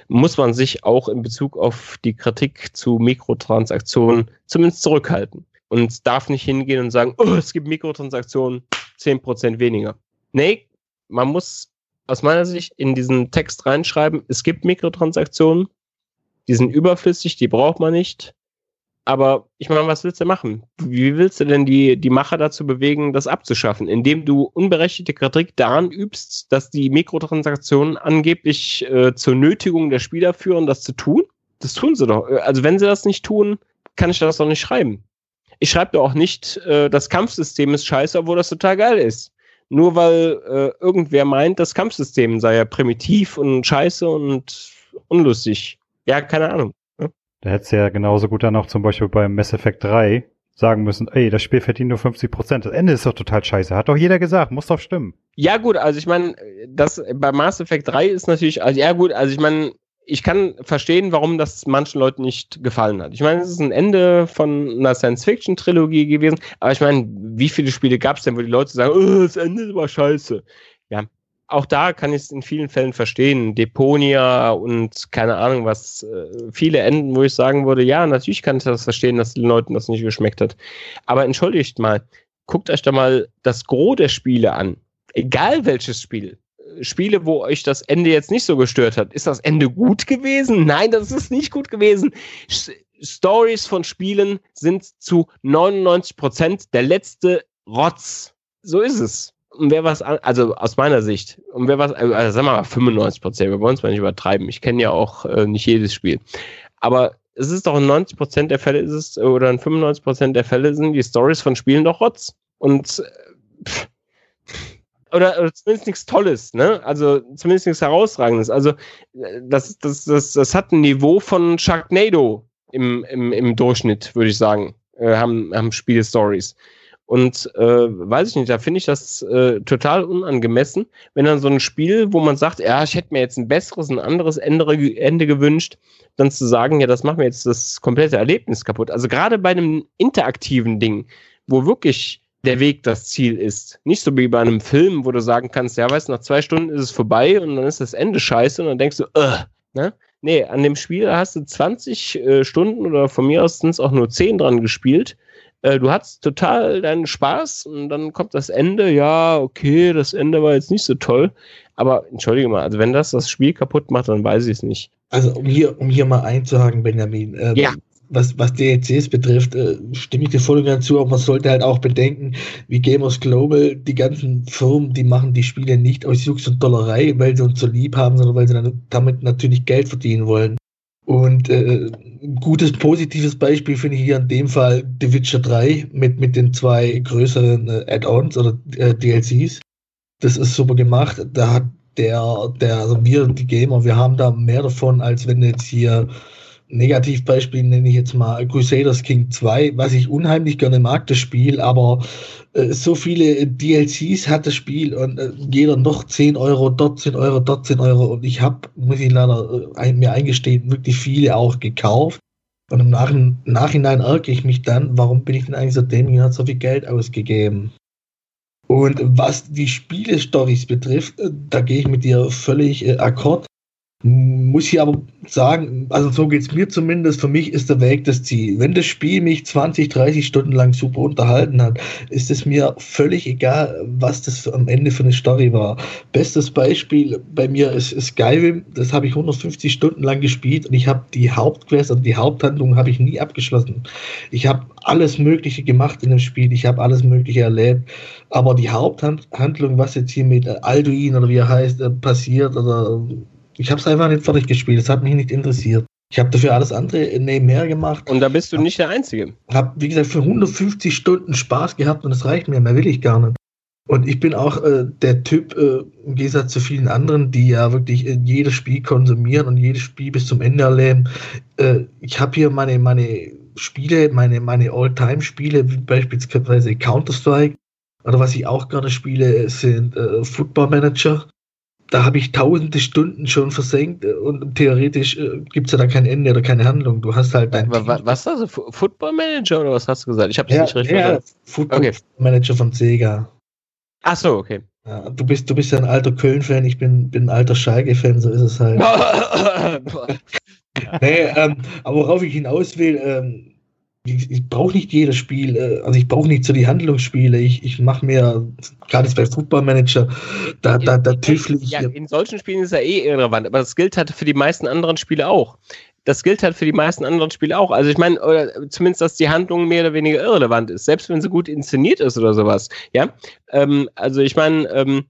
muss man sich auch in Bezug auf die Kritik zu Mikrotransaktionen zumindest zurückhalten und darf nicht hingehen und sagen, oh, es gibt Mikrotransaktionen, 10% weniger. Nee, man muss aus meiner Sicht in diesen Text reinschreiben, es gibt Mikrotransaktionen, die sind überflüssig, die braucht man nicht. Aber ich meine, was willst du machen? Wie willst du denn die, die Macher dazu bewegen, das abzuschaffen? Indem du unberechtigte Kritik daran übst, dass die Mikrotransaktionen angeblich äh, zur Nötigung der Spieler führen, das zu tun? Das tun sie doch. Also wenn sie das nicht tun, kann ich das doch nicht schreiben. Ich schreibe doch auch nicht, äh, das Kampfsystem ist scheiße, obwohl das total geil ist. Nur weil äh, irgendwer meint, das Kampfsystem sei ja primitiv und scheiße und unlustig. Ja, keine Ahnung. Da hättest du ja genauso gut dann auch zum Beispiel beim Mass Effect 3 sagen müssen, ey, das Spiel verdient nur 50 Prozent. Das Ende ist doch total scheiße. Hat doch jeder gesagt, muss doch stimmen. Ja, gut, also ich meine, das bei Mass Effect 3 ist natürlich, also ja gut, also ich meine, ich kann verstehen, warum das manchen Leuten nicht gefallen hat. Ich meine, es ist ein Ende von einer Science-Fiction-Trilogie gewesen, aber ich meine, wie viele Spiele gab es denn, wo die Leute sagen, oh, das Ende war scheiße. Ja, auch da kann ich es in vielen Fällen verstehen. Deponia und keine Ahnung was, äh, viele Enden, wo ich sagen würde, ja, natürlich kann ich das verstehen, dass den Leuten das nicht geschmeckt hat. Aber entschuldigt mal, guckt euch da mal das Gros der Spiele an. Egal welches Spiel. Spiele, wo euch das Ende jetzt nicht so gestört hat. Ist das Ende gut gewesen? Nein, das ist nicht gut gewesen. Stories von Spielen sind zu 99 Prozent der letzte Rotz. So ist es und wer was, also aus meiner Sicht, und wer was, also sagen wir mal 95 Prozent, wir wollen es mal nicht übertreiben. Ich kenne ja auch äh, nicht jedes Spiel. Aber es ist doch in 90 Prozent der Fälle ist es, oder in 95 Prozent der Fälle sind die Stories von Spielen doch Rotz. Und, äh, pff, oder, oder zumindest nichts Tolles, ne? Also zumindest nichts Herausragendes. Also das, das, das, das hat ein Niveau von Sharknado im, im, im Durchschnitt, würde ich sagen, äh, haben, haben Spiele-Stories. Und äh, weiß ich nicht, da finde ich das äh, total unangemessen, wenn dann so ein Spiel, wo man sagt, ja, ich hätte mir jetzt ein besseres, ein anderes Ende, Ende gewünscht, dann zu sagen, ja, das macht mir jetzt das komplette Erlebnis kaputt. Also gerade bei einem interaktiven Ding, wo wirklich der Weg das Ziel ist. Nicht so wie bei einem Film, wo du sagen kannst, ja, weißt du, nach zwei Stunden ist es vorbei und dann ist das Ende scheiße und dann denkst du, äh, ne? Nee, an dem Spiel hast du 20 äh, Stunden oder von mir aus sind es auch nur 10 dran gespielt äh, du hattest total deinen Spaß und dann kommt das Ende, ja, okay, das Ende war jetzt nicht so toll. Aber entschuldige mal, also wenn das das Spiel kaputt macht, dann weiß ich es nicht. Also um hier, um hier mal einzuhaken, Benjamin, äh, ja. was, was DLCs betrifft, äh, stimme ich dir voll und ganz zu, aber man sollte halt auch bedenken, wie Gamers Global, die ganzen Firmen, die machen die Spiele nicht aus Jux und Dollerei, weil sie uns so lieb haben, sondern weil sie dann damit natürlich Geld verdienen wollen. Und äh, gutes, positives Beispiel finde ich hier in dem Fall The Witcher 3 mit, mit den zwei größeren äh, Add-ons oder äh, DLCs. Das ist super gemacht. Da hat der, der, also wir, die Gamer, wir haben da mehr davon, als wenn jetzt hier Negativbeispiel nenne ich jetzt mal Crusaders King 2, was ich unheimlich gerne mag, das Spiel, aber äh, so viele DLCs hat das Spiel und äh, jeder noch 10 Euro, dort 10 Euro, dort 10 Euro und ich habe, muss ich leider äh, mir eingestehen, wirklich viele auch gekauft. Und im Nach Nachhinein ärgere ich mich dann, warum bin ich denn eigentlich so dämlich und hat so viel Geld ausgegeben? Und was die Spiele-Stories betrifft, äh, da gehe ich mit dir völlig äh, akkord. Muss ich aber sagen, also so geht es mir zumindest, für mich ist der Weg das Ziel. Wenn das Spiel mich 20, 30 Stunden lang super unterhalten hat, ist es mir völlig egal, was das am Ende für eine Story war. Bestes Beispiel bei mir ist, ist Skyrim, das habe ich 150 Stunden lang gespielt und ich habe die Hauptquest und die Haupthandlung habe ich nie abgeschlossen. Ich habe alles Mögliche gemacht in dem Spiel, ich habe alles Mögliche erlebt, aber die Haupthandlung, was jetzt hier mit Alduin oder wie er heißt, äh, passiert oder ich habe es einfach nicht fertig gespielt. Es hat mich nicht interessiert. Ich habe dafür alles andere nebenher gemacht. Und da bist du nicht der Einzige. Habe, wie gesagt, für 150 Stunden Spaß gehabt und das reicht mir. Mehr will ich gar nicht. Und ich bin auch äh, der Typ, äh, im Gegensatz zu vielen anderen, die ja wirklich äh, jedes Spiel konsumieren und jedes Spiel bis zum Ende erleben. Äh, ich habe hier meine, meine Spiele, meine, meine All-Time-Spiele, wie beispielsweise Counter-Strike. Oder was ich auch gerne spiele, sind äh, Football Manager da habe ich tausende Stunden schon versenkt äh, und theoretisch äh, gibt es ja da kein Ende oder keine Handlung. Du hast halt dein. Was, was also Football Manager oder was hast du gesagt? Ich habe es ja, nicht richtig ja, Football okay. Manager von Sega. Ach so, okay. Ja, du bist du bist ja ein alter Köln-Fan, ich bin, bin ein alter Schalke-Fan, so ist es halt. *laughs* nee, ähm, aber worauf ich hinaus will, ähm, ich, ich brauche nicht jedes Spiel, äh, also ich brauche nicht so die Handlungsspiele. Ich, ich mache mir, gerade bei Football Manager, da, da, da tüfle ich. Ja, in solchen Spielen ist er eh irrelevant, aber das gilt halt für die meisten anderen Spiele auch. Das gilt halt für die meisten anderen Spiele auch. Also ich meine, oder zumindest, dass die Handlung mehr oder weniger irrelevant ist, selbst wenn sie gut inszeniert ist oder sowas. Ja, ähm, also ich meine, ähm,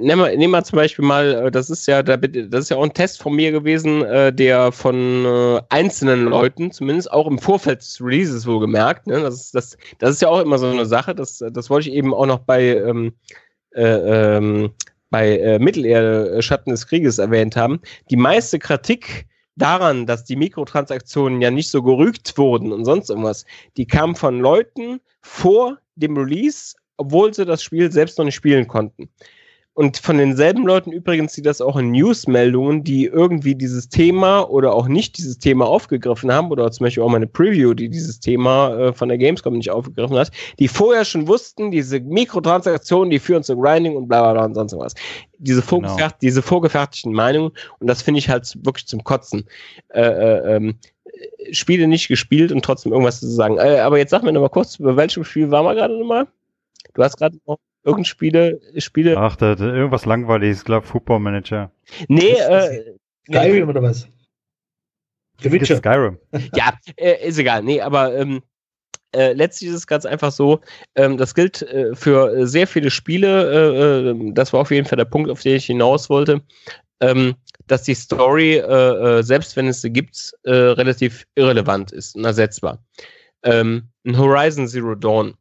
nehmen wir, nehmen wir zum Beispiel mal, äh, das ist ja, das ist ja auch ein Test von mir gewesen, äh, der von äh, einzelnen Leuten, zumindest auch im Vorfeld des Releases wohl gemerkt, ne? das, ist, das, das ist ja auch immer so eine Sache, das, das wollte ich eben auch noch bei, ähm, äh, ähm, bei äh, Mittelerde Schatten des Krieges erwähnt haben. Die meiste Kritik daran, dass die Mikrotransaktionen ja nicht so gerügt wurden und sonst irgendwas, die kamen von Leuten vor dem Release, obwohl sie das Spiel selbst noch nicht spielen konnten. Und von denselben Leuten übrigens, die das auch in Newsmeldungen, die irgendwie dieses Thema oder auch nicht dieses Thema aufgegriffen haben, oder zum Beispiel auch meine Preview, die dieses Thema äh, von der Gamescom nicht aufgegriffen hat, die vorher schon wussten, diese Mikrotransaktionen, die führen zu Grinding und bla bla bla und sonst was. Diese, genau. diese vorgefertigten Meinungen, und das finde ich halt wirklich zum Kotzen. Äh, äh, ähm, Spiele nicht gespielt und trotzdem irgendwas zu sagen. Äh, aber jetzt sag mir nochmal kurz, über welchem Spiel waren wir gerade nochmal? Du hast gerade noch Irgendein Spiele, Spiele. Ach, da, da, irgendwas langweiliges, glaube Football Manager. Nee, äh. Skyrim oder was? The Witcher. Skyrim. *laughs* ja, äh, ist egal. Nee, aber ähm, äh, letztlich ist es ganz einfach so, ähm, das gilt äh, für sehr viele Spiele, äh, äh, das war auf jeden Fall der Punkt, auf den ich hinaus wollte, ähm, dass die Story, äh, selbst wenn es sie gibt, relativ irrelevant ist und ersetzbar. Ähm, ein Horizon Zero Dawn.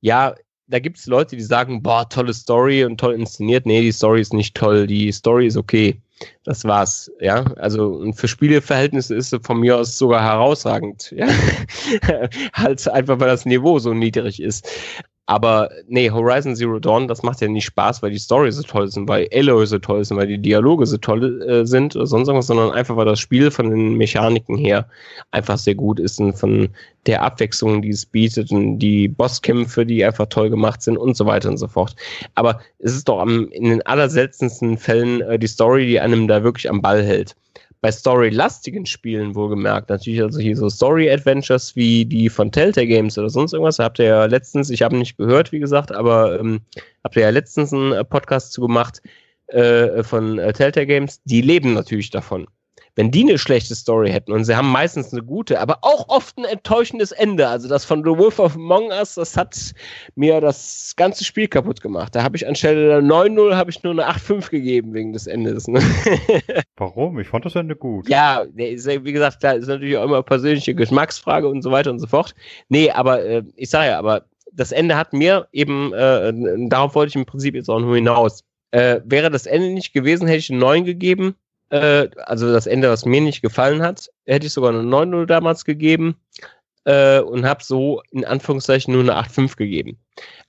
Ja, da gibt es Leute, die sagen, boah, tolle Story und toll inszeniert. Nee, die Story ist nicht toll, die Story ist okay. Das war's, ja. Also für Spieleverhältnisse ist sie von mir aus sogar herausragend, ja. *laughs* halt einfach, weil das Niveau so niedrig ist. Aber nee, Horizon Zero Dawn, das macht ja nicht Spaß, weil die Story so toll sind, weil Aloy so toll sind, weil die Dialoge so toll äh, sind oder sonst irgendwas, sondern einfach, weil das Spiel von den Mechaniken her einfach sehr gut ist und von der Abwechslung, die es bietet und die Bosskämpfe, die einfach toll gemacht sind und so weiter und so fort. Aber es ist doch am, in den allerseltensten Fällen äh, die Story, die einem da wirklich am Ball hält bei storylastigen Spielen wohlgemerkt, natürlich also hier so Story-Adventures wie die von Telltale Games oder sonst irgendwas, habt ihr ja letztens, ich habe nicht gehört, wie gesagt, aber ähm, habt ihr ja letztens einen äh, Podcast zu gemacht äh, von äh, Telltale Games, die leben natürlich davon wenn die eine schlechte Story hätten und sie haben meistens eine gute, aber auch oft ein enttäuschendes Ende. Also das von The Wolf of Among Us, das hat mir das ganze Spiel kaputt gemacht. Da habe ich anstelle der 9-0 habe ich nur eine 8-5 gegeben wegen des Endes. Ne? *laughs* Warum? Ich fand das Ende gut. Ja, wie gesagt, da ist natürlich auch immer persönliche Geschmacksfrage und so weiter und so fort. Nee, aber äh, ich sage ja, aber das Ende hat mir eben, äh, darauf wollte ich im Prinzip jetzt auch nur hinaus. Äh, wäre das Ende nicht gewesen, hätte ich einen 9 gegeben äh, also das Ende, was mir nicht gefallen hat, hätte ich sogar eine 9-0 damals gegeben äh, und habe so in Anführungszeichen nur eine 8-5 gegeben.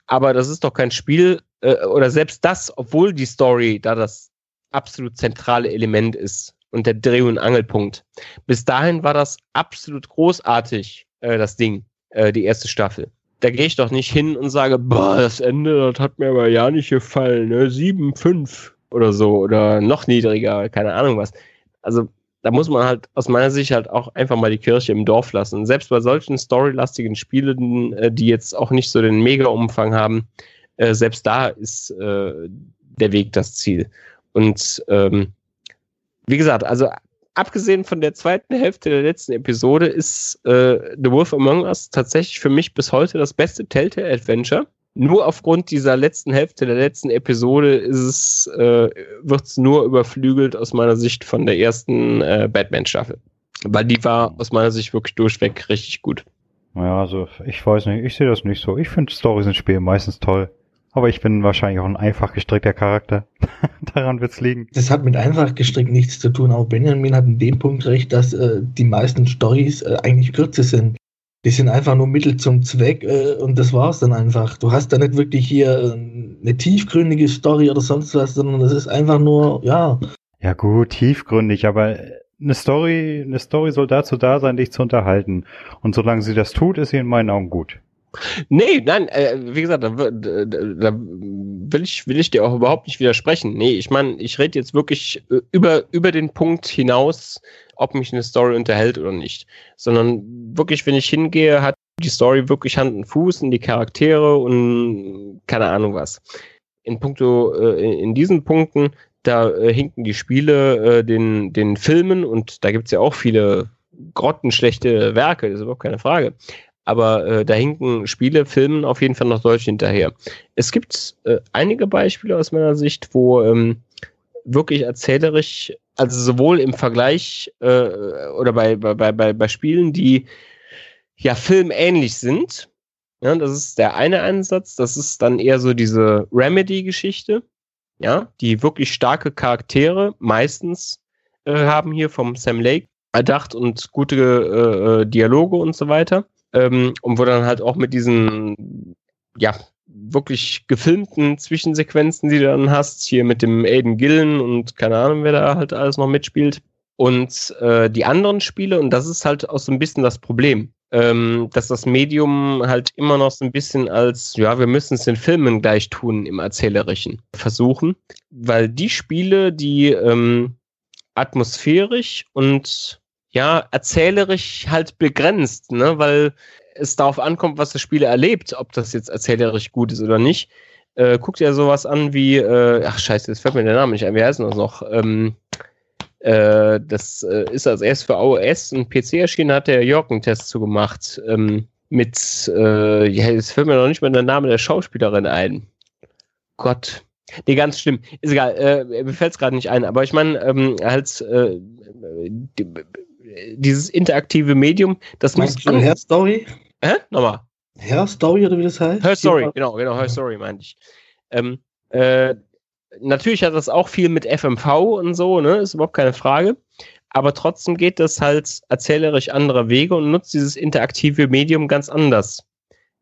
Aber das ist doch kein Spiel, äh, oder selbst das, obwohl die Story da das absolut zentrale Element ist und der Dreh- und Angelpunkt. Bis dahin war das absolut großartig, äh, das Ding, äh, die erste Staffel. Da gehe ich doch nicht hin und sage, boah, das Ende, das hat mir aber ja nicht gefallen, ne? 7, 5 oder so oder noch niedriger, keine Ahnung was. Also da muss man halt aus meiner Sicht halt auch einfach mal die Kirche im Dorf lassen. Selbst bei solchen storylastigen Spielen, äh, die jetzt auch nicht so den Mega-Umfang haben, äh, selbst da ist äh, der Weg das Ziel. Und ähm, wie gesagt, also abgesehen von der zweiten Hälfte der letzten Episode ist äh, The Wolf Among Us tatsächlich für mich bis heute das beste Telltale-Adventure nur aufgrund dieser letzten Hälfte der letzten Episode ist es, äh, wird es nur überflügelt aus meiner Sicht von der ersten äh, Batman-Staffel. Weil die war aus meiner Sicht wirklich durchweg richtig gut. Ja, also ich weiß nicht, ich sehe das nicht so. Ich finde Storys in Spielen meistens toll. Aber ich bin wahrscheinlich auch ein einfach gestrickter Charakter. *laughs* Daran wird's liegen. Das hat mit einfach gestrickt nichts zu tun. Auch Benjamin hat in dem Punkt recht, dass äh, die meisten Stories äh, eigentlich kürzer sind. Die sind einfach nur Mittel zum Zweck äh, und das war's dann einfach. Du hast da nicht wirklich hier äh, eine tiefgründige Story oder sonst was, sondern das ist einfach nur, ja. Ja gut, tiefgründig, aber eine Story, eine Story soll dazu da sein, dich zu unterhalten. Und solange sie das tut, ist sie in meinen Augen gut. Nee, nein, äh, wie gesagt, da, da, da, will ich will ich dir auch überhaupt nicht widersprechen. Nee, ich meine, ich rede jetzt wirklich äh, über über den Punkt hinaus, ob mich eine Story unterhält oder nicht, sondern wirklich, wenn ich hingehe, hat die Story wirklich Hand und Fuß und die Charaktere und keine Ahnung was. In puncto äh, in diesen Punkten da äh, hinken die Spiele äh, den den Filmen und da gibt's ja auch viele grottenschlechte Werke, das ist überhaupt keine Frage aber äh, da hinken Spiele, Filmen auf jeden Fall noch deutlich hinterher. Es gibt äh, einige Beispiele aus meiner Sicht, wo ähm, wirklich erzählerisch, also sowohl im Vergleich äh, oder bei, bei, bei, bei Spielen, die ja filmähnlich sind, ja, das ist der eine Ansatz, das ist dann eher so diese Remedy-Geschichte, ja, die wirklich starke Charaktere meistens äh, haben hier vom Sam Lake erdacht und gute äh, äh, Dialoge und so weiter. Ähm, und wo dann halt auch mit diesen, ja, wirklich gefilmten Zwischensequenzen, die du dann hast, hier mit dem Aiden Gillen und keine Ahnung, wer da halt alles noch mitspielt. Und äh, die anderen Spiele, und das ist halt auch so ein bisschen das Problem, ähm, dass das Medium halt immer noch so ein bisschen als, ja, wir müssen es den Filmen gleich tun im Erzählerischen versuchen, weil die Spiele, die ähm, atmosphärisch und ja, erzählerisch halt begrenzt, ne, weil es darauf ankommt, was der Spieler erlebt, ob das jetzt erzählerisch gut ist oder nicht. Äh, guckt ja sowas an wie, äh, ach scheiße, jetzt fällt mir der Name nicht ein, wie heißt das noch? Ähm, äh, das äh, ist als erst für AOS und PC erschienen, hat der Jörg einen Test zugemacht. Ähm, mit, äh, ja, jetzt fällt mir noch nicht mal der Name der Schauspielerin ein. Gott. Nee, ganz schlimm. Ist egal, äh, mir fällt es gerade nicht ein, aber ich meine, ähm, halt, die, dieses interaktive Medium, das Meinst muss. Du Her Story? Hä? Nochmal. Her Story oder wie das heißt? Her Story, genau, genau, Her Story meinte ich. Ähm, äh, natürlich hat das auch viel mit FMV und so, ne? Ist überhaupt keine Frage. Aber trotzdem geht das halt erzählerisch andere Wege und nutzt dieses interaktive Medium ganz anders,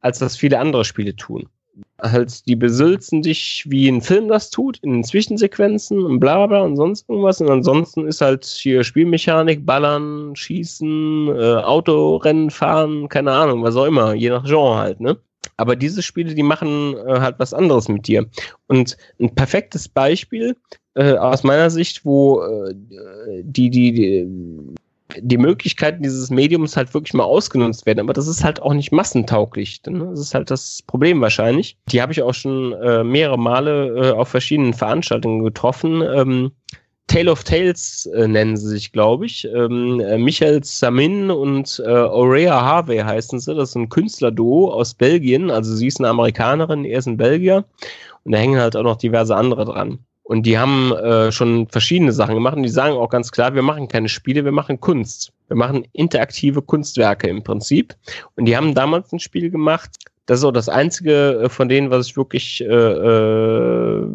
als das viele andere Spiele tun. Halt, die besülzen dich, wie ein Film das tut, in den Zwischensequenzen und bla bla und sonst irgendwas. Und ansonsten ist halt hier Spielmechanik, Ballern, Schießen, äh, Autorennen fahren, keine Ahnung, was auch immer, je nach Genre halt, ne? Aber diese Spiele, die machen äh, halt was anderes mit dir. Und ein perfektes Beispiel äh, aus meiner Sicht, wo äh, die, die, die, die Möglichkeiten dieses Mediums halt wirklich mal ausgenutzt werden, aber das ist halt auch nicht massentauglich. Ne? Das ist halt das Problem wahrscheinlich. Die habe ich auch schon äh, mehrere Male äh, auf verschiedenen Veranstaltungen getroffen. Ähm, Tale of Tales äh, nennen sie sich, glaube ich. Ähm, äh, Michael Samin und äh, Aurea Harvey heißen sie. Das ist ein Künstlerduo aus Belgien. Also sie ist eine Amerikanerin, er ist ein Belgier. Und da hängen halt auch noch diverse andere dran. Und die haben äh, schon verschiedene Sachen gemacht und die sagen auch ganz klar, wir machen keine Spiele, wir machen Kunst. Wir machen interaktive Kunstwerke im Prinzip. Und die haben damals ein Spiel gemacht. Das ist auch das einzige äh, von denen, was ich wirklich äh, äh,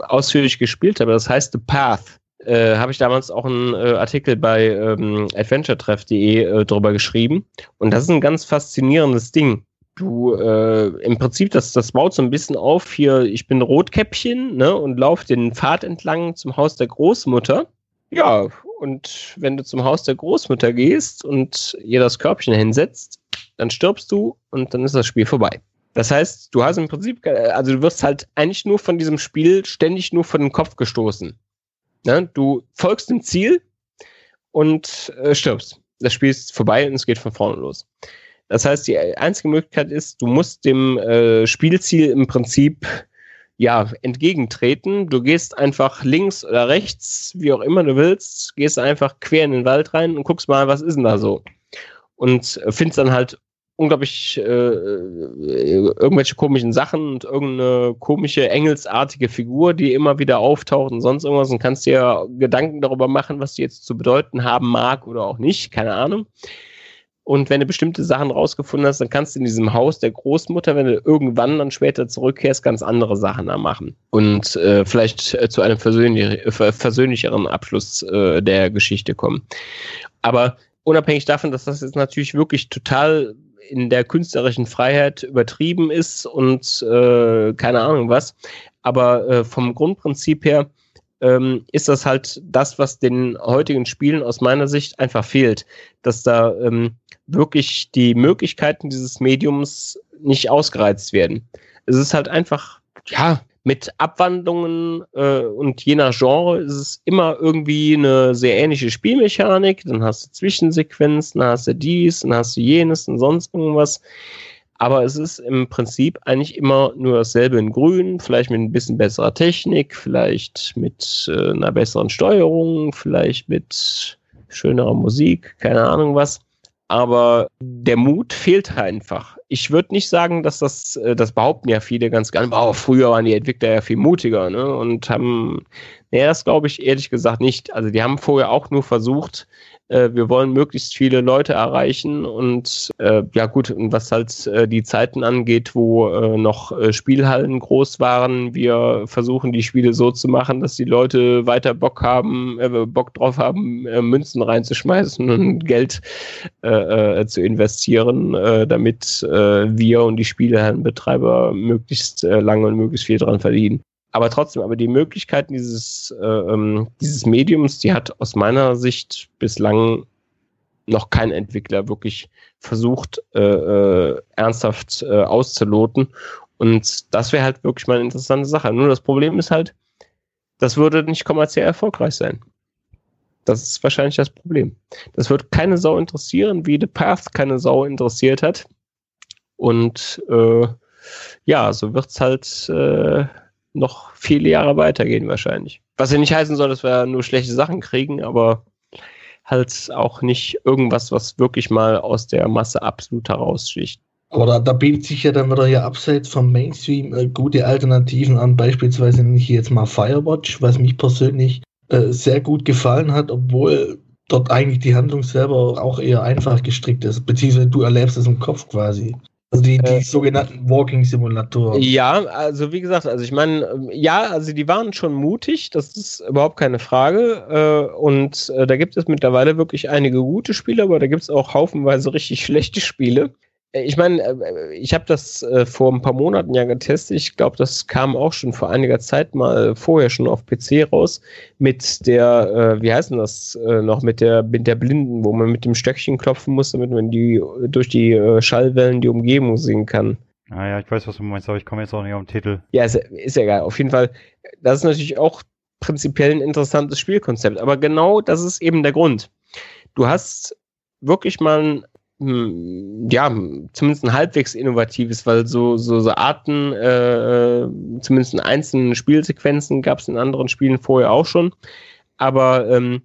ausführlich gespielt habe. Das heißt The Path äh, habe ich damals auch einen äh, Artikel bei ähm, adventuretreff.de äh, drüber geschrieben. Und das ist ein ganz faszinierendes Ding. Du, äh, im Prinzip, das, das baut so ein bisschen auf hier, ich bin Rotkäppchen, ne, und laufe den Pfad entlang zum Haus der Großmutter. Ja, und wenn du zum Haus der Großmutter gehst und ihr das Körbchen hinsetzt, dann stirbst du und dann ist das Spiel vorbei. Das heißt, du hast im Prinzip, also du wirst halt eigentlich nur von diesem Spiel ständig nur von den Kopf gestoßen. Ne? Du folgst dem Ziel und äh, stirbst. Das Spiel ist vorbei und es geht von vorne los. Das heißt, die einzige Möglichkeit ist, du musst dem äh, Spielziel im Prinzip ja entgegentreten. Du gehst einfach links oder rechts, wie auch immer du willst, gehst einfach quer in den Wald rein und guckst mal, was ist denn da so. Und findest dann halt unglaublich äh, äh, irgendwelche komischen Sachen und irgendeine komische engelsartige Figur, die immer wieder auftaucht und sonst irgendwas und kannst dir Gedanken darüber machen, was die jetzt zu bedeuten haben mag oder auch nicht, keine Ahnung. Und wenn du bestimmte Sachen rausgefunden hast, dann kannst du in diesem Haus der Großmutter, wenn du irgendwann dann später zurückkehrst, ganz andere Sachen da machen. Und äh, vielleicht äh, zu einem versöhnlich, versöhnlicheren Abschluss äh, der Geschichte kommen. Aber unabhängig davon, dass das jetzt natürlich wirklich total in der künstlerischen Freiheit übertrieben ist und äh, keine Ahnung was. Aber äh, vom Grundprinzip her ähm, ist das halt das, was den heutigen Spielen aus meiner Sicht einfach fehlt, dass da ähm, wirklich die Möglichkeiten dieses Mediums nicht ausgereizt werden. Es ist halt einfach, ja, mit Abwandlungen äh, und je nach Genre ist es immer irgendwie eine sehr ähnliche Spielmechanik. Dann hast du Zwischensequenzen, dann hast du dies, dann hast du jenes und sonst irgendwas. Aber es ist im Prinzip eigentlich immer nur dasselbe in Grün, vielleicht mit ein bisschen besserer Technik, vielleicht mit äh, einer besseren Steuerung, vielleicht mit schönerer Musik, keine Ahnung was. Aber der Mut fehlt einfach ich würde nicht sagen, dass das, äh, das behaupten ja viele ganz gerne, oh, früher waren die Entwickler ja viel mutiger, ne? Und haben, nee, das glaube ich ehrlich gesagt nicht. Also die haben vorher auch nur versucht, äh, wir wollen möglichst viele Leute erreichen und äh, ja gut, und was halt äh, die Zeiten angeht, wo äh, noch äh, Spielhallen groß waren, wir versuchen die Spiele so zu machen, dass die Leute weiter Bock haben, äh, Bock drauf haben, Münzen reinzuschmeißen und Geld zu investieren, damit wir und die Spielhallenbetreiber möglichst lange und möglichst viel dran verdienen aber trotzdem, aber die Möglichkeiten dieses, äh, ähm, dieses Mediums, die hat aus meiner Sicht bislang noch kein Entwickler wirklich versucht, äh, äh, ernsthaft äh, auszuloten. Und das wäre halt wirklich mal eine interessante Sache. Nur das Problem ist halt, das würde nicht kommerziell erfolgreich sein. Das ist wahrscheinlich das Problem. Das wird keine Sau interessieren, wie The Path keine Sau interessiert hat. Und äh, ja, so wird's halt äh, noch viele Jahre weitergehen wahrscheinlich. Was ja nicht heißen soll, dass wir nur schlechte Sachen kriegen, aber halt auch nicht irgendwas, was wirklich mal aus der Masse absolut heraussticht. Aber da, da bietet sich ja dann wieder ja abseits vom Mainstream äh, gute Alternativen an. Beispielsweise ich jetzt mal Firewatch, was mich persönlich äh, sehr gut gefallen hat, obwohl dort eigentlich die Handlung selber auch eher einfach gestrickt ist, beziehungsweise du erlebst es im Kopf quasi. Also die, die äh, sogenannten Walking-Simulatoren. Ja, also wie gesagt, also ich meine, ähm, ja, also die waren schon mutig, das ist überhaupt keine Frage. Äh, und äh, da gibt es mittlerweile wirklich einige gute Spiele, aber da gibt es auch haufenweise richtig *laughs* schlechte Spiele. Äh, ich meine, äh, ich habe das äh, vor ein paar Monaten ja getestet. Ich glaube, das kam auch schon vor einiger Zeit mal vorher schon auf PC raus mit der, wie heißt denn das noch, mit der, mit der Blinden, wo man mit dem Stöckchen klopfen muss, damit man die durch die Schallwellen die Umgebung sehen kann. Ah ja, ich weiß, was du meinst, aber ich komme jetzt auch nicht auf den Titel. Ja, ist, ist ja egal. Auf jeden Fall, das ist natürlich auch prinzipiell ein interessantes Spielkonzept. Aber genau das ist eben der Grund. Du hast wirklich mal hm, ja, zumindest ein halbwegs innovatives, weil so, so, so Arten, äh, zumindest in einzelnen Spielsequenzen gab es in anderen Spielen vorher auch schon. Aber ähm,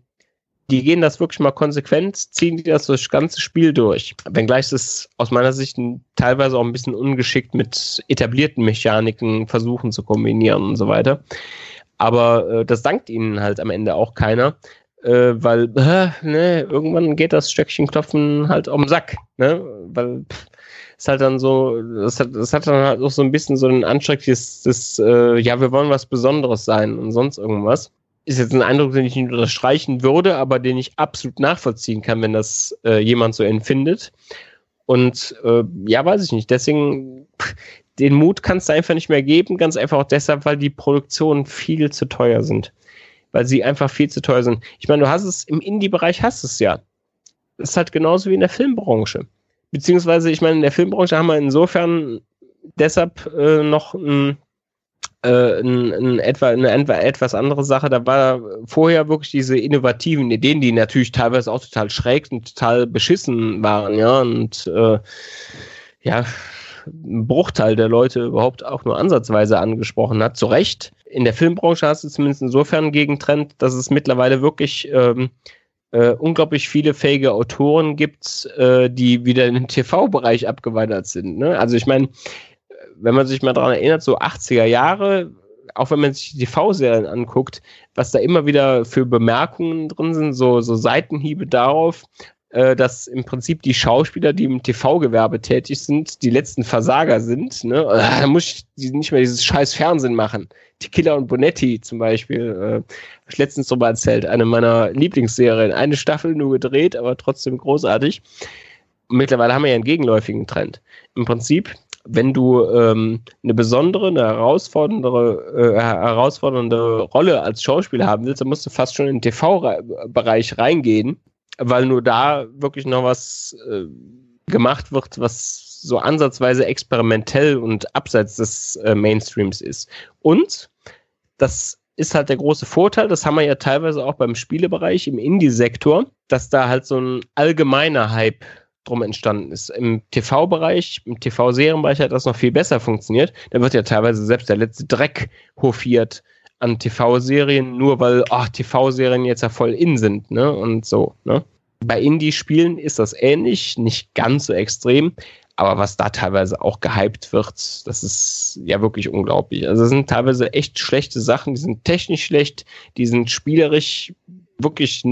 die gehen das wirklich mal konsequent, ziehen die das durch das ganze Spiel durch. Wenngleich es aus meiner Sicht teilweise auch ein bisschen ungeschickt mit etablierten Mechaniken versuchen zu kombinieren und so weiter. Aber äh, das dankt ihnen halt am Ende auch keiner, äh, weil äh, ne, irgendwann geht das Stöckchenklopfen halt um den Sack, ne? Weil es halt dann so, es hat, es hat dann halt auch so ein bisschen so Anstrich, das, das äh, ja, wir wollen was Besonderes sein und sonst irgendwas. Ist jetzt ein Eindruck, den ich nicht unterstreichen würde, aber den ich absolut nachvollziehen kann, wenn das äh, jemand so empfindet. Und äh, ja, weiß ich nicht. Deswegen, den Mut kannst du einfach nicht mehr geben, ganz einfach auch deshalb, weil die Produktionen viel zu teuer sind weil sie einfach viel zu teuer sind. Ich meine, du hast es im Indie-Bereich hast es ja. Das ist halt genauso wie in der Filmbranche. Beziehungsweise, ich meine, in der Filmbranche haben wir insofern deshalb äh, noch ein, äh, ein, ein etwa, eine etwas andere Sache. Da war vorher wirklich diese innovativen Ideen, die natürlich teilweise auch total schräg und total beschissen waren, ja. Und äh, ja, ein Bruchteil der Leute überhaupt auch nur ansatzweise angesprochen hat. Zu Recht. In der Filmbranche hast du zumindest insofern einen Gegentrend, dass es mittlerweile wirklich ähm, äh, unglaublich viele fähige Autoren gibt, äh, die wieder in den *laughs* TV-Bereich abgewandert sind. Ne? Also ich meine, wenn man sich mal daran erinnert, so 80er Jahre, auch wenn man sich die TV-Serien anguckt, was da immer wieder für Bemerkungen drin sind, so, so Seitenhiebe darauf, dass im Prinzip die Schauspieler, die im TV-Gewerbe tätig sind, die letzten Versager sind. Ne? Da muss ich nicht mehr dieses scheiß Fernsehen machen. Die Killer und Bonetti zum Beispiel, äh, habe ich letztens drüber erzählt, eine meiner Lieblingsserien. Eine Staffel nur gedreht, aber trotzdem großartig. Mittlerweile haben wir ja einen gegenläufigen Trend. Im Prinzip, wenn du ähm, eine besondere, eine herausfordernde, äh, herausfordernde Rolle als Schauspieler haben willst, dann musst du fast schon in den TV-Bereich reingehen weil nur da wirklich noch was äh, gemacht wird, was so ansatzweise experimentell und abseits des äh, Mainstreams ist. Und das ist halt der große Vorteil, das haben wir ja teilweise auch beim Spielebereich, im Indie-Sektor, dass da halt so ein allgemeiner Hype drum entstanden ist. Im TV-Bereich, im TV-Serienbereich hat das noch viel besser funktioniert. Da wird ja teilweise selbst der letzte Dreck hofiert an TV-Serien, nur weil TV-Serien jetzt ja voll in sind, ne? Und so, ne? Bei Indie-Spielen ist das ähnlich, nicht ganz so extrem, aber was da teilweise auch gehypt wird, das ist ja wirklich unglaublich. Also es sind teilweise echt schlechte Sachen, die sind technisch schlecht, die sind spielerisch wirklich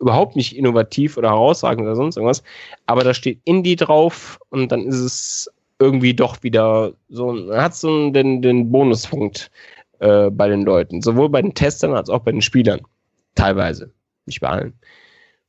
überhaupt nicht innovativ oder herausragend oder sonst irgendwas. Aber da steht Indie drauf und dann ist es irgendwie doch wieder so, hat so den, den Bonuspunkt äh, bei den Leuten. Sowohl bei den Testern als auch bei den Spielern. Teilweise. Nicht bei allen.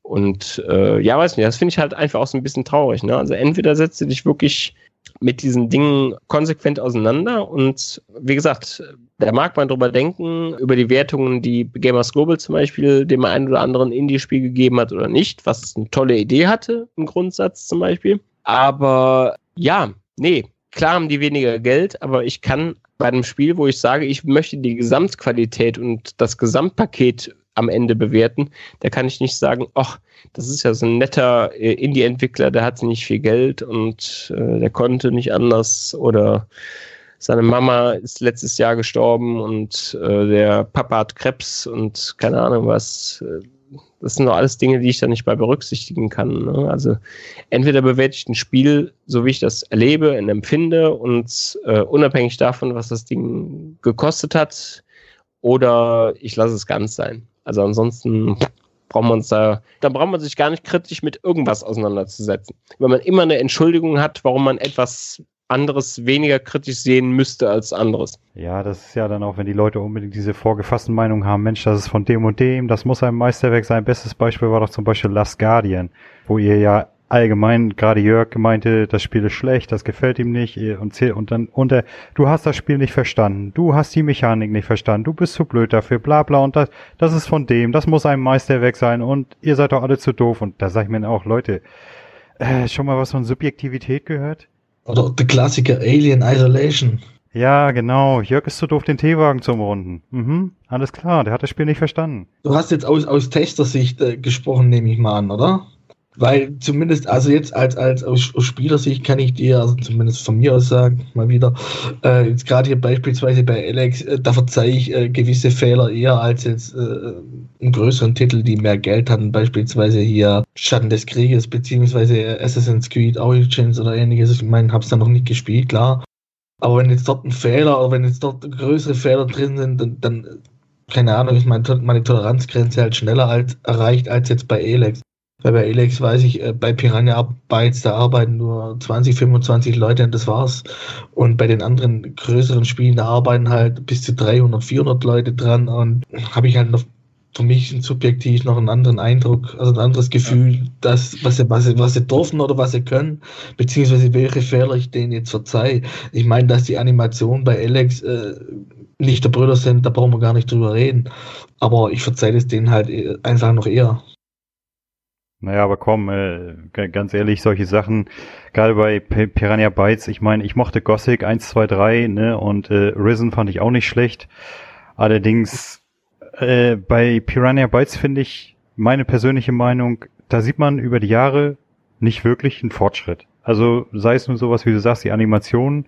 Und äh, ja, weiß nicht, das finde ich halt einfach auch so ein bisschen traurig. Ne? Also entweder setzt du dich wirklich mit diesen Dingen konsequent auseinander und wie gesagt, da mag man drüber denken, über die Wertungen, die Gamers Global zum Beispiel dem einen oder anderen Indie-Spiel gegeben hat oder nicht, was eine tolle Idee hatte im Grundsatz zum Beispiel. Aber ja, nee, klar haben die weniger Geld, aber ich kann bei einem Spiel, wo ich sage, ich möchte die Gesamtqualität und das Gesamtpaket am Ende bewerten. Da kann ich nicht sagen, ach, das ist ja so ein netter äh, Indie-Entwickler, der hatte nicht viel Geld und äh, der konnte nicht anders oder seine Mama ist letztes Jahr gestorben und äh, der Papa hat Krebs und keine Ahnung was. Das sind doch alles Dinge, die ich da nicht bei berücksichtigen kann. Ne? Also entweder bewerte ich ein Spiel, so wie ich das erlebe und empfinde und äh, unabhängig davon, was das Ding gekostet hat, oder ich lasse es ganz sein. Also ansonsten braucht man uns da, da braucht man sich gar nicht kritisch mit irgendwas auseinanderzusetzen. Wenn man immer eine Entschuldigung hat, warum man etwas anderes weniger kritisch sehen müsste als anderes. Ja, das ist ja dann auch, wenn die Leute unbedingt diese vorgefassten Meinungen haben, Mensch, das ist von dem und dem, das muss ein Meisterwerk sein. Bestes Beispiel war doch zum Beispiel Last Guardian, wo ihr ja allgemein, gerade Jörg meinte, das Spiel ist schlecht, das gefällt ihm nicht und, und dann unter, du hast das Spiel nicht verstanden, du hast die Mechanik nicht verstanden, du bist zu blöd dafür, bla bla und das, das ist von dem, das muss ein Meisterwerk sein und ihr seid doch alle zu doof und da sag ich mir auch, Leute, äh, schon mal was von Subjektivität gehört? Oder der Klassiker Alien Isolation. Ja, genau. Jörg ist zu doof, den Teewagen zu umrunden. Mhm, alles klar, der hat das Spiel nicht verstanden. Du hast jetzt aus, aus Testersicht äh, gesprochen, nehme ich mal an, oder? Weil zumindest, also jetzt als, als aus, Spielersicht kann ich dir, also zumindest von mir aus sagen, mal wieder, äh, jetzt gerade hier beispielsweise bei Alex, äh, da verzeihe ich äh, gewisse Fehler eher als jetzt äh, in größeren Titel, die mehr Geld hatten, beispielsweise hier Schatten des Krieges, beziehungsweise Assassin's Creed Origins oder ähnliches. Ich meine, hab's da noch nicht gespielt, klar. Aber wenn jetzt dort ein Fehler oder wenn jetzt dort größere Fehler drin sind, dann, dann keine Ahnung, ist meine, meine Toleranzgrenze halt schneller als, erreicht als jetzt bei Alex. Weil bei Elex weiß ich, äh, bei Piranha Bytes, da arbeiten nur 20, 25 Leute und das war's. Und bei den anderen größeren Spielen, da arbeiten halt bis zu 300, 400 Leute dran und habe ich halt noch für mich subjektiv noch einen anderen Eindruck, also ein anderes Gefühl, ja. dass, was sie, was, sie, was sie dürfen oder was sie können, beziehungsweise welche Fehler ich denen jetzt verzeihe. Ich meine, dass die Animationen bei Alex äh, nicht der Brüder sind, da brauchen wir gar nicht drüber reden. Aber ich verzeihe es denen halt äh, einfach noch eher. Naja, aber komm, äh, ganz ehrlich, solche Sachen, gerade bei Piranha Bytes, ich meine, ich mochte Gothic 1, 2, 3, ne, und äh, Risen fand ich auch nicht schlecht. Allerdings, äh, bei Piranha Bytes finde ich, meine persönliche Meinung, da sieht man über die Jahre nicht wirklich einen Fortschritt. Also sei es nur sowas, wie du sagst, die Animationen,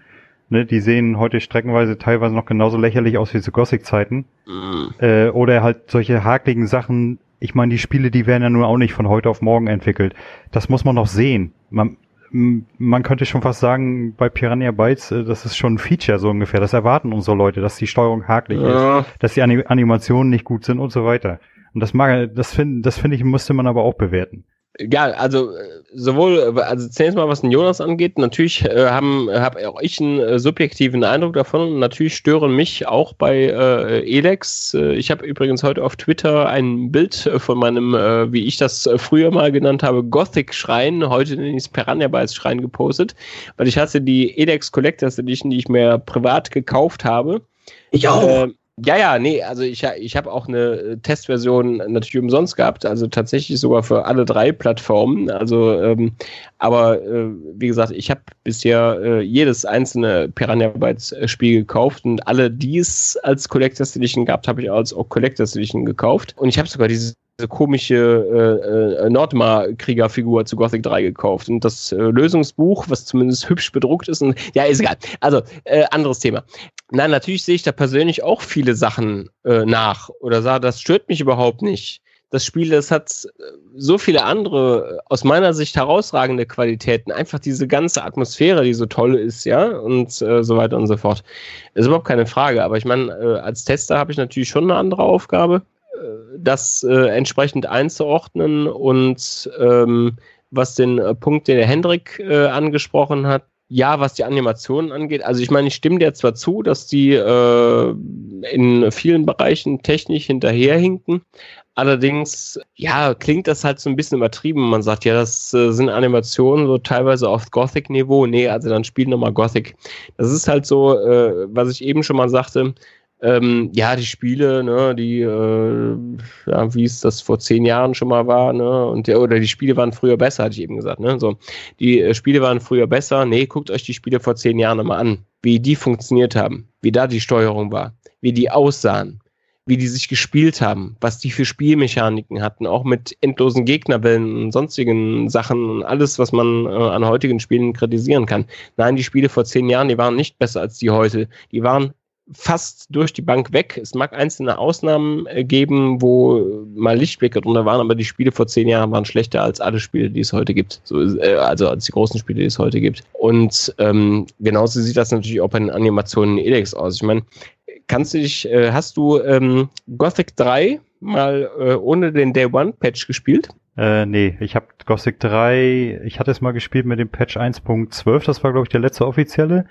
ne, die sehen heute streckenweise teilweise noch genauso lächerlich aus wie zu Gothic-Zeiten. Mhm. Äh, oder halt solche hakligen Sachen, ich meine, die Spiele, die werden ja nur auch nicht von heute auf morgen entwickelt. Das muss man noch sehen. Man, man könnte schon fast sagen, bei Piranha Bytes, äh, das ist schon ein Feature so ungefähr. Das erwarten unsere Leute, dass die Steuerung hakelig ja. ist, dass die Animationen nicht gut sind und so weiter. Und das mag, das finde, das finde ich, müsste man aber auch bewerten ja, also äh, sowohl, also zunächst mal, was den Jonas angeht, natürlich äh, haben habe auch ich einen äh, subjektiven Eindruck davon. Natürlich stören mich auch bei äh, Elex. Äh, ich habe übrigens heute auf Twitter ein Bild von meinem, äh, wie ich das früher mal genannt habe, Gothic-Schrein, heute nenne ich es Piranha Bytes Schrein gepostet, weil ich hatte die Elex Collectors Edition, die ich mir privat gekauft habe. Ich auch. Ja, ja, nee, also ich, ich habe auch eine äh, Testversion natürlich umsonst gehabt, also tatsächlich sogar für alle drei Plattformen. Also, ähm, aber äh, wie gesagt, ich habe bisher äh, jedes einzelne Piranha Bytes äh, Spiel gekauft und alle, die es als Collectors Edition gehabt, habe ich als auch Collectors Edition gekauft. Und ich habe sogar diese komische äh, äh, Nordmar-Kriegerfigur zu Gothic 3 gekauft. Und das äh, Lösungsbuch, was zumindest hübsch bedruckt ist, und, ja, ist egal. Also, äh, anderes Thema. Nein, natürlich sehe ich da persönlich auch viele Sachen äh, nach oder sage, das stört mich überhaupt nicht. das Spiel, das hat so viele andere, aus meiner Sicht herausragende Qualitäten. Einfach diese ganze Atmosphäre, die so toll ist, ja, und äh, so weiter und so fort. Ist überhaupt keine Frage. Aber ich meine, äh, als Tester habe ich natürlich schon eine andere Aufgabe, äh, das äh, entsprechend einzuordnen und ähm, was den äh, Punkt, den der Hendrik äh, angesprochen hat, ja, was die Animationen angeht, also ich meine, ich stimme dir zwar zu, dass die äh, in vielen Bereichen technisch hinterherhinken, allerdings, ja, klingt das halt so ein bisschen übertrieben. Man sagt, ja, das äh, sind Animationen so teilweise auf Gothic-Niveau. Nee, also dann spiel nochmal Gothic. Das ist halt so, was ich eben schon mal sagte, ähm, ja, die Spiele, ne, die, äh, ja, wie es das vor zehn Jahren schon mal war, ne, und der, oder die Spiele waren früher besser, hatte ich eben gesagt, ne, so. Die äh, Spiele waren früher besser. Nee, guckt euch die Spiele vor zehn Jahren mal an, wie die funktioniert haben, wie da die Steuerung war, wie die aussahen, wie die sich gespielt haben, was die für Spielmechaniken hatten, auch mit endlosen Gegnerwellen und sonstigen Sachen und alles, was man äh, an heutigen Spielen kritisieren kann. Nein, die Spiele vor zehn Jahren, die waren nicht besser als die heute. Die waren fast durch die Bank weg. Es mag einzelne Ausnahmen äh, geben, wo mal Lichtblicke drunter waren, aber die Spiele vor zehn Jahren waren schlechter als alle Spiele, die es heute gibt. So, äh, also als die großen Spiele, die es heute gibt. Und ähm, genauso sieht das natürlich auch bei den Animationen in Elex aus. Ich meine, kannst du dich, äh, hast du ähm, Gothic 3 mal äh, ohne den Day One Patch gespielt? Äh, nee, ich habe Gothic 3, ich hatte es mal gespielt mit dem Patch 1.12, das war glaube ich der letzte offizielle.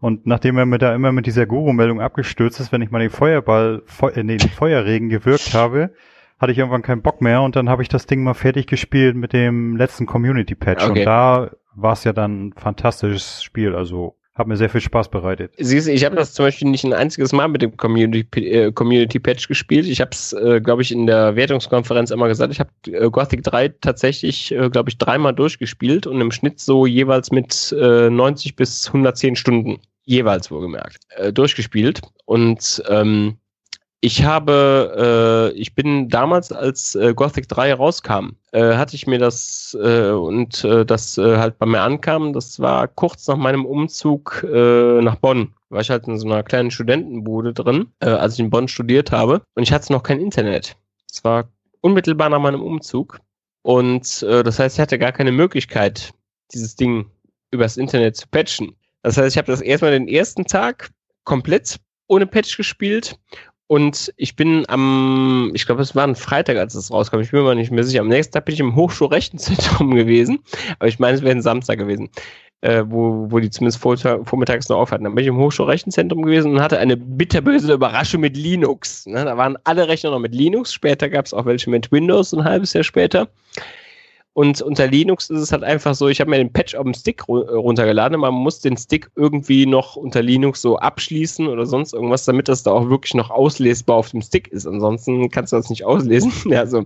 Und nachdem er mir da immer mit dieser Guru-Meldung abgestürzt ist, wenn ich mal den Feuerball, Fe äh, nee, den Feuerregen gewirkt habe, hatte ich irgendwann keinen Bock mehr und dann habe ich das Ding mal fertig gespielt mit dem letzten Community-Patch. Okay. Und da war es ja dann ein fantastisches Spiel. Also hat mir sehr viel Spaß bereitet. Siehst du, ich habe das zum Beispiel nicht ein einziges Mal mit dem Community, äh, Community Patch gespielt. Ich habe es, äh, glaube ich, in der Wertungskonferenz immer gesagt. Ich habe äh, Gothic 3 tatsächlich, äh, glaube ich, dreimal durchgespielt und im Schnitt so jeweils mit äh, 90 bis 110 Stunden jeweils wohlgemerkt äh, durchgespielt. Und ähm, ich habe, äh, ich bin damals, als äh, Gothic 3 rauskam, äh, hatte ich mir das äh, und äh, das äh, halt bei mir ankam, das war kurz nach meinem Umzug nach Bonn. War ich halt in so einer kleinen Studentenbude drin, als ich in Bonn studiert habe. Und ich hatte noch kein Internet. Es war unmittelbar nach meinem Umzug. Und das heißt, ich hatte gar keine Möglichkeit, dieses Ding übers Internet zu patchen. Das heißt, ich habe das erstmal den ersten Tag komplett ohne Patch gespielt und ich bin am, ich glaube, es war ein Freitag, als es rauskam. Ich bin mir nicht mehr sicher. Am nächsten Tag bin ich im Hochschulrechenzentrum *laughs* gewesen. Aber ich meine, es wäre ein Samstag gewesen, äh, wo, wo die zumindest vor, vormittags noch aufhatten. Dann bin ich im Hochschulrechenzentrum gewesen und hatte eine bitterböse Überraschung mit Linux. Ne? Da waren alle Rechner noch mit Linux. Später gab es auch welche mit Windows, ein halbes Jahr später. Und unter Linux ist es halt einfach so, ich habe mir den Patch auf dem Stick runtergeladen. Man muss den Stick irgendwie noch unter Linux so abschließen oder sonst irgendwas, damit das da auch wirklich noch auslesbar auf dem Stick ist. Ansonsten kannst du das nicht auslesen. *laughs* also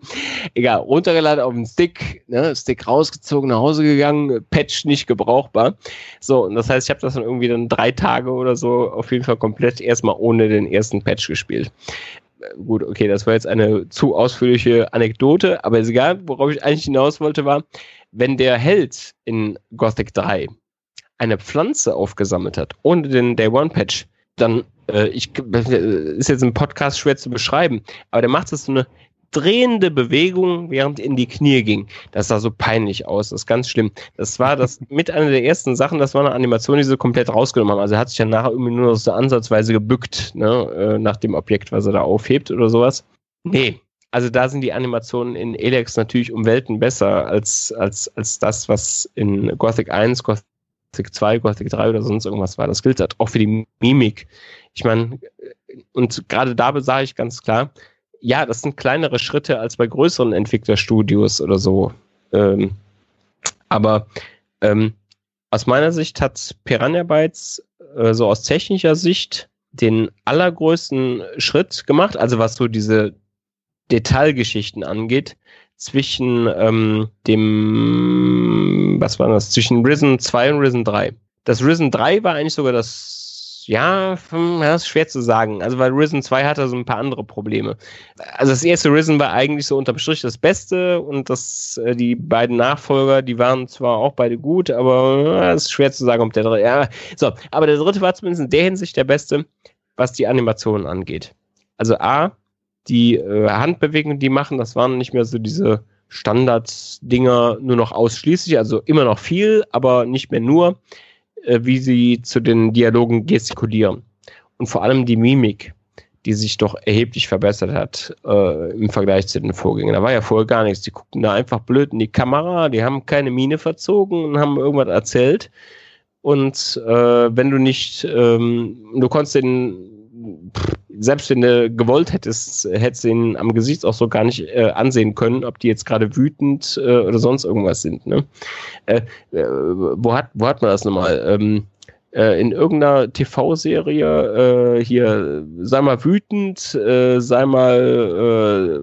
egal, runtergeladen auf dem Stick, ne, Stick rausgezogen, nach Hause gegangen, Patch nicht gebrauchbar. So, und das heißt, ich habe das dann irgendwie dann drei Tage oder so auf jeden Fall komplett erstmal ohne den ersten Patch gespielt gut, okay, das war jetzt eine zu ausführliche Anekdote, aber ist egal, worauf ich eigentlich hinaus wollte, war, wenn der Held in Gothic 3 eine Pflanze aufgesammelt hat, ohne den Day One Patch, dann, äh, ich, ist jetzt im Podcast schwer zu beschreiben, aber der macht das so eine drehende Bewegung, während in die Knie ging. Das sah so peinlich aus, das ist ganz schlimm. Das war das *laughs* mit einer der ersten Sachen, das war eine Animation, die sie komplett rausgenommen haben. Also er hat sich dann nachher irgendwie nur so ansatzweise gebückt, ne, äh, nach dem Objekt, was er da aufhebt oder sowas. Nee. Also da sind die Animationen in Elex natürlich um Welten besser als, als, als das, was in Gothic 1, Gothic 2, Gothic 3 oder sonst irgendwas war. Das gilt halt auch für die Mimik. Ich meine, und gerade da sage ich ganz klar, ja, das sind kleinere Schritte als bei größeren Entwicklerstudios oder so. Ähm, aber ähm, aus meiner Sicht hat Piranha Bytes äh, so aus technischer Sicht den allergrößten Schritt gemacht, also was so diese Detailgeschichten angeht, zwischen ähm, dem, was war das, zwischen Risen 2 und Risen 3. Das Risen 3 war eigentlich sogar das ja, hm, das ist schwer zu sagen. Also, weil Risen 2 hatte so ein paar andere Probleme. Also, das erste Risen war eigentlich so unterm Strich das Beste und das, äh, die beiden Nachfolger, die waren zwar auch beide gut, aber es ist schwer zu sagen, ob der dritte, ja, so. Aber der dritte war zumindest in der Hinsicht der Beste, was die Animationen angeht. Also, A, die äh, Handbewegungen, die machen, das waren nicht mehr so diese Standard-Dinger nur noch ausschließlich, also immer noch viel, aber nicht mehr nur, äh, wie sie zu den Dialogen gestikulieren. Und vor allem die Mimik, die sich doch erheblich verbessert hat äh, im Vergleich zu den Vorgängern. Da war ja vorher gar nichts. Die guckten da einfach blöd in die Kamera, die haben keine Miene verzogen und haben irgendwas erzählt. Und äh, wenn du nicht, ähm, du konntest den selbst wenn du gewollt hättest, hättest du ihn am Gesicht auch so gar nicht äh, ansehen können, ob die jetzt gerade wütend äh, oder sonst irgendwas sind. Ne? Äh, äh wo, hat, wo hat man das nochmal? Ähm, äh, in irgendeiner TV-Serie äh, hier, sei mal wütend, sei mal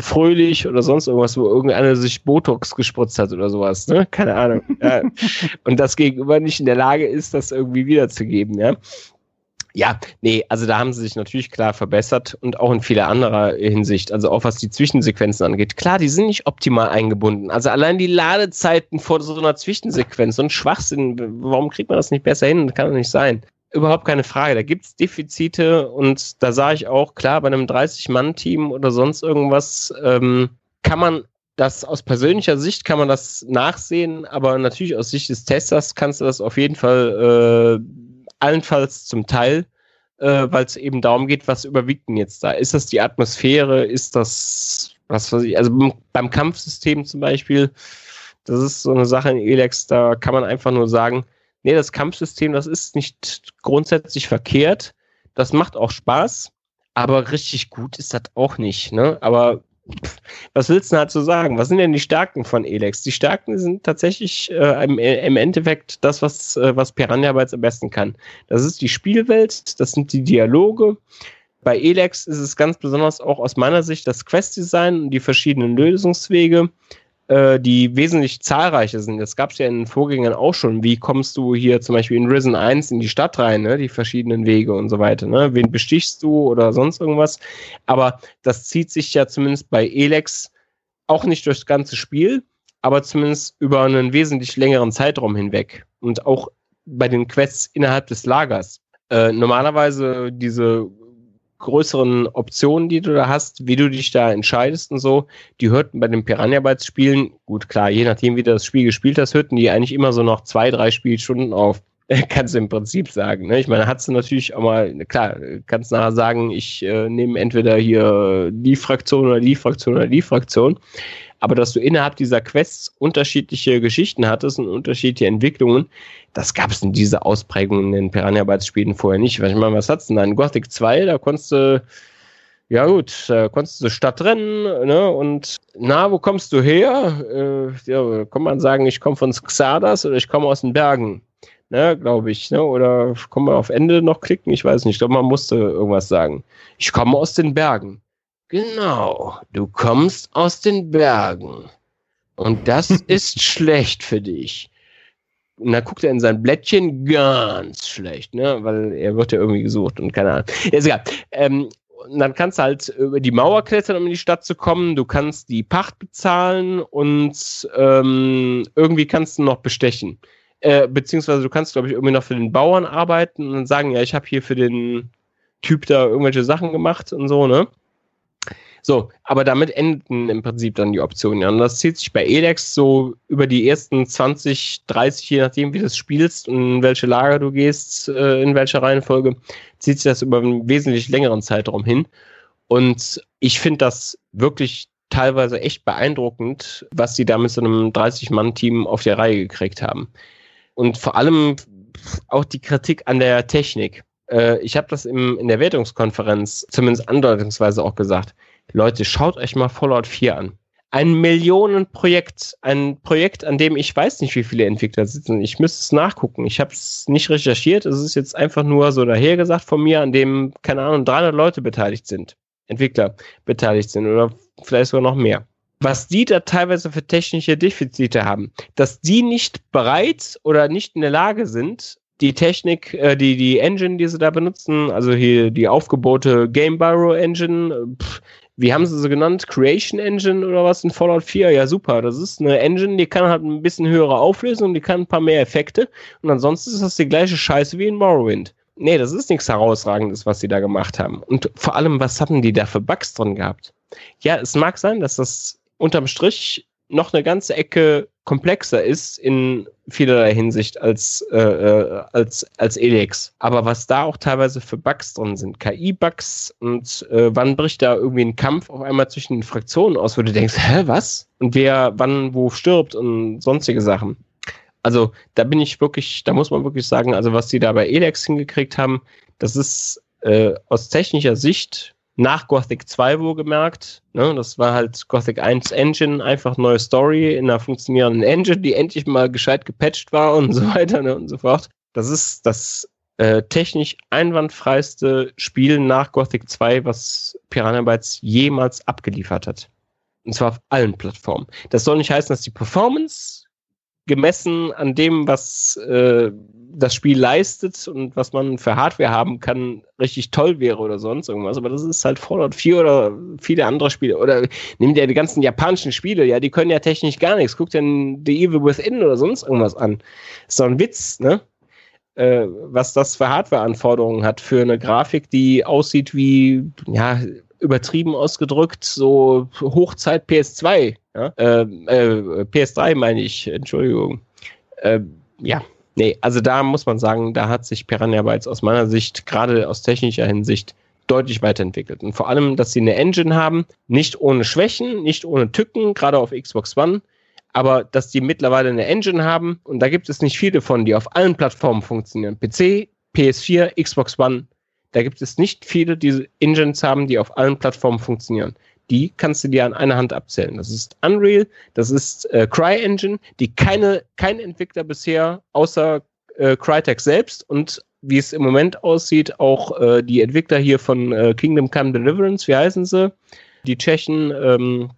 fröhlich oder sonst irgendwas, wo irgendeiner sich Botox gespritzt hat oder sowas, ne? Keine Ahnung. ja. *laughs* Und das Gegenüber nicht in der Lage ist, das irgendwie wiederzugeben, ja. Ja, nee, also da haben sie sich natürlich klar verbessert und auch in vieler anderer Hinsicht, also auch was die Zwischensequenzen angeht. Klar, die sind nicht optimal eingebunden. Also allein die Ladezeiten vor so einer Zwischensequenz, so ein Schwachsinn, warum kriegt man das nicht besser hin? Das kann doch nicht sein. Überhaupt keine Frage. Da gibt's Defizite und da sage ich auch, klar, bei einem 30-Mann-Team oder sonst irgendwas ähm, kann man das aus persönlicher Sicht kann man das nachsehen, aber natürlich aus Sicht des Testers kannst du das auf jeden Fall äh, allenfalls zum Teil, äh, weil es eben darum geht, was überwiegt denn jetzt da? Ist das die Atmosphäre? Ist das, was weiß ich, also beim Kampfsystem zum Beispiel, das ist so eine Sache in Elex, da kann man einfach nur sagen, nee, das Kampfsystem, das ist nicht grundsätzlich verkehrt, das macht auch Spaß, aber richtig gut ist das auch nicht, ne? Aber was willst du dazu sagen? Was sind denn die Stärken von Elex? Die Stärken sind tatsächlich äh, im, im, Endeffekt das, was, äh, was Piranha Bytes am besten kann. Das ist die Spielwelt, das sind die Dialoge. Bei Elex ist es ganz besonders auch aus meiner Sicht das Quest-Design und die verschiedenen Lösungswege die wesentlich zahlreicher sind. Das gab es ja in den Vorgängern auch schon. Wie kommst du hier zum Beispiel in Risen 1 in die Stadt rein, ne? die verschiedenen Wege und so weiter. Ne? Wen bestichst du oder sonst irgendwas. Aber das zieht sich ja zumindest bei Elex auch nicht durchs ganze Spiel, aber zumindest über einen wesentlich längeren Zeitraum hinweg. Und auch bei den Quests innerhalb des Lagers. Äh, normalerweise diese größeren Optionen, die du da hast, wie du dich da entscheidest und so, die hörten bei den Piranha Bytes Spielen, gut klar, je nachdem wie du das Spiel gespielt hast, hörten die eigentlich immer so noch zwei, drei Spielstunden auf. *laughs* Kannst du im Prinzip sagen. Ne? Ich meine, hast du natürlich auch mal, klar, kannst nachher sagen, ich äh, nehme entweder hier die Fraktion oder die Fraktion oder die Fraktion aber dass du innerhalb dieser Quests unterschiedliche Geschichten hattest und unterschiedliche Entwicklungen, das gab es in dieser Ausprägung in den Piranha Bytes Spielen vorher nicht. Ich meine, was hat's denn da? In Gothic 2, da konntest du, ja gut, da konntest du Stadtrennen, ne, und na, wo kommst du her? Äh, ja, kann man sagen, ich komme von Xardas oder ich komme aus den Bergen. Ne, glaube ich, ne? Oder kann man auf Ende noch klicken? Ich weiß nicht. Ich glaube, man musste irgendwas sagen. Ich komme aus den Bergen. Genau, du kommst aus den Bergen. Und das *laughs* ist schlecht für dich. Und dann guckt er in sein Blättchen ganz schlecht, ne? Weil er wird ja irgendwie gesucht und keine Ahnung. Ist egal. Ähm, und dann kannst du halt über die Mauer klettern, um in die Stadt zu kommen. Du kannst die Pacht bezahlen und ähm, irgendwie kannst du noch bestechen. Äh, beziehungsweise du kannst, glaube ich, irgendwie noch für den Bauern arbeiten und sagen, ja, ich habe hier für den Typ da irgendwelche Sachen gemacht und so, ne? So, aber damit enden im Prinzip dann die Optionen. Und das zieht sich bei Elex so über die ersten 20, 30, je nachdem, wie du es spielst und in welche Lager du gehst, äh, in welcher Reihenfolge, zieht sich das über einen wesentlich längeren Zeitraum hin. Und ich finde das wirklich teilweise echt beeindruckend, was sie da mit so einem 30-Mann-Team auf die Reihe gekriegt haben. Und vor allem auch die Kritik an der Technik. Äh, ich habe das im, in der Wertungskonferenz zumindest andeutungsweise auch gesagt. Leute, schaut euch mal Fallout 4 an. Ein Millionenprojekt, ein Projekt, an dem ich weiß nicht, wie viele Entwickler sitzen. Ich müsste es nachgucken. Ich habe es nicht recherchiert. Es ist jetzt einfach nur so dahergesagt von mir, an dem, keine Ahnung, 300 Leute beteiligt sind. Entwickler beteiligt sind oder vielleicht sogar noch mehr. Was die da teilweise für technische Defizite haben, dass die nicht bereit oder nicht in der Lage sind, die Technik, äh, die, die Engine, die sie da benutzen, also hier die aufgebote Game Barrow Engine, pff, wie haben sie sie genannt? Creation Engine oder was in Fallout 4? Ja, super. Das ist eine Engine, die kann halt ein bisschen höhere Auflösung, die kann ein paar mehr Effekte und ansonsten ist das die gleiche Scheiße wie in Morrowind. nee, das ist nichts Herausragendes, was sie da gemacht haben. Und vor allem, was hatten die da für Bugs drin gehabt? Ja, es mag sein, dass das unterm Strich noch eine ganze Ecke komplexer ist in vielerlei Hinsicht als, äh, äh, als, als Elex. Aber was da auch teilweise für Bugs drin sind, KI-Bugs und äh, wann bricht da irgendwie ein Kampf auf einmal zwischen den Fraktionen aus, wo du denkst, hä, was? Und wer wann wo stirbt und sonstige Sachen. Also da bin ich wirklich, da muss man wirklich sagen, also was die da bei Elex hingekriegt haben, das ist äh, aus technischer Sicht nach Gothic 2 wohlgemerkt. Ne? Das war halt Gothic 1 Engine, einfach neue Story in einer funktionierenden Engine, die endlich mal gescheit gepatcht war und so weiter ne? und so fort. Das ist das äh, technisch einwandfreiste Spiel nach Gothic 2, was Piranha Bytes jemals abgeliefert hat. Und zwar auf allen Plattformen. Das soll nicht heißen, dass die Performance gemessen an dem, was äh, das Spiel leistet und was man für Hardware haben kann, richtig toll wäre oder sonst irgendwas. Aber das ist halt Fallout 4 oder viele andere Spiele. Oder nehmt ihr die ganzen japanischen Spiele, ja, die können ja technisch gar nichts. Guckt denn The Evil Within oder sonst irgendwas an. Ist doch ein Witz, ne? Äh, was das für Hardware-Anforderungen hat für eine Grafik, die aussieht wie, ja, übertrieben ausgedrückt, so Hochzeit PS2. Ja? Äh, äh, PS3 meine ich, Entschuldigung. Äh, ja, nee, also da muss man sagen, da hat sich Piranha Bytes aus meiner Sicht, gerade aus technischer Hinsicht, deutlich weiterentwickelt. Und vor allem, dass sie eine Engine haben, nicht ohne Schwächen, nicht ohne Tücken, gerade auf Xbox One, aber dass die mittlerweile eine Engine haben und da gibt es nicht viele von, die auf allen Plattformen funktionieren. PC, PS4, Xbox One, da gibt es nicht viele, die Engines haben, die auf allen Plattformen funktionieren. Die kannst du dir an einer Hand abzählen. Das ist Unreal, das ist äh, CryEngine, die keine, kein Entwickler bisher außer äh, Crytek selbst und wie es im Moment aussieht, auch äh, die Entwickler hier von äh, Kingdom Come Deliverance, wie heißen sie? Die Tschechen, ähm,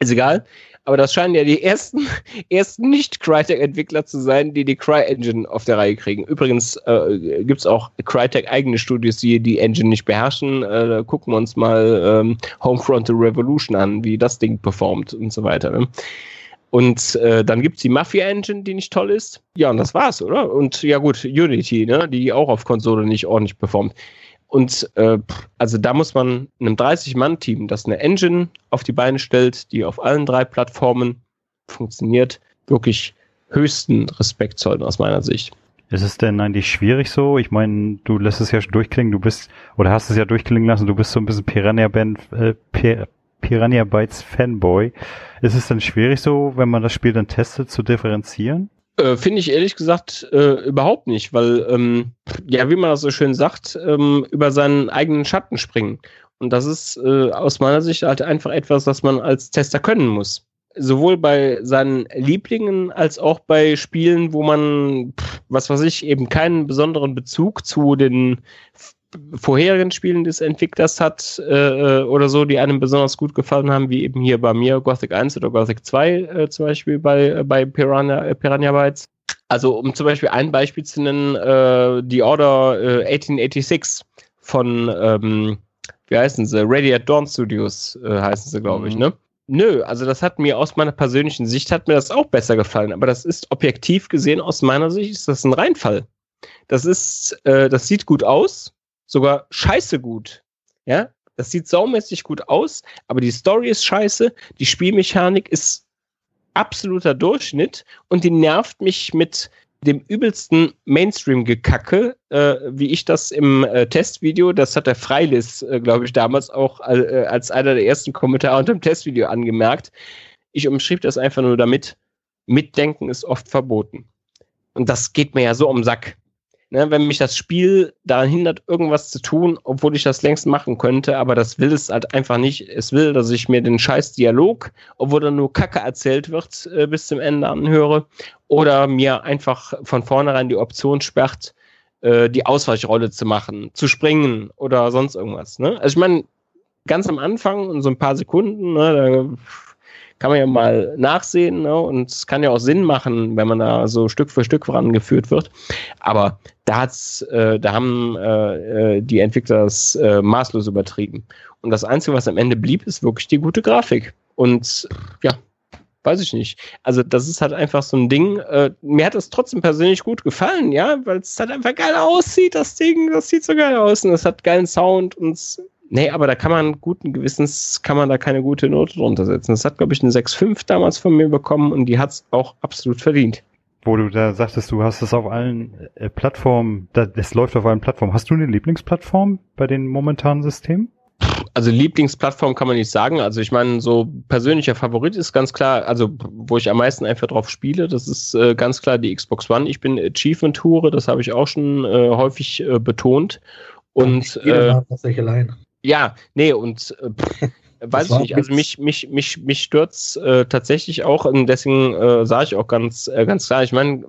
ist egal. Aber das scheinen ja die ersten, *laughs* ersten Nicht-Crytek-Entwickler zu sein, die die Cry-Engine auf der Reihe kriegen. Übrigens äh, gibt es auch Crytek-eigene Studios, die die Engine nicht beherrschen. Äh, gucken wir uns mal ähm, Homefront Revolution an, wie das Ding performt und so weiter. Ne? Und äh, dann gibt es die Mafia-Engine, die nicht toll ist. Ja, und das war's, oder? Und ja gut, Unity, ne? die auch auf Konsole nicht ordentlich performt. Und äh, also da muss man einem 30-Mann-Team, das eine Engine auf die Beine stellt, die auf allen drei Plattformen funktioniert, wirklich höchsten Respekt zollen aus meiner Sicht. Ist es denn eigentlich schwierig so? Ich meine, du lässt es ja schon durchklingen, du bist, oder hast es ja durchklingen lassen, du bist so ein bisschen Piranha, Band, äh, Piranha Bytes Fanboy. Ist es denn schwierig so, wenn man das Spiel dann testet, zu differenzieren? Äh, Finde ich ehrlich gesagt äh, überhaupt nicht, weil, ähm, ja, wie man das so schön sagt, ähm, über seinen eigenen Schatten springen. Und das ist äh, aus meiner Sicht halt einfach etwas, was man als Tester können muss. Sowohl bei seinen Lieblingen als auch bei Spielen, wo man, was weiß ich, eben keinen besonderen Bezug zu den vorherigen Spielen des Entwicklers hat äh, oder so, die einem besonders gut gefallen haben, wie eben hier bei mir Gothic 1 oder Gothic 2 äh, zum Beispiel bei, äh, bei Piranha, äh, Piranha Bytes. Also um zum Beispiel ein Beispiel zu nennen, äh, die Order 1886 äh, von, ähm, wie heißen sie, Radiant Dawn Studios heißen sie, glaube ich, mhm. ne? Nö, also das hat mir aus meiner persönlichen Sicht hat mir das auch besser gefallen, aber das ist objektiv gesehen aus meiner Sicht ist das ein Reinfall. Das ist, das sieht gut aus, sogar scheiße gut. Ja, das sieht saumäßig gut aus, aber die Story ist scheiße, die Spielmechanik ist absoluter Durchschnitt und die nervt mich mit dem übelsten Mainstream-Gekacke, äh, wie ich das im äh, Testvideo, das hat der Freilis, äh, glaube ich, damals auch äh, als einer der ersten Kommentare unter dem Testvideo angemerkt. Ich umschrieb das einfach nur damit, Mitdenken ist oft verboten. Und das geht mir ja so um Sack ne, wenn mich das Spiel daran hindert, irgendwas zu tun, obwohl ich das längst machen könnte, aber das will es halt einfach nicht. Es will, dass ich mir den scheiß Dialog, obwohl da nur Kacke erzählt wird, äh, bis zum Ende anhöre, oder mir einfach von vornherein die Option sperrt, äh, die Ausweichrolle zu machen, zu springen oder sonst irgendwas. Ne? Also ich meine, ganz am Anfang, in so ein paar Sekunden, ne, kann man ja mal nachsehen ne? und es kann ja auch Sinn machen, wenn man da so Stück für Stück vorangeführt wird. Aber da hat's, äh, da haben äh, äh die Entwickler das äh, maßlos übertrieben. Und das Einzige, was am Ende blieb, ist wirklich die gute Grafik. Und ja, weiß ich nicht. Also das ist halt einfach so ein Ding. Äh, mir hat es trotzdem persönlich gut gefallen, ja, weil es halt einfach geil aussieht, das Ding, das sieht so geil aus und es hat geilen Sound und Nee, aber da kann man guten Gewissens, kann man da keine gute Note drunter setzen. Das hat, glaube ich, eine 6,5 damals von mir bekommen und die hat es auch absolut verdient. Wo du da sagtest, du hast es auf allen äh, Plattformen, das läuft auf allen Plattformen. Hast du eine Lieblingsplattform bei den momentanen Systemen? Also Lieblingsplattform kann man nicht sagen. Also ich meine, so persönlicher Favorit ist ganz klar, also wo ich am meisten einfach drauf spiele, das ist äh, ganz klar die Xbox One. Ich bin Achievement-Hure, das habe ich auch schon äh, häufig äh, betont. Und ja, äh, ja, nee, und äh, weiß ich nicht, also mich, mich, mich, mich stürzt äh, tatsächlich auch, und deswegen äh, sage ich auch ganz, äh, ganz klar, ich meine,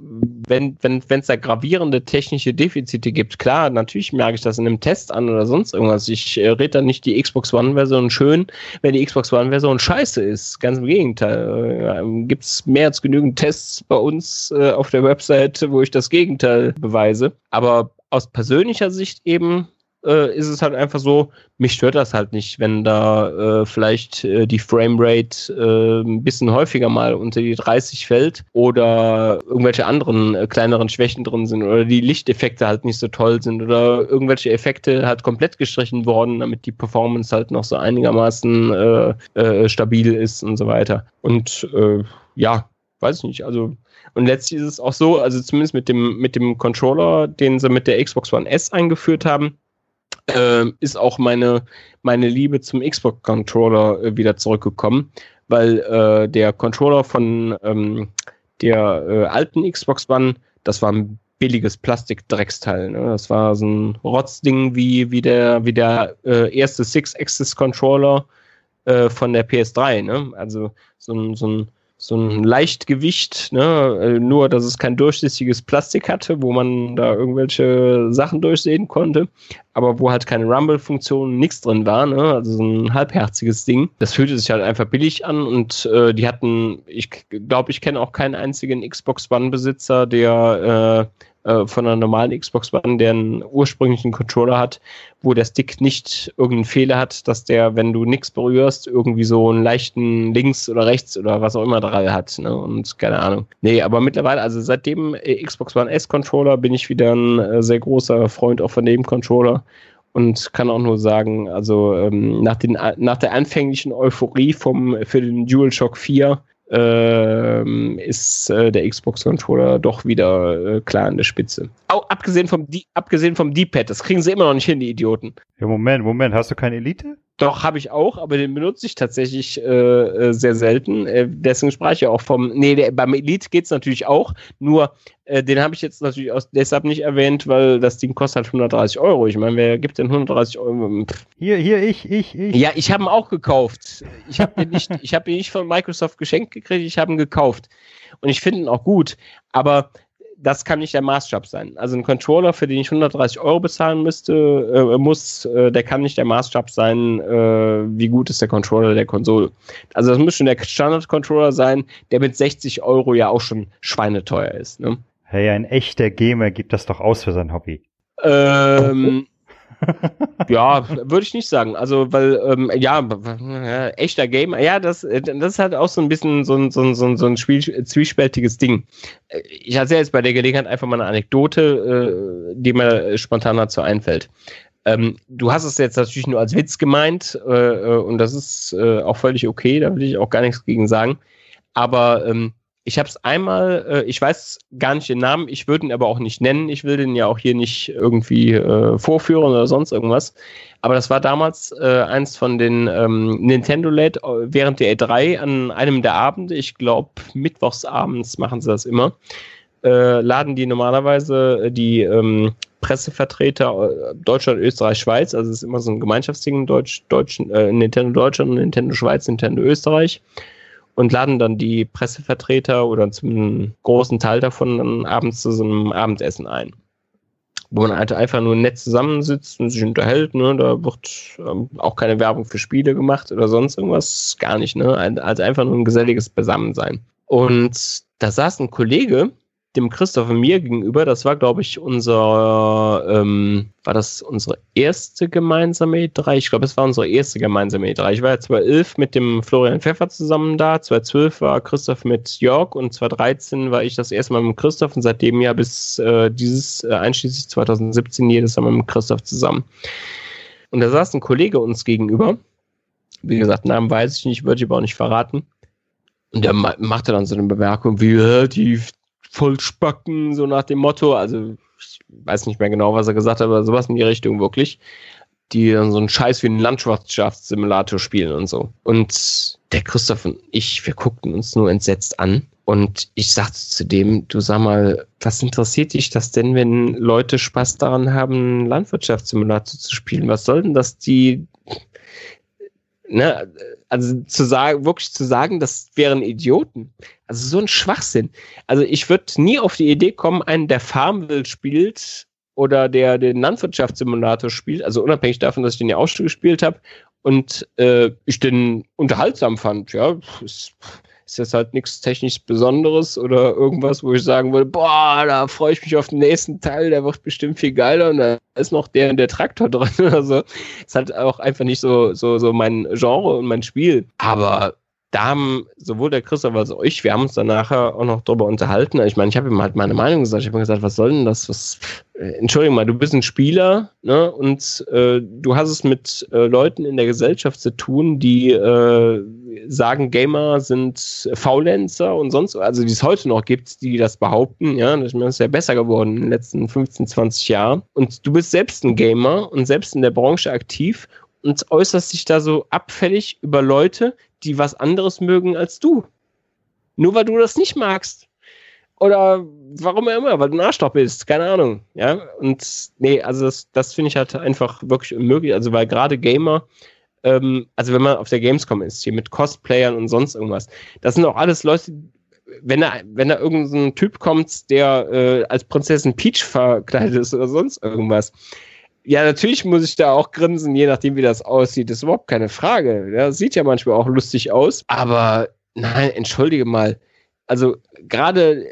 wenn wenn wenn, es da gravierende technische Defizite gibt, klar, natürlich merke ich das in einem Test an oder sonst irgendwas. Ich äh, rede dann nicht die Xbox One-Version schön, wenn die Xbox One-Version scheiße ist. Ganz im Gegenteil. Äh, Gibt es mehr als genügend Tests bei uns äh, auf der Website, wo ich das Gegenteil beweise. Aber aus persönlicher Sicht eben äh, ist es halt einfach so, mich stört das halt nicht, wenn da äh, vielleicht äh, die Framerate äh, ein bisschen häufiger mal unter die 30 fällt oder irgendwelche anderen äh, kleineren Schwächen drin sind oder die Lichteffekte halt nicht so toll sind oder irgendwelche Effekte halt komplett gestrichen worden, damit die Performance halt noch so einigermaßen äh, äh, stabil ist und so weiter. Und äh, ja, weiß ich nicht, also und letztlich ist es auch so, also zumindest mit dem, mit dem Controller, den sie mit der Xbox One S eingeführt haben, äh, ist auch meine, meine Liebe zum Xbox-Controller äh, wieder zurückgekommen, weil äh, der Controller von ähm, der äh, alten Xbox One, das war ein billiges Plastik-Drecksteil. Ne? Das war so ein Rotzding wie, wie der, wie der äh, erste Six-Axis-Controller äh, von der PS3. Ne? Also so ein, so ein so ein Leichtgewicht, ne? Äh, nur dass es kein durchsichtiges Plastik hatte, wo man da irgendwelche Sachen durchsehen konnte, aber wo halt keine Rumble-Funktion, nichts drin war, ne? also so ein halbherziges Ding. Das fühlte sich halt einfach billig an und äh, die hatten, ich glaube, ich kenne auch keinen einzigen Xbox One-Besitzer, der äh, äh, von einer normalen Xbox One, der einen ursprünglichen Controller hat, wo der Stick nicht irgendeinen Fehler hat, dass der, wenn du nichts berührst, irgendwie so einen leichten links oder rechts oder was auch immer dran hat. Ne? Und keine Ahnung. Nee, aber mittlerweile, also seit dem äh, Xbox One S Controller bin ich wieder ein äh, sehr großer Freund auch von dem Controller und kann auch nur sagen, also ähm, nach, den, nach der anfänglichen Euphorie vom, für den DualShock 4 ähm, ist äh, der Xbox-Controller doch wieder äh, klar an der Spitze. Auch abgesehen vom, D-Pad, das kriegen sie immer noch nicht hin, die Idioten. Ja, Moment, Moment, hast du keine Elite? Doch, habe ich auch, aber den benutze ich tatsächlich äh, äh, sehr selten. Äh, deswegen sprach ich ja auch vom. Nee, der, beim Elite geht's natürlich auch, nur äh, den habe ich jetzt natürlich aus, deshalb nicht erwähnt, weil das Ding kostet halt 130 Euro. Ich meine, wer gibt denn 130 Euro? Pff. Hier, hier, ich, ich, ich. Ja, ich habe ihn auch gekauft. Ich habe ihn, nicht, ich hab ihn nicht von Microsoft geschenkt gekriegt, ich habe ihn gekauft. Und ich finde ihn auch gut, aber das kann nicht der Maßstab sein. Also ein Controller, für den ich 130 Euro bezahlen müsste, äh, muss, äh, der kann nicht der Maßstab sein, äh, wie gut ist der Controller der Konsole. Also das muss schon der Standard-Controller sein, der mit 60 Euro ja auch schon schweineteuer ist. Ne? Hey, ein echter Gamer gibt das doch aus für sein Hobby. Ähm, ja, würde ich nicht sagen. Also, weil, ähm, ja, äh, echter Gamer, ja, das, äh, das ist halt auch so ein bisschen so ein, so ein, so ein, so ein Spiel, zwiespältiges Ding. Ich hatte jetzt bei der Gelegenheit einfach mal eine Anekdote, äh, die mir spontan dazu einfällt. Ähm, du hast es jetzt natürlich nur als Witz gemeint äh, äh und das ist äh, auch völlig okay, da will ich auch gar nichts gegen sagen. Aber ähm, ich habe es einmal, äh, ich weiß gar nicht den Namen, ich würde ihn aber auch nicht nennen. Ich will den ja auch hier nicht irgendwie äh, vorführen oder sonst irgendwas. Aber das war damals äh, eins von den ähm, Nintendo LED äh, während der E3 an einem der Abende, ich glaube mittwochsabends machen sie das immer, äh, laden die normalerweise äh, die ähm, Pressevertreter Deutschland, Österreich, Schweiz, also es ist immer so ein Gemeinschaftsding, Deutsch, Deutsch, Nintendo Deutschland, Nintendo Schweiz, Nintendo Österreich und laden dann die Pressevertreter oder zum großen Teil davon dann abends zu so einem Abendessen ein. Wo man halt einfach nur nett zusammensitzt und sich unterhält, ne? Da wird ähm, auch keine Werbung für Spiele gemacht oder sonst irgendwas, gar nicht, ne? Also einfach nur ein geselliges Beisammensein. Und da saß ein Kollege, dem Christoph und mir gegenüber, das war, glaube ich, unser, ähm, war das unsere erste gemeinsame E3? Ich glaube, es war unsere erste gemeinsame E3. Ich war ja 2011 mit dem Florian Pfeffer zusammen da, 2012 war Christoph mit Jörg und 2013 war ich das erste Mal mit Christoph und seitdem ja bis äh, dieses, äh, einschließlich 2017, jedes Mal mit Christoph zusammen. Und da saß ein Kollege uns gegenüber. Wie gesagt, Namen weiß ich nicht, würde ich aber auch nicht verraten. Und der machte dann so eine Bemerkung wie, die Vollspacken, so nach dem Motto. Also, ich weiß nicht mehr genau, was er gesagt hat, aber sowas in die Richtung wirklich. Die dann so einen Scheiß wie einen Landschaftssimulator spielen und so. Und der Christoph und ich, wir guckten uns nur entsetzt an. Und ich sagte zu dem, du sag mal, was interessiert dich das denn, wenn Leute Spaß daran haben, Landwirtschaftssimulator zu spielen? Was soll denn das, die ne, also zu sagen, wirklich zu sagen, das wären Idioten. Also so ein Schwachsinn. Also ich würde nie auf die Idee kommen, einen, der Farmville spielt oder der den Landwirtschaftssimulator spielt, also unabhängig davon, dass ich den ja auch schon gespielt habe und äh, ich den unterhaltsam fand, ja, ist, ist jetzt halt nichts technisch Besonderes oder irgendwas, wo ich sagen würde, boah, da freue ich mich auf den nächsten Teil, der wird bestimmt viel geiler und da ist noch der der Traktor *laughs* drin oder so. Ist halt auch einfach nicht so, so, so mein Genre und mein Spiel. Aber da haben sowohl der Christoph als auch ich, wir haben uns dann nachher auch noch drüber unterhalten. Ich meine, ich habe ihm halt meine Meinung gesagt. Ich habe ihm gesagt, was soll denn das? Was, äh, Entschuldigung mal, du bist ein Spieler ne? und äh, du hast es mit äh, Leuten in der Gesellschaft zu tun, die äh, sagen, Gamer sind Faulenzer und sonst, also die es heute noch gibt, die das behaupten. Ja, das ist ja besser geworden in den letzten 15, 20 Jahren. Und du bist selbst ein Gamer und selbst in der Branche aktiv und äußerst dich da so abfällig über Leute, die was anderes mögen als du. Nur weil du das nicht magst. Oder warum immer, weil du ein Arschloch bist, keine Ahnung. Ja, und nee, also das, das finde ich halt einfach wirklich unmöglich. Also, weil gerade Gamer, ähm, also wenn man auf der Gamescom ist, hier mit Cosplayern und sonst irgendwas, das sind auch alles Leute, wenn da, wenn da irgendein Typ kommt, der äh, als Prinzessin Peach verkleidet ist oder sonst irgendwas, ja, natürlich muss ich da auch grinsen, je nachdem, wie das aussieht. Das ist überhaupt keine Frage. Ja, sieht ja manchmal auch lustig aus. Aber nein, entschuldige mal. Also gerade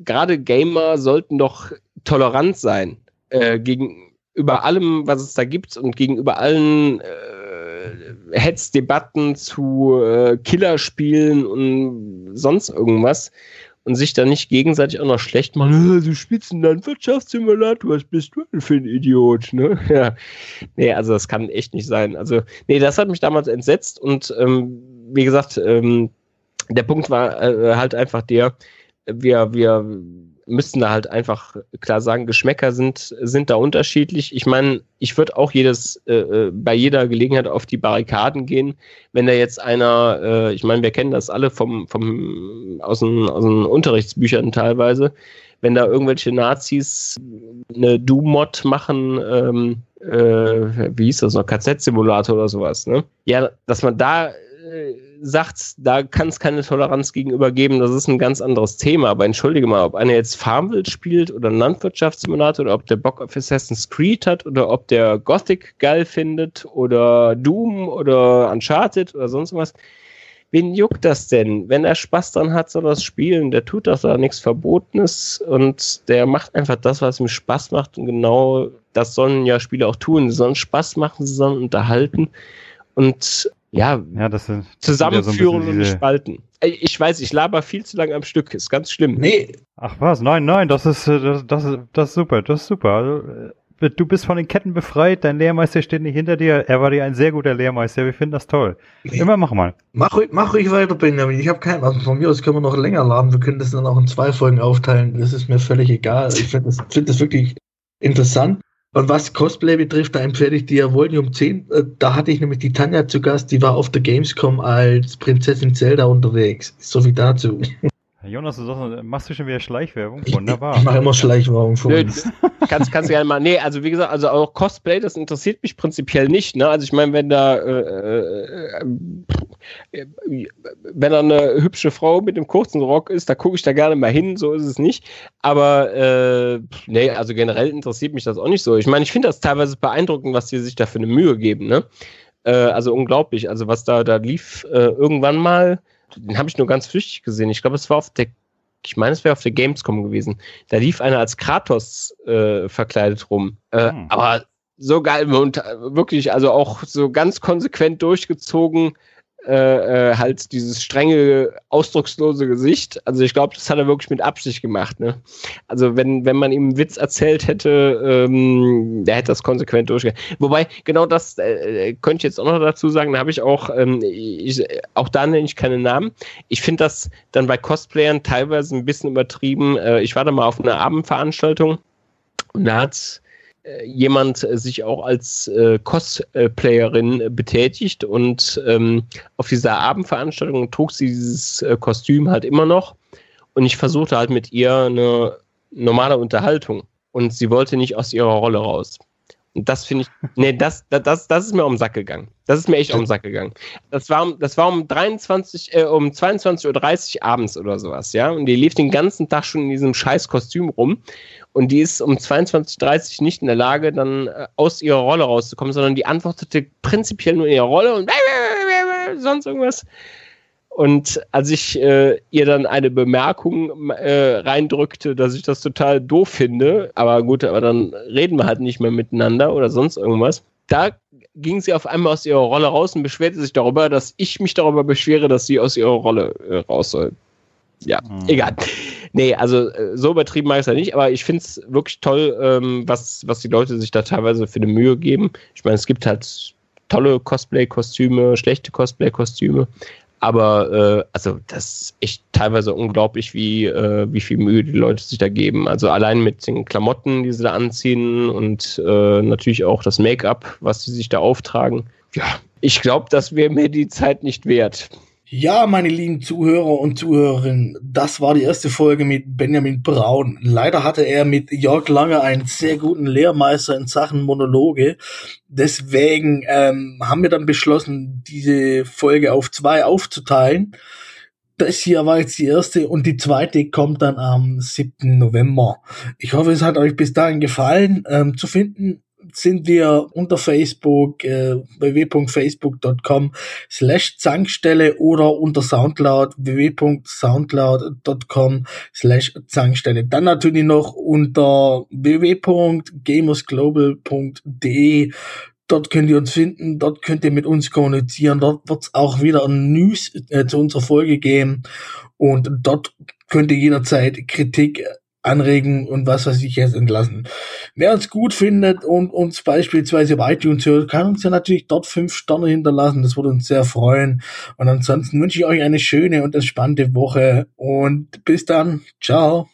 gerade Gamer sollten doch tolerant sein äh, gegenüber allem, was es da gibt und gegenüber allen äh, Hetzdebatten zu äh, Killerspielen und sonst irgendwas und sich dann nicht gegenseitig auch noch schlecht machen, du spielst einen Landwirtschaftssimulator, was bist du denn für ein Idiot, ne? *laughs* Ja. Nee, also das kann echt nicht sein. Also, nee, das hat mich damals entsetzt und ähm, wie gesagt, ähm, der Punkt war äh, halt einfach der, wir, wir müssten da halt einfach klar sagen, Geschmäcker sind, sind da unterschiedlich. Ich meine, ich würde auch jedes, äh, äh, bei jeder Gelegenheit auf die Barrikaden gehen, wenn da jetzt einer, äh, ich meine, wir kennen das alle vom, vom, aus, den, aus den Unterrichtsbüchern teilweise, wenn da irgendwelche Nazis eine Doom-Mod machen, ähm, äh, wie hieß das noch, KZ-Simulator oder sowas, ne? Ja, dass man da äh, sagt, da kann es keine Toleranz gegenüber geben, das ist ein ganz anderes Thema. Aber entschuldige mal, ob einer jetzt Farmville spielt oder Landwirtschaftssimulator oder ob der Bock auf Assassin's Creed hat oder ob der Gothic geil findet oder Doom oder Uncharted oder sonst was. Wen juckt das denn? Wenn er Spaß dran hat, soll er das spielen. Der tut doch da nichts Verbotenes und der macht einfach das, was ihm Spaß macht. Und genau das sollen ja Spiele auch tun. Sie sollen Spaß machen, sie sollen unterhalten. Und ja, ja das sind, zusammenführen so und spalten. Ich weiß, ich laber viel zu lange am Stück, ist ganz schlimm. Nee. Ach was, nein, nein, das ist, äh, das, das, das ist super, das ist super. Also, äh, du bist von den Ketten befreit, dein Lehrmeister steht nicht hinter dir, er war dir ein sehr guter Lehrmeister, wir finden das toll. Nee. Immer mach mal. Mach, mach ruhig weiter, Benjamin, ich habe keinen, also von mir aus können wir noch länger laden, wir können das dann auch in zwei Folgen aufteilen, das ist mir völlig egal. Ich finde das, find das wirklich interessant. Und was Cosplay betrifft, da empfehle ich dir Volume 10. Äh, da hatte ich nämlich die Tanja zu Gast, die war auf der Gamescom als Prinzessin Zelda unterwegs. So viel dazu. Jonas, du sagst, machst du schon wieder Schleichwerbung? Wunderbar. Ich, ich mache immer Schleichwerbung für Nö, uns. Kannst, kannst du gerne mal. Nee, also wie gesagt, also auch Cosplay, das interessiert mich prinzipiell nicht. Ne? Also ich meine, wenn da äh, äh, wenn da eine hübsche Frau mit einem kurzen Rock ist, da gucke ich da gerne mal hin, so ist es nicht. Aber äh, nee, also generell interessiert mich das auch nicht so. Ich meine, ich finde das teilweise beeindruckend, was die sich da für eine Mühe geben, ne? Äh, also unglaublich. Also was da, da lief äh, irgendwann mal den habe ich nur ganz flüchtig gesehen. Ich glaube, es war auf der ich meine, es wäre auf der Gamescom gewesen. Da lief einer als Kratos äh, verkleidet rum. Äh, hm. Aber so geil und äh, wirklich, also auch so ganz konsequent durchgezogen äh, äh, halt dieses strenge, ausdruckslose Gesicht. Also ich glaube, das hat er wirklich mit Absicht gemacht. Ne? Also wenn, wenn man ihm einen Witz erzählt hätte, ähm, der hätte das konsequent durchgegangen. Wobei, genau das äh, könnte ich jetzt auch noch dazu sagen, da habe ich auch, ähm, ich, auch da nenne ich keine Namen. Ich finde das dann bei Cosplayern teilweise ein bisschen übertrieben. Äh, ich war da mal auf einer Abendveranstaltung und da hat äh, jemand sich auch als äh, Cosplayerin betätigt und ähm, auf dieser Abendveranstaltung trug sie dieses äh, Kostüm halt immer noch und ich versuchte halt mit ihr eine normale Unterhaltung und sie wollte nicht aus ihrer Rolle raus. Und das finde ich, *laughs* nee, das, das, das ist mir um den Sack gegangen. Das ist mir echt um den Sack gegangen. Das war, das war um 23, äh, um 22.30 Uhr abends oder sowas, ja. Und die lief den ganzen Tag schon in diesem scheiß Kostüm rum. Und die ist um 22.30 Uhr nicht in der Lage, dann äh, aus ihrer Rolle rauszukommen, sondern die antwortete prinzipiell nur in ihrer Rolle und *laughs* sonst irgendwas. Und als ich äh, ihr dann eine Bemerkung äh, reindrückte, dass ich das total doof finde, aber gut, aber dann reden wir halt nicht mehr miteinander oder sonst irgendwas, da ging sie auf einmal aus ihrer Rolle raus und beschwerte sich darüber, dass ich mich darüber beschwere, dass sie aus ihrer Rolle äh, raus soll. Ja, mhm. egal. Nee, also äh, so übertrieben mache ich es ja nicht, aber ich finde es wirklich toll, ähm, was, was die Leute sich da teilweise für eine Mühe geben. Ich meine, es gibt halt tolle Cosplay-Kostüme, schlechte Cosplay-Kostüme, aber äh, also das ist echt teilweise unglaublich, wie, äh, wie viel Mühe die Leute sich da geben. Also allein mit den Klamotten, die sie da anziehen und äh, natürlich auch das Make-up, was sie sich da auftragen. Ja, ich glaube, das wäre mir die Zeit nicht wert. Ja, meine lieben Zuhörer und Zuhörerinnen, das war die erste Folge mit Benjamin Braun. Leider hatte er mit Jörg Lange einen sehr guten Lehrmeister in Sachen Monologe. Deswegen ähm, haben wir dann beschlossen, diese Folge auf zwei aufzuteilen. Das hier war jetzt die erste und die zweite kommt dann am 7. November. Ich hoffe, es hat euch bis dahin gefallen. Ähm, zu finden sind wir unter Facebook, äh, www.facebook.com slash Zankstelle oder unter Soundcloud www.soundcloud.com slash Zankstelle. Dann natürlich noch unter www.gamersglobal.de Dort könnt ihr uns finden, dort könnt ihr mit uns kommunizieren, dort wird es auch wieder ein News äh, zu unserer Folge geben und dort könnt ihr jederzeit Kritik anregen und was weiß ich jetzt entlassen. Wer uns gut findet und uns beispielsweise auf iTunes hört, kann uns ja natürlich dort fünf Sterne hinterlassen. Das würde uns sehr freuen. Und ansonsten wünsche ich euch eine schöne und entspannte Woche und bis dann. Ciao.